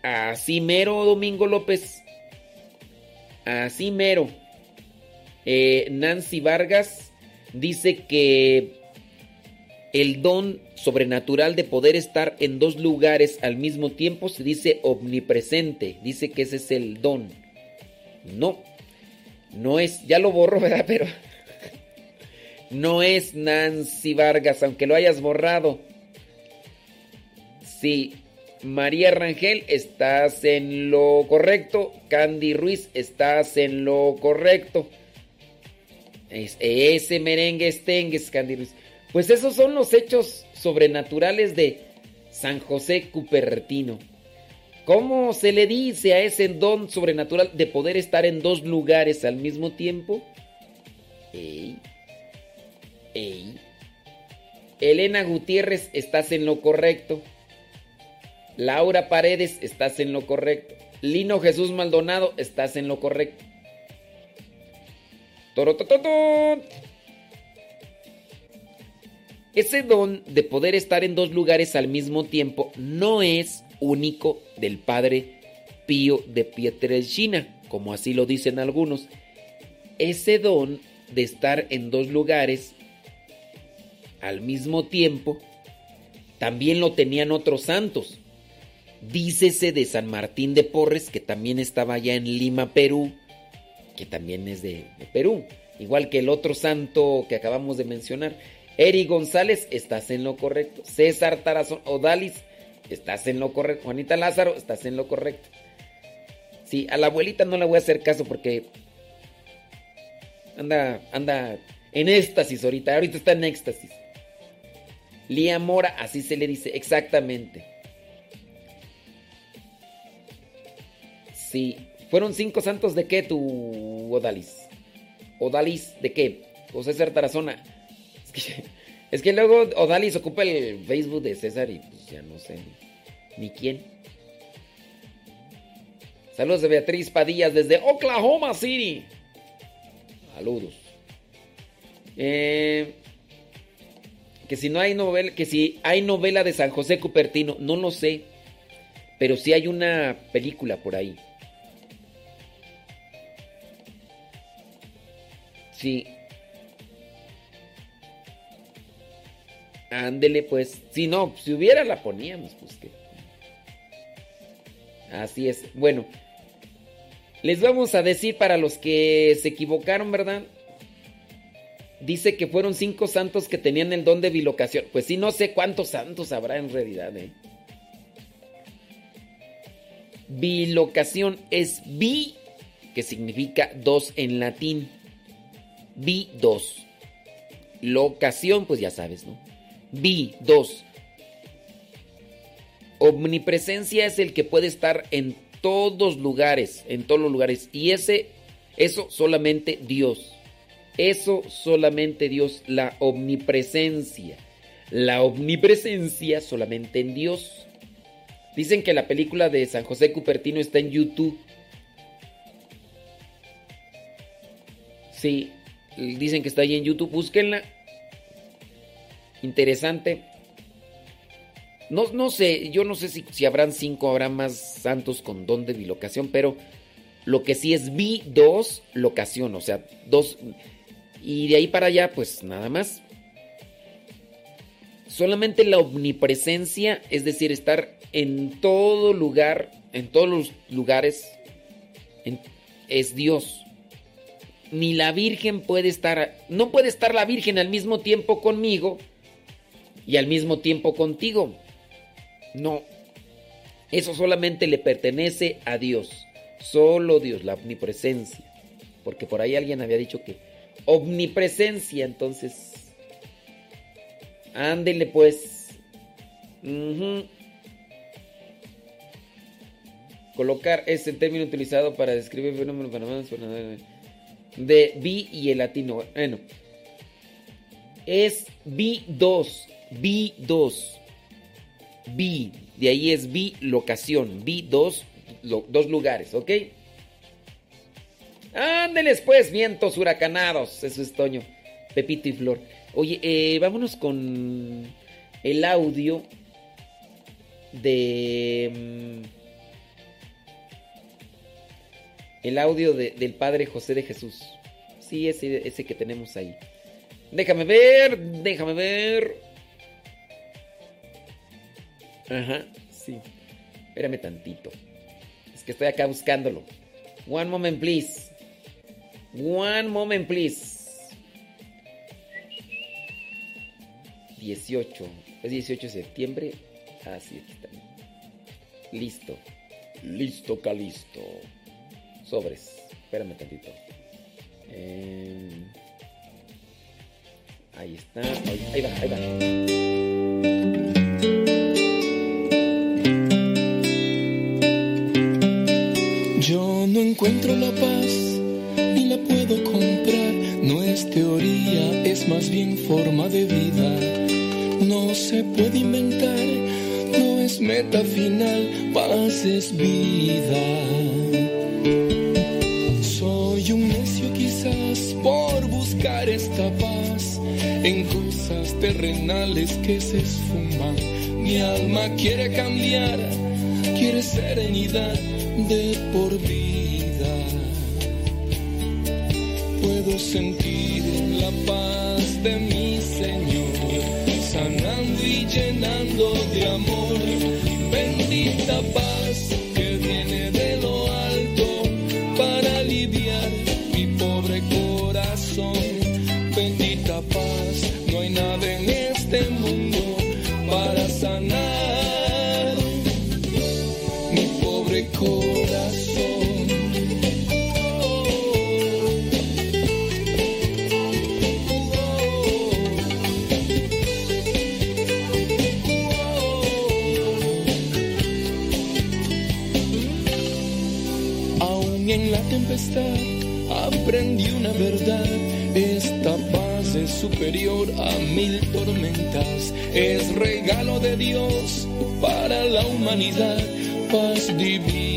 así mero, Domingo López, así mero. Eh, Nancy Vargas dice que el don sobrenatural de poder estar en dos lugares al mismo tiempo se dice omnipresente. Dice que ese es el don. No, no es, ya lo borro, ¿verdad? Pero no es Nancy Vargas, aunque lo hayas borrado. Sí, María Rangel, estás en lo correcto. Candy Ruiz, estás en lo correcto. Es, ese merengue estengues, Candy Ruiz. Pues esos son los hechos sobrenaturales de San José Cupertino. ¿Cómo se le dice a ese don sobrenatural de poder estar en dos lugares al mismo tiempo? Ey, Elena Gutiérrez, estás en lo correcto. Laura Paredes, estás en lo correcto. Lino Jesús Maldonado, estás en lo correcto. Torotototón. Ese don de poder estar en dos lugares al mismo tiempo no es único del Padre Pío de Pietrelcina, como así lo dicen algunos. Ese don de estar en dos lugares al mismo tiempo también lo tenían otros santos. Dícese de San Martín de Porres, que también estaba allá en Lima, Perú, que también es de, Perú, igual que el otro santo que acabamos de mencionar. Eri González, estás en lo correcto. César Tarazón Odalis, estás en lo correcto. Juanita Lázaro, estás en lo correcto. Sí, a la abuelita no le voy a hacer caso porque anda, anda en éxtasis ahorita. Ahorita está en éxtasis. Lía Mora, así se le dice, exactamente. Sí, fueron cinco santos de qué tu Odalis. Odalis, ¿de qué? José César Tarazona. Es que, luego Odalis ocupa el Facebook de César y pues ya no sé ni, quién. Saludos de Beatriz Padillas desde Oklahoma City. Saludos. Eh, que si no hay novela, que si hay novela de San José Cupertino, no lo sé. Pero sí hay una película por ahí. Sí, Ándele, pues. Si no, si hubiera la poníamos, pues que. Así es. Bueno, les vamos a decir para los que se equivocaron, ¿verdad? Dice que fueron cinco santos que tenían el don de bilocación. Pues sí, no sé cuántos santos habrá en realidad, ¿eh? Bilocación es bi, que significa dos en latín. Bi, dos. Locación, pues ya sabes, ¿no? Vi, dos. Omnipresencia es el que puede estar en todos lugares, en todos los lugares. Y ese Eso solamente Dios. Eso solamente Dios, la omnipresencia. La omnipresencia solamente en Dios. Dicen que la película de San José Cupertino está en YouTube. Sí, dicen que está ahí en YouTube. Búsquenla. Interesante. No, no sé, yo no sé si, si habrán cinco, habrá más santos con don de bilocación, pero lo que sí es vi dos locación, o sea, dos. Y de ahí para allá, pues nada más. Solamente la omnipresencia, es decir, estar en todo lugar, en todos los lugares, es Dios. Ni la Virgen puede estar, no puede estar la Virgen al mismo tiempo conmigo y al mismo tiempo contigo. No, eso solamente le pertenece a Dios, solo Dios, la omnipresencia. Porque por ahí alguien había dicho que omnipresencia, entonces, ándele pues. Colocar es el término utilizado para describir fenómenos de vi y el latino. Bueno, es vi 2, vi 2 B. De ahí es B locación. B dos, dos lugares, ¿ok? Ándeles pues, vientos huracanados. Eso es Toño, Pepito y Flor. Oye, eh, vámonos con el audio de... Mm, el audio del Padre José de Jesús. Sí, ese, ese que tenemos ahí. Déjame ver, déjame ver. Ajá, sí. Espérame tantito. Es que estoy acá buscándolo. One moment, please. One moment, please. 18. Es 18 de septiembre. Ah, sí, aquí está. Listo. Listo, calisto. Sobres. Espérame tantito. Em, ahí está. ahí va, ahí va. Yo no encuentro la paz es teoría, es más bien forma de vida. No se puede inventar, no es meta final, paz es vida. Soy un necio quizás por buscar esta paz en cosas terrenales que se esfuman. Mi alma quiere cambiar, quiere serenidad de por vida. Puedo sentir la paz de mi Señor, sanando y llenando de amor. Bendita paz superior a mil tormentas. Es regalo de Dios para la humanidad. Paz divina.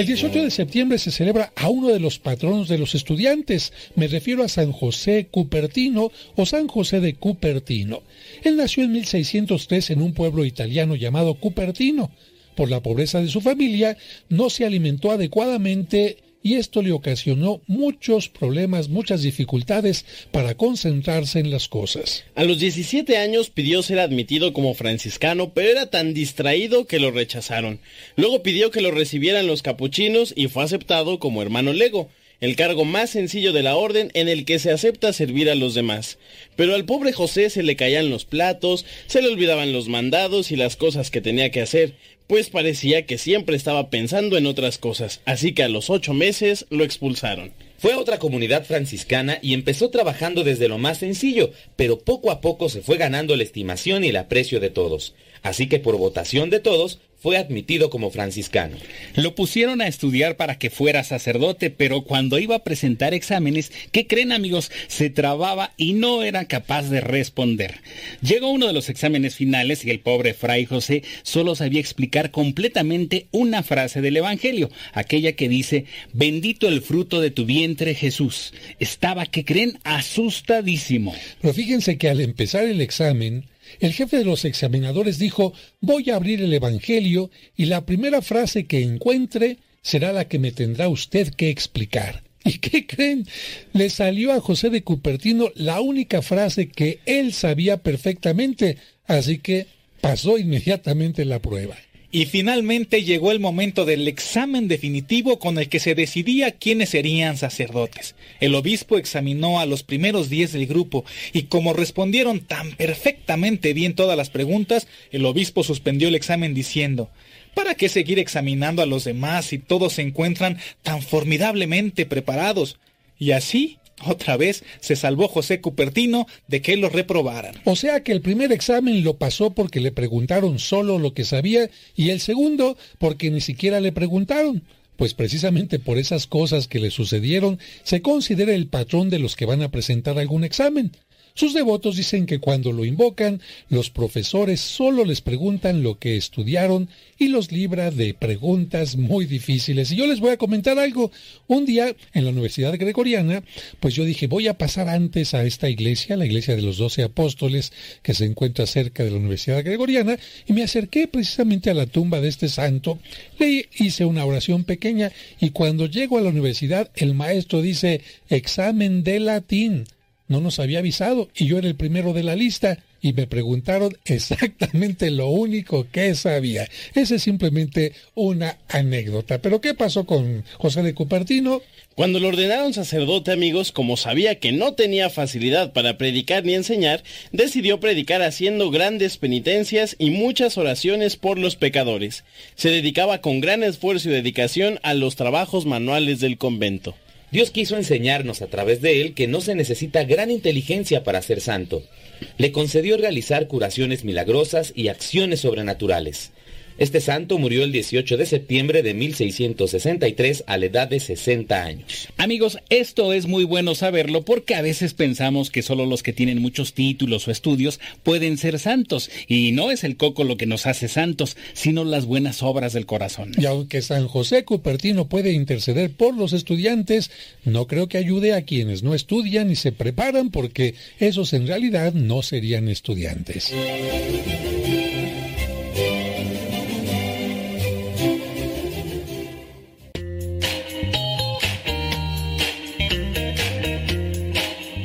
El 18 de septiembre se celebra a uno de los patronos de los estudiantes. Me refiero a San José Cupertino o San José de Cupertino. Él nació en 1603 en un pueblo italiano llamado Cupertino. Por la pobreza de su familia, no se alimentó adecuadamente y esto le ocasionó muchos problemas, muchas dificultades para concentrarse en las cosas. A los 17 años pidió ser admitido como franciscano, pero era tan distraído que lo rechazaron. Luego pidió que lo recibieran los capuchinos y fue aceptado como hermano lego, el cargo más sencillo de la orden en el que se acepta servir a los demás. Pero al pobre José se le caían los platos, se le olvidaban los mandados y las cosas que tenía que hacer. Pues parecía que siempre estaba pensando en otras cosas, así que a los ocho meses lo expulsaron. Fue a otra comunidad franciscana y empezó trabajando desde lo más sencillo, pero poco a poco se fue ganando la estimación y el aprecio de todos. Así que por votación de todos fue admitido como franciscano. Lo pusieron a estudiar para que fuera sacerdote, pero cuando iba a presentar exámenes, ¿qué creen amigos? Se trababa y no era capaz de responder. Llegó uno de los exámenes finales y el pobre fray José solo sabía explicar completamente una frase del Evangelio, aquella que dice, bendito el fruto de tu vientre Jesús. Estaba, ¿qué creen? Asustadísimo. Pero fíjense que al empezar el examen, el jefe de los examinadores dijo, voy a abrir el Evangelio y la primera frase que encuentre será la que me tendrá usted que explicar. ¿Y qué creen? Le salió a José de Cupertino la única frase que él sabía perfectamente, así que pasó inmediatamente la prueba. Y finalmente llegó el momento del examen definitivo con el que se decidía quiénes serían sacerdotes. El obispo examinó a los primeros diez del grupo y como respondieron tan perfectamente bien todas las preguntas, el obispo suspendió el examen diciendo, ¿Para qué seguir examinando a los demás si todos se encuentran tan formidablemente preparados? Y así otra vez se salvó José Cupertino de que lo reprobaran. O sea que el primer examen lo pasó porque le preguntaron solo lo que sabía y el segundo porque ni siquiera le preguntaron. Pues precisamente por esas cosas que le sucedieron se considera el patrón de los que van a presentar algún examen. Sus devotos dicen que cuando lo invocan, los profesores solo les preguntan lo que estudiaron y los libra de preguntas muy difíciles. Y yo les voy a comentar algo. Un día en la Universidad Gregoriana, pues yo dije, voy a pasar antes a esta iglesia, la iglesia de los doce apóstoles, que se encuentra cerca de la Universidad Gregoriana, y me acerqué precisamente a la tumba de este santo, le hice una oración pequeña y cuando llego a la universidad, el maestro dice, examen de latín no nos había avisado y yo era el primero de la lista y me preguntaron exactamente lo único que sabía. Esa es simplemente una anécdota. Pero ¿qué pasó con José de Cupertino? Cuando lo ordenaron sacerdote, amigos, como sabía que no tenía facilidad para predicar ni enseñar, decidió predicar haciendo grandes penitencias y muchas oraciones por los pecadores. Se dedicaba con gran esfuerzo y dedicación a los trabajos manuales del convento. Dios quiso enseñarnos a través de él que no se necesita gran inteligencia para ser santo. Le concedió realizar curaciones milagrosas y acciones sobrenaturales. Este santo murió el 18 de septiembre de 1663 a la edad de 60 años. Amigos, esto es muy bueno saberlo porque a veces pensamos que solo los que tienen muchos títulos o estudios pueden ser santos. Y no es el coco lo que nos hace santos, sino las buenas obras del corazón. Y aunque San José Cupertino puede interceder por los estudiantes, no creo que ayude a quienes no estudian y se preparan porque esos en realidad no serían estudiantes.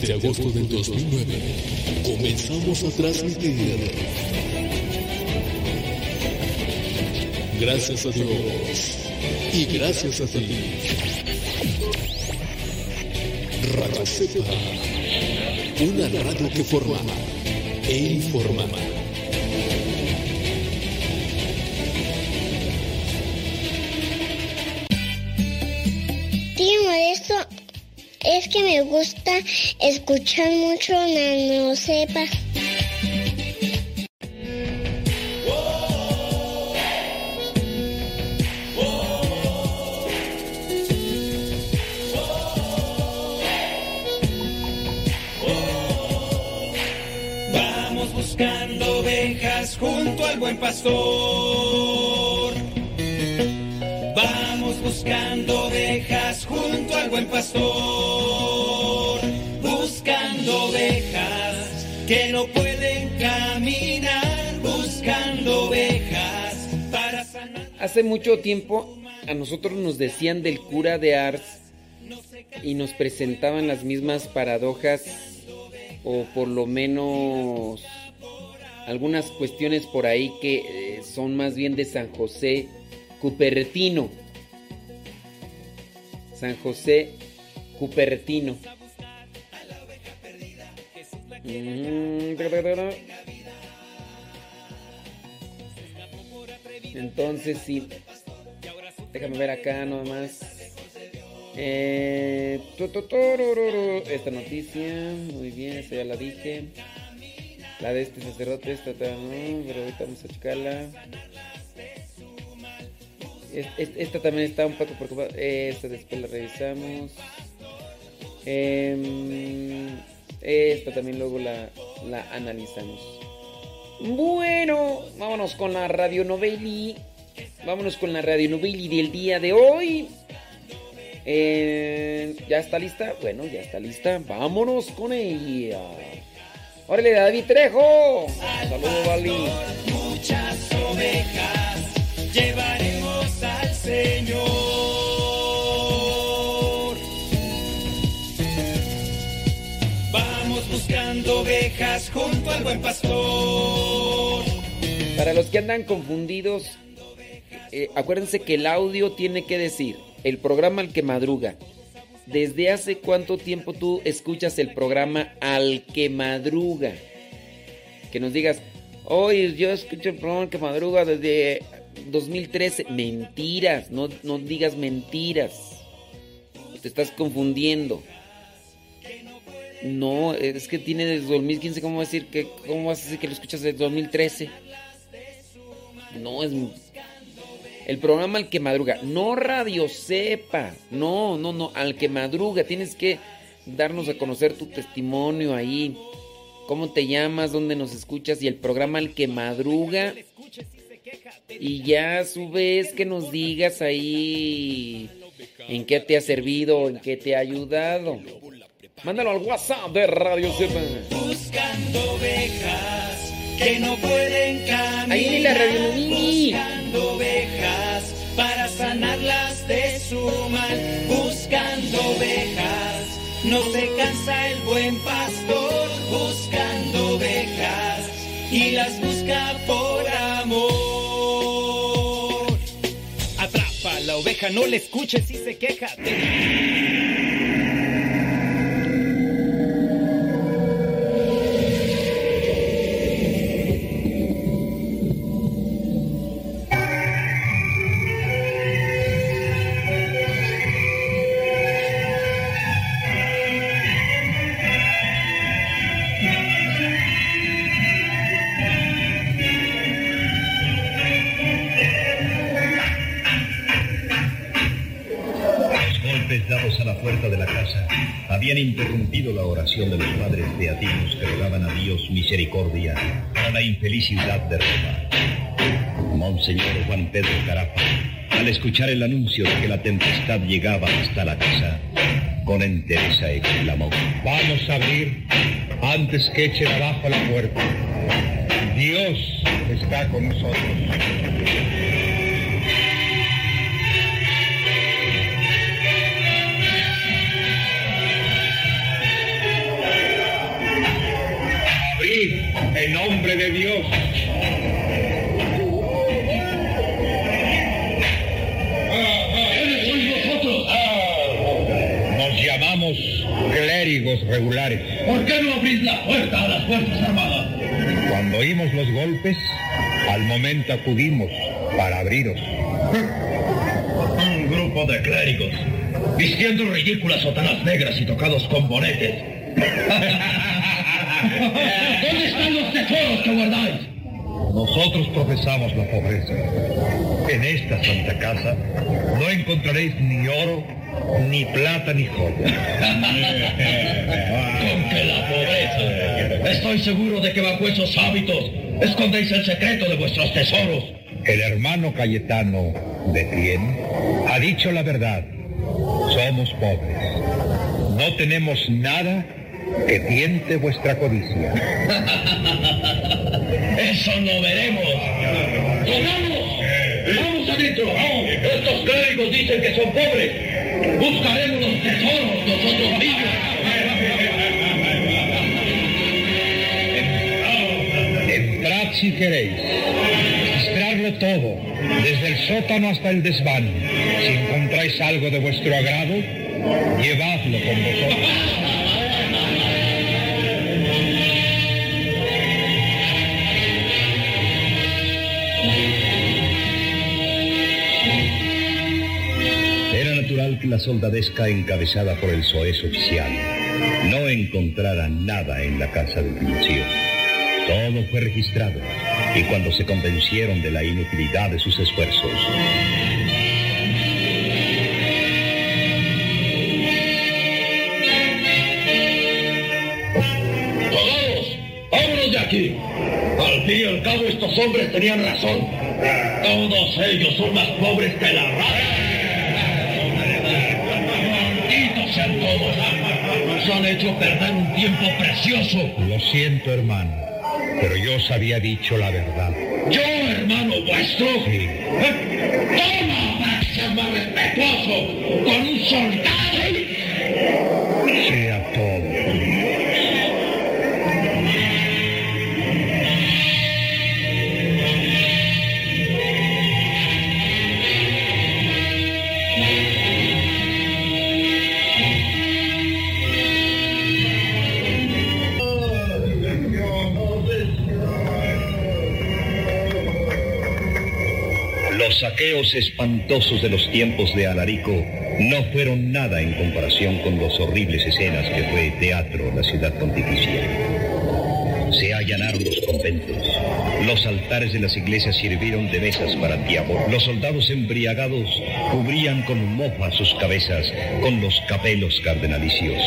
Desde agosto del 2009 comenzamos a transmitir. Gracias a Dios y gracias a ti. Radio Cepa, una radio que forma e informa. Tío Modesto, es que me gusta escuchar mucho Nano Sepa. Vamos buscando ovejas junto al buen pastor. Buscando ovejas junto al buen pastor. Buscando ovejas que no pueden caminar. Buscando ovejas para sanar. Hace mucho tiempo a nosotros nos decían del cura de Ars y nos presentaban las mismas paradojas o por lo menos algunas cuestiones por ahí que eh, son más bien de San José Cupertino. San José Cupertino. Mm, Entonces sí. Déjame ver acá nomás. Eh, esta noticia, muy bien, esta ya la dije. La de este sacerdote, esta ta- no, pero ahorita vamos a checarla. Es- es- Esta también está un poco preocupada. Esta después la revisamos. Em, esta también luego la, analizamos. Bueno, vámonos con la radio noveli. Vámonos con la radio noveli del día de hoy. Eh, ¿Ya está lista? Bueno, ya está lista. Vámonos con ella. ¡Órale, David Trejo! Saludos, Vali. Muchas ovejas al Señor. Vamos buscando ovejas junto al buen pastor. Para los que andan confundidos, eh, acuérdense que el audio tiene que decir el programa al que madruga. ¿Desde hace cuánto tiempo tú escuchas el programa al que madruga? Que nos digas, hoy yo escucho el programa al que madruga desde 2013. Mentiras, no, no digas mentiras. Te estás confundiendo. No, es que tiene desde 2015, ¿cómo decir que, cómo vas a decir que lo escuchas desde 2013? No, es el programa al que madruga, no Radio Sepa, no, no, no, al que madruga, tienes que darnos a conocer tu testimonio ahí, cómo te llamas, dónde nos escuchas y el programa al que madruga y ya a su vez que nos digas ahí en qué te ha servido, en qué te ha ayudado. Mándalo al WhatsApp de Radio Sepa. Buscando ovejas que no pueden caminar. Ahí en la Radio Novini. Buscando ovejas para sanarlas de su mal. Buscando ovejas, no se cansa el buen pastor. Buscando ovejas y las busca por amor. Oveja, no le escuches si se queja. Puerta de la casa habían interrumpido la oración de los padres beatinos que rogaban a Dios misericordia para la infeliz ciudad de Roma. Monseñor Juan Pedro Carafa, al escuchar el anuncio de que la tempestad llegaba hasta la casa, con entereza exclamó, Vamos a abrir antes que echen abajo la puerta. Dios está con nosotros. en nombre de Dios. Nos llamamos clérigos regulares. ¿Por qué no abrís la puerta a las Fuerzas Armadas? Cuando oímos los golpes, al momento acudimos para abriros. Un grupo de clérigos, vistiendo ridículas sotanas negras y tocados con bonetes. ¿Dónde está tesoros que guardáis? Nosotros profesamos la pobreza. En esta santa casa no encontraréis ni oro, ni plata, ni joyas. Con que la pobreza. Estoy seguro de que bajo esos hábitos escondéis el secreto de vuestros tesoros. El hermano Cayetano de Tien ha dicho la verdad. Somos pobres. No tenemos nada que tiente vuestra codicia. Eso lo veremos. ¡Corramos! ¡Vamos adentro! Estos clérigos dicen que son pobres. Buscaremos los tesoros nosotros mismos. Entrad si queréis. Registrarlo todo, desde el sótano hasta el desván. Si encontráis algo de vuestro agrado, llevadlo con vosotros. La soldadesca encabezada por el soez oficial no encontrara nada en la casa de Pinocchio. Todo fue registrado y cuando se convencieron de la inutilidad de sus esfuerzos, ¡Todos! ¡Vámonos de aquí! Al fin y al cabo estos hombres tenían razón. Todos ellos son más pobres que la rata. Hecho perder un tiempo precioso. Lo siento, hermano, pero yo os había dicho la verdad. Yo, hermano vuestro. ¿Eh? ¡Toma! Ser más respetuoso con un soldado. Sea saqueos espantosos de los tiempos de Alarico no fueron nada en comparación con las horribles escenas que fue teatro la ciudad pontificia. Se allanaron los conventos. Los altares de las iglesias sirvieron de mesas para diablos. Los soldados embriagados cubrían con mofa sus cabezas con los capelos cardenalicios.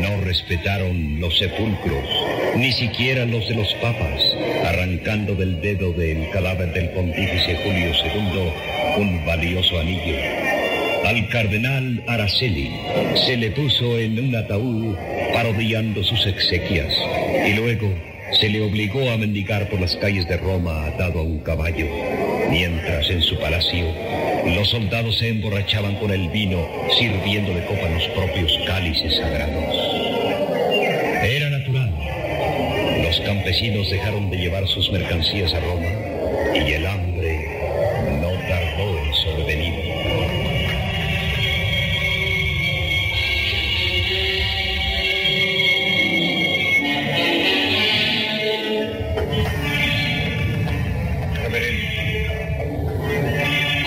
No respetaron los sepulcros, ni siquiera los de los papas, arrancando del dedo del cadáver del pontífice Julio II un valioso anillo. Al cardenal Araceli se le puso en un ataúd parodiando sus exequias y luego se le obligó a mendigar por las calles de Roma atado a un caballo, mientras en su palacio los soldados se emborrachaban con el vino sirviendo de copa los propios cálices sagrados. Campesinos dejaron de llevar sus mercancías a Roma y el hambre no tardó en sobrevenir.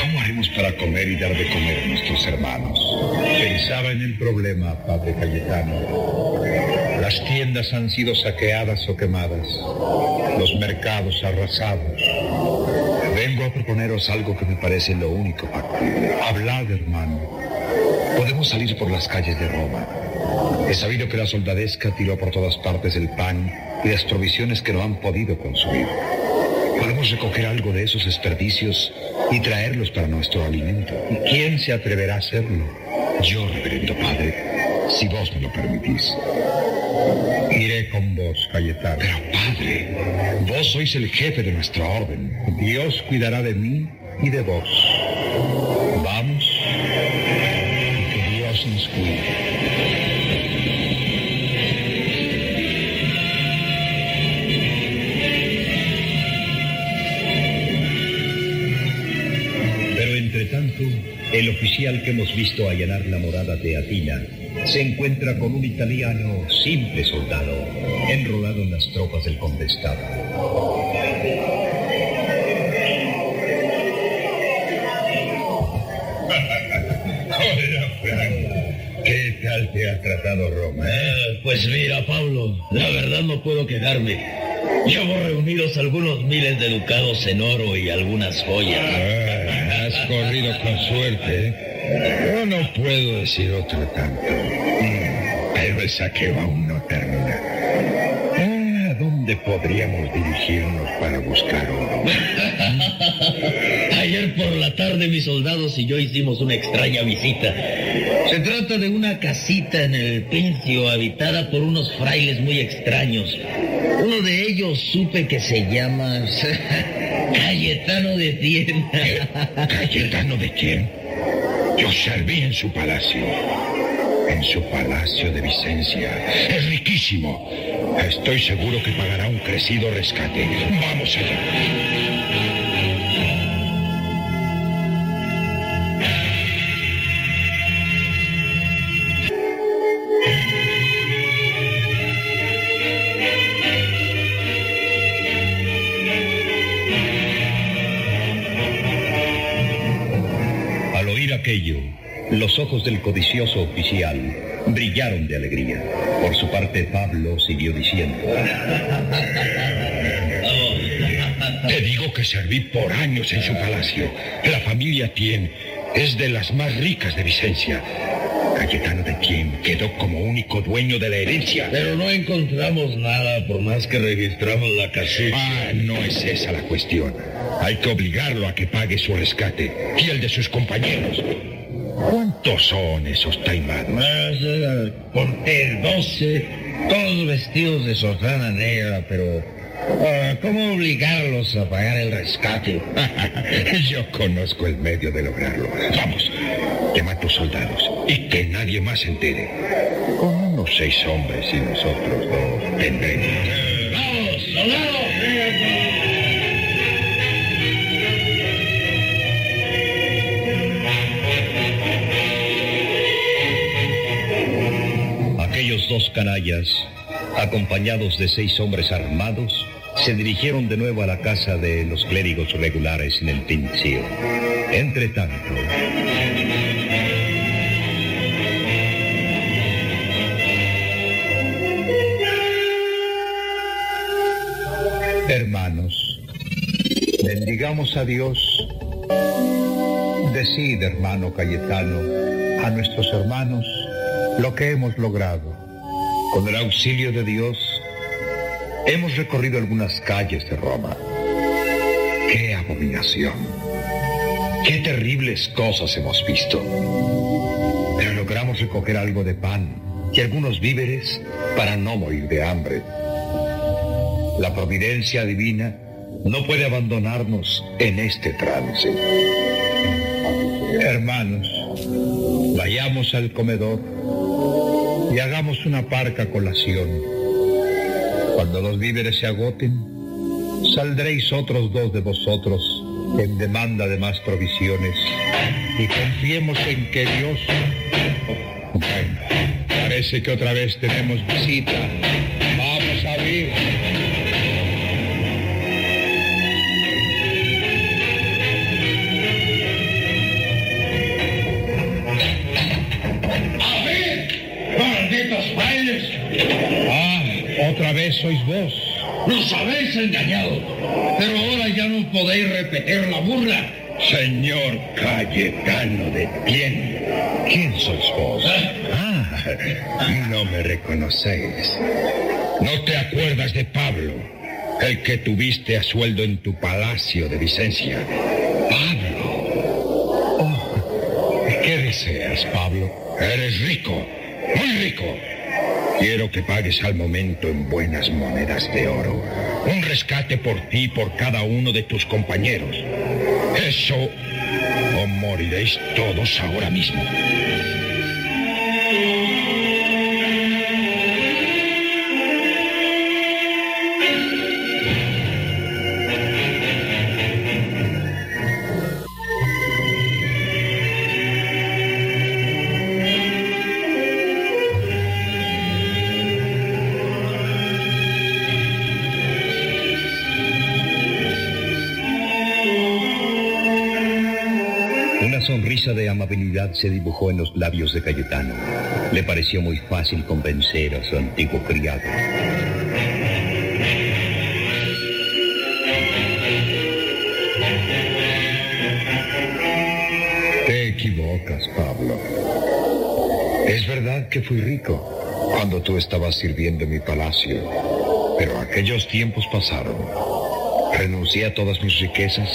¿Cómo haremos para comer y dar de comer a nuestros hermanos? Pensaba en el problema, padre Cayetano. Las tiendas han sido saqueadas o quemadas, los mercados arrasados. Vengo a proponeros algo que me parece lo único factible. Hablad, hermano. Podemos salir por las calles de Roma. He sabido que la soldadesca tiró por todas partes el pan y las provisiones que no han podido consumir. Podemos recoger algo de esos desperdicios y traerlos para nuestro alimento. ¿Y quién se atreverá a hacerlo? Yo, reverendo padre, si vos me lo permitís. Iré con vos, Cayetano. Pero padre, vos sois el jefe de nuestra orden. Dios cuidará de mí y de vos. Vamos que Dios nos cuide. Oficial que hemos visto allanar la morada de Atina se encuentra con un italiano simple soldado, enrolado en las tropas del Frank. ¿Qué tal te ha tratado Roma? eh? Pues mira, Pablo, la verdad no puedo quejarme. Llevo reunidos algunos miles de ducados en oro y algunas joyas. Ah, has corrido con suerte. ¿eh? Yo no puedo decir otro tanto. Mm, Pero el saqueo aún no termina. Ah, ¿A dónde podríamos dirigirnos para buscar oro? Ayer por la tarde mis soldados y yo hicimos una extraña visita. Se trata de una casita en el Pincio habitada por unos frailes muy extraños. Uno de ellos supe que se llama Cayetano de Tienda. ¿Cayetano de quién? Yo serví en su palacio. En su palacio de Vicencia. Es riquísimo. Estoy seguro que pagará un crecido rescate. Vamos allá. Los ojos del codicioso oficial brillaron de alegría. Por su parte, Pablo siguió diciendo. Te digo que serví por años en su palacio. La familia Tien es de las más ricas de Vicencia. Cayetano de Tien quedó como único dueño de la herencia. Pero no encontramos nada por más que registramos la casita. Ah, no es esa la cuestión. Hay que obligarlo a que pague su rescate y el de sus compañeros. ¿Cuántos son esos taimados? Conté 12, todos vestidos de sotana negra, pero ah, ¿cómo obligarlos a pagar el rescate? Yo conozco el medio de lograrlo. Vamos, llama a tus soldados y que nadie más se entere. Con unos seis hombres y nosotros dos tendremos. ¡Vamos, soldados! Dos canallas, acompañados de seis hombres armados, se dirigieron de nuevo a la casa de los clérigos regulares en el Pincio. Entre tanto, Hermanos, bendigamos a Dios. Decid, hermano Cayetano, a nuestros hermanos lo que hemos logrado. Con el auxilio de Dios, hemos recorrido algunas calles de Roma. ¡Qué abominación! ¡Qué terribles cosas hemos visto! Pero logramos recoger algo de pan y algunos víveres para no morir de hambre. La providencia divina no puede abandonarnos en este trance. Hermanos, vayamos al comedor y hagamos una parca colación. Cuando los víveres se agoten, saldréis otros dos de vosotros en demanda de más provisiones y confiemos en que Dios... Bueno, parece que otra vez tenemos visita. Sois vos. ¡Nos habéis engañado! Pero ahora ya no podéis repetir la burla. Señor Cayetano de Tien, ¿Quién sois vos? Ah, no me reconocéis. ¿No te acuerdas de Pablo? El que tuviste a sueldo en tu palacio de Vicencia. Pablo. Oh, ¿Qué deseas, Pablo? Eres rico, muy rico. Quiero que pagues al momento en buenas monedas de oro. Un rescate por ti y por cada uno de tus compañeros. Eso o moriréis todos ahora mismo. De amabilidad se dibujó en los labios de Cayetano. Le pareció muy fácil convencer a su antiguo criado. Te equivocas, Pablo. Es verdad que fui rico cuando tú estabas sirviendo en mi palacio, pero aquellos tiempos pasaron. Renuncié a todas mis riquezas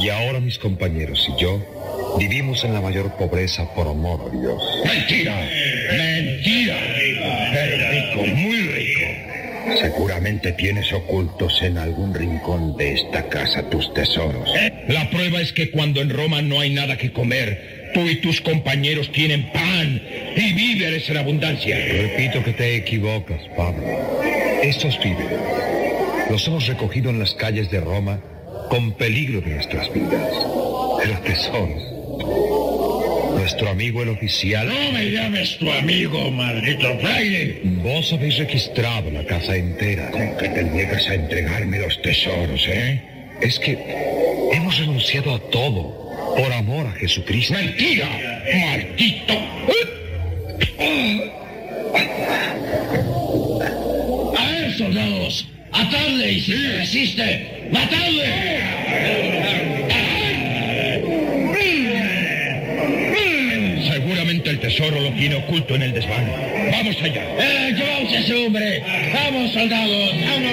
y ahora mis compañeros y yo vivimos en la mayor pobreza por amor a Dios. Mentira, mentira. Eres rico, muy rico. Seguramente tienes ocultos en algún rincón de esta casa tus tesoros. La prueba es que cuando en Roma no hay nada que comer, tú y tus compañeros tienen pan y víveres en abundancia. Repito que te equivocas, Pablo. Estos víveres los hemos recogido en las calles de Roma con peligro de nuestras vidas. Pero tesoros. Nuestro amigo el oficial. No me llames tu amigo, maldito fraile. Vos habéis registrado la casa entera. ¿Con que te niegas a entregarme los tesoros, eh? Es que hemos renunciado a todo por amor a Jesucristo. ¡Mentira! ¡Maldito! ¡A ver, soldados! ¡Atadle y si resiste! ¡Matadle! Lo tiene oculto en el desván. ¡Vamos allá! ¡Eh, llevaos a ese hombre! ¡Vamos, soldados! ¡Vamos!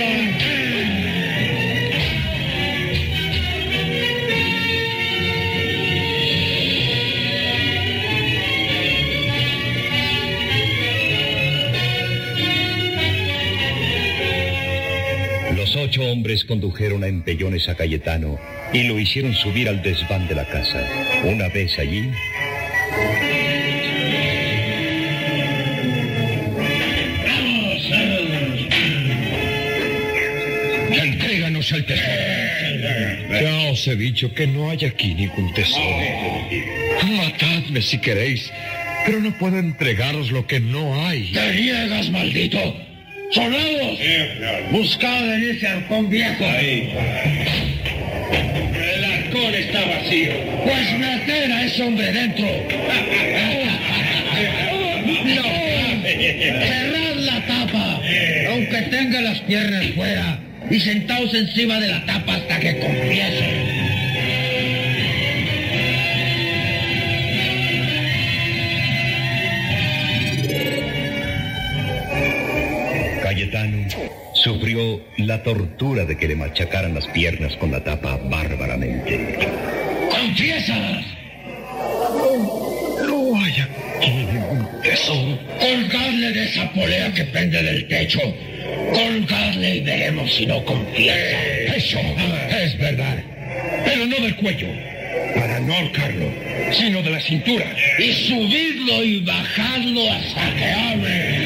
Los ocho hombres condujeron a empellones a Cayetano y lo hicieron subir al desván de la casa. Una vez allí, el tesoro! ya os he dicho que no hay aquí ningún tesoro. Matadme si queréis, pero no puedo entregaros lo que no hay. ¡Te niegas, maldito! ¡Soldados! ¡Buscad en ese arcón viejo! El arcón está vacío. Pues meter a ese hombre dentro. ¡No! ¡Cerrad la tapa! Aunque tenga las piernas fuera. Y sentaos encima de la tapa hasta que confiese. Cayetano sufrió la tortura de que le machacaran las piernas con la tapa bárbaramente. ¡Confiesa! Polea que pende del techo. Colgadle y veremos si no confiesa. Eso es verdad. Pero no del cuello. Para no ahorcarlo, sino de la cintura. Y subidlo y bajadlo hasta que hable.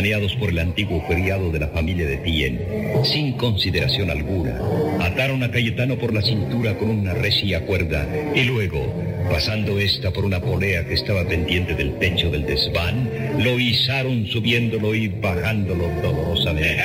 Capitaneados por el antiguo criado de la familia de Tien, sin consideración alguna, ataron a Cayetano por la cintura con una recia cuerda y luego, pasando esta por una polea que estaba pendiente del techo del desván, lo izaron subiéndolo y bajándolo dolorosamente.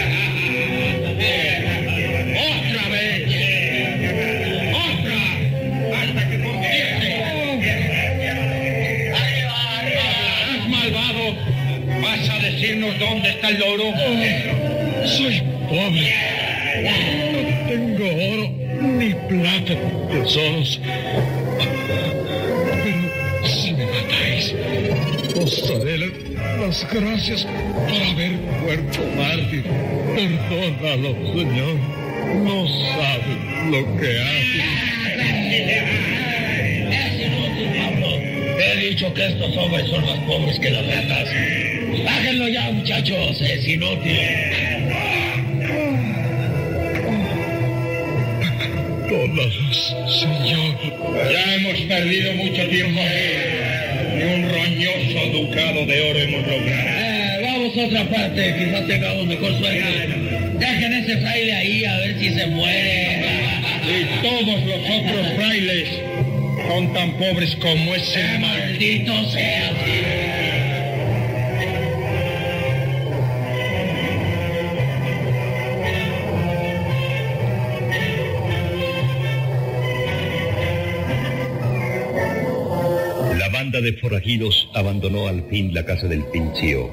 Tesoros. Pero si me matáis, os daré la- las gracias por haber muerto mártir. Perdónalo, Señor. No saben lo que hacen. He dicho que estos hombres son más pobres que las ratas. Bájenlo ya, muchachos, es inútil. Señor. Ya hemos perdido mucho tiempo. Ni un roño ducado de oro hemos logrado. Eh, vamos a otra parte, quizás tengamos mejor suerte. Dejen ese fraile ahí a ver si se muere. Y todos los otros frailes son tan pobres como ese maldito sea. De forajidos abandonó al fin la casa del pinchío,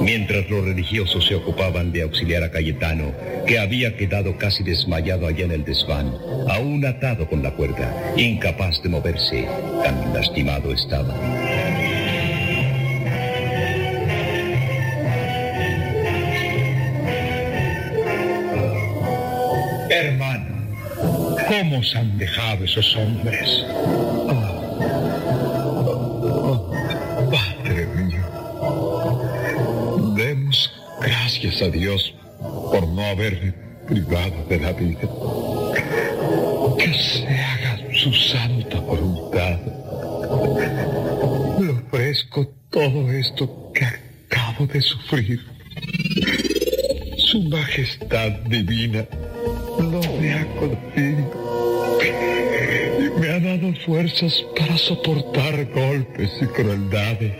mientras los religiosos se ocupaban de auxiliar a Cayetano, que había quedado casi desmayado allá en el desván, aún atado con la cuerda, incapaz de moverse, tan lastimado estaba. Hermano, ¿cómo os han dejado esos hombres? A Dios por no haberme privado de la vida. Que se haga su santa voluntad. Le ofrezco todo esto que acabo de sufrir. Su majestad divina lo me ha concedido y me ha dado fuerzas para soportar golpes y crueldades.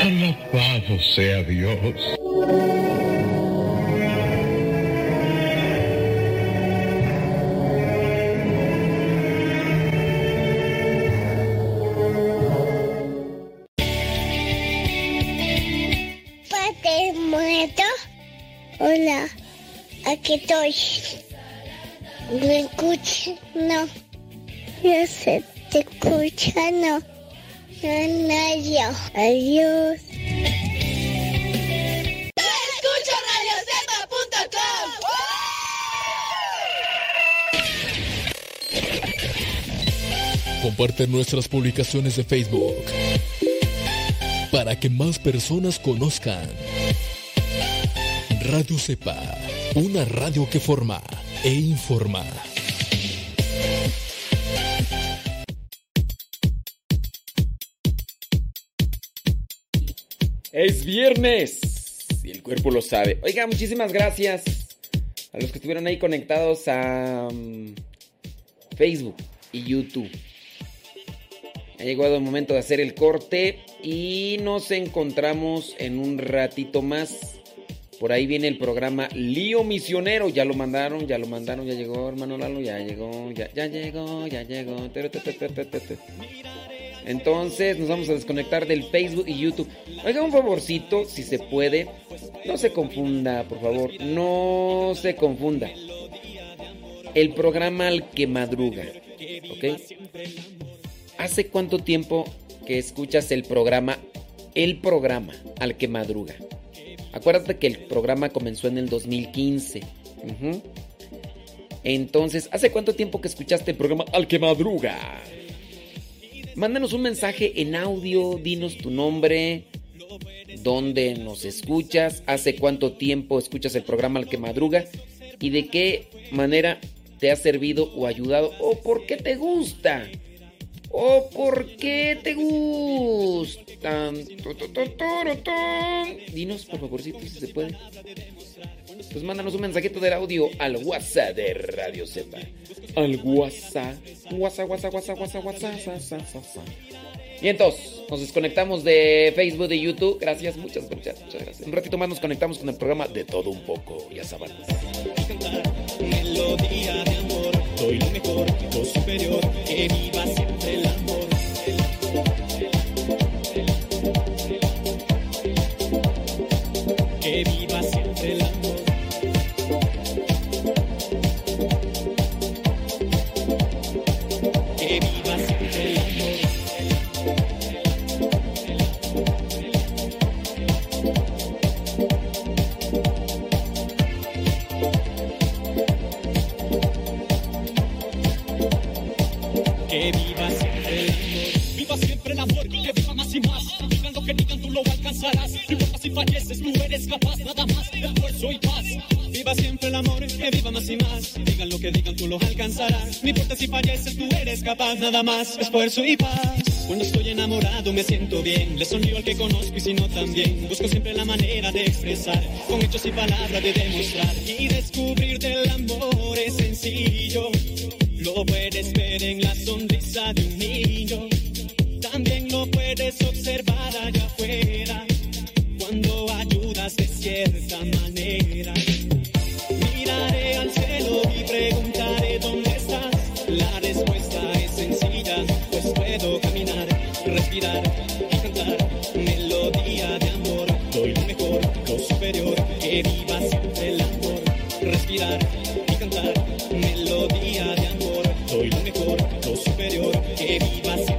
Alabado sea Dios. Yo sé, te escucha, no. No, no, yo. Adiós. Escucha radiocepa.com. Comparte nuestras publicaciones de Facebook para que más personas conozcan Radio Cepa, una radio que forma e informa. Es viernes y el cuerpo lo sabe. Oiga, muchísimas gracias a los que estuvieron ahí conectados a mm, Facebook y YouTube. Ha llegado el momento de hacer el corte y nos encontramos en un ratito más. Por ahí viene el programa Lío Misionero. Ya lo mandaron, ya lo mandaron, ya llegó, hermano Lalo, ya llegó, ya, ya llegó, ya llegó. Entonces nos vamos a desconectar del Facebook y YouTube. Oiga, un favorcito, si se puede. No se confunda, por favor. No se confunda. El programa al que madruga. ¿Ok? ¿Hace cuánto tiempo que escuchas el programa? El programa al que madruga. Acuérdate que el programa comenzó en el 2015. Ujú. Entonces, ¿hace cuánto tiempo que escuchaste el programa al que madruga? Mándanos un mensaje en audio, dinos tu nombre, dónde nos escuchas, hace cuánto tiempo escuchas el programa al que madruga y de qué manera te ha servido o ayudado o por qué te gusta. ¿O por qué te gustan? Dinos, por favorcito, si se puede. Pues mándanos un mensajito del audio al WhatsApp de Radio Cepa. Al WhatsApp. WhatsApp, WhatsApp, WhatsApp, WhatsApp, WhatsApp. Y entonces, nos desconectamos de Facebook, de YouTube. Gracias, muchas, muchas, muchas gracias. Un ratito más nos conectamos con el programa de todo un poco, ya saben. Si falleces, tú eres capaz, nada más esfuerzo y paz. Viva siempre el amor, que viva más y más. Digan lo que digan, tú lo alcanzarás. No importa si falleces, tú eres capaz, nada más, esfuerzo y paz. Cuando estoy enamorado me siento bien, le sonrío al que conozco y si no también. Busco siempre la manera de expresar, con hechos y palabras de demostrar. Y descubrir del amor es sencillo, lo puedes ver en la sonrisa de un niño. También lo puedes observar allá afuera, cuando ayudas de cierta manera. Miraré al cielo y preguntaré dónde estás. La respuesta es sencilla, pues puedo caminar, respirar y cantar melodía de amor. Soy lo mejor, lo superior, que viva siempre el amor. Respirar y cantar melodía de amor. Soy lo mejor, lo superior, que viva siempre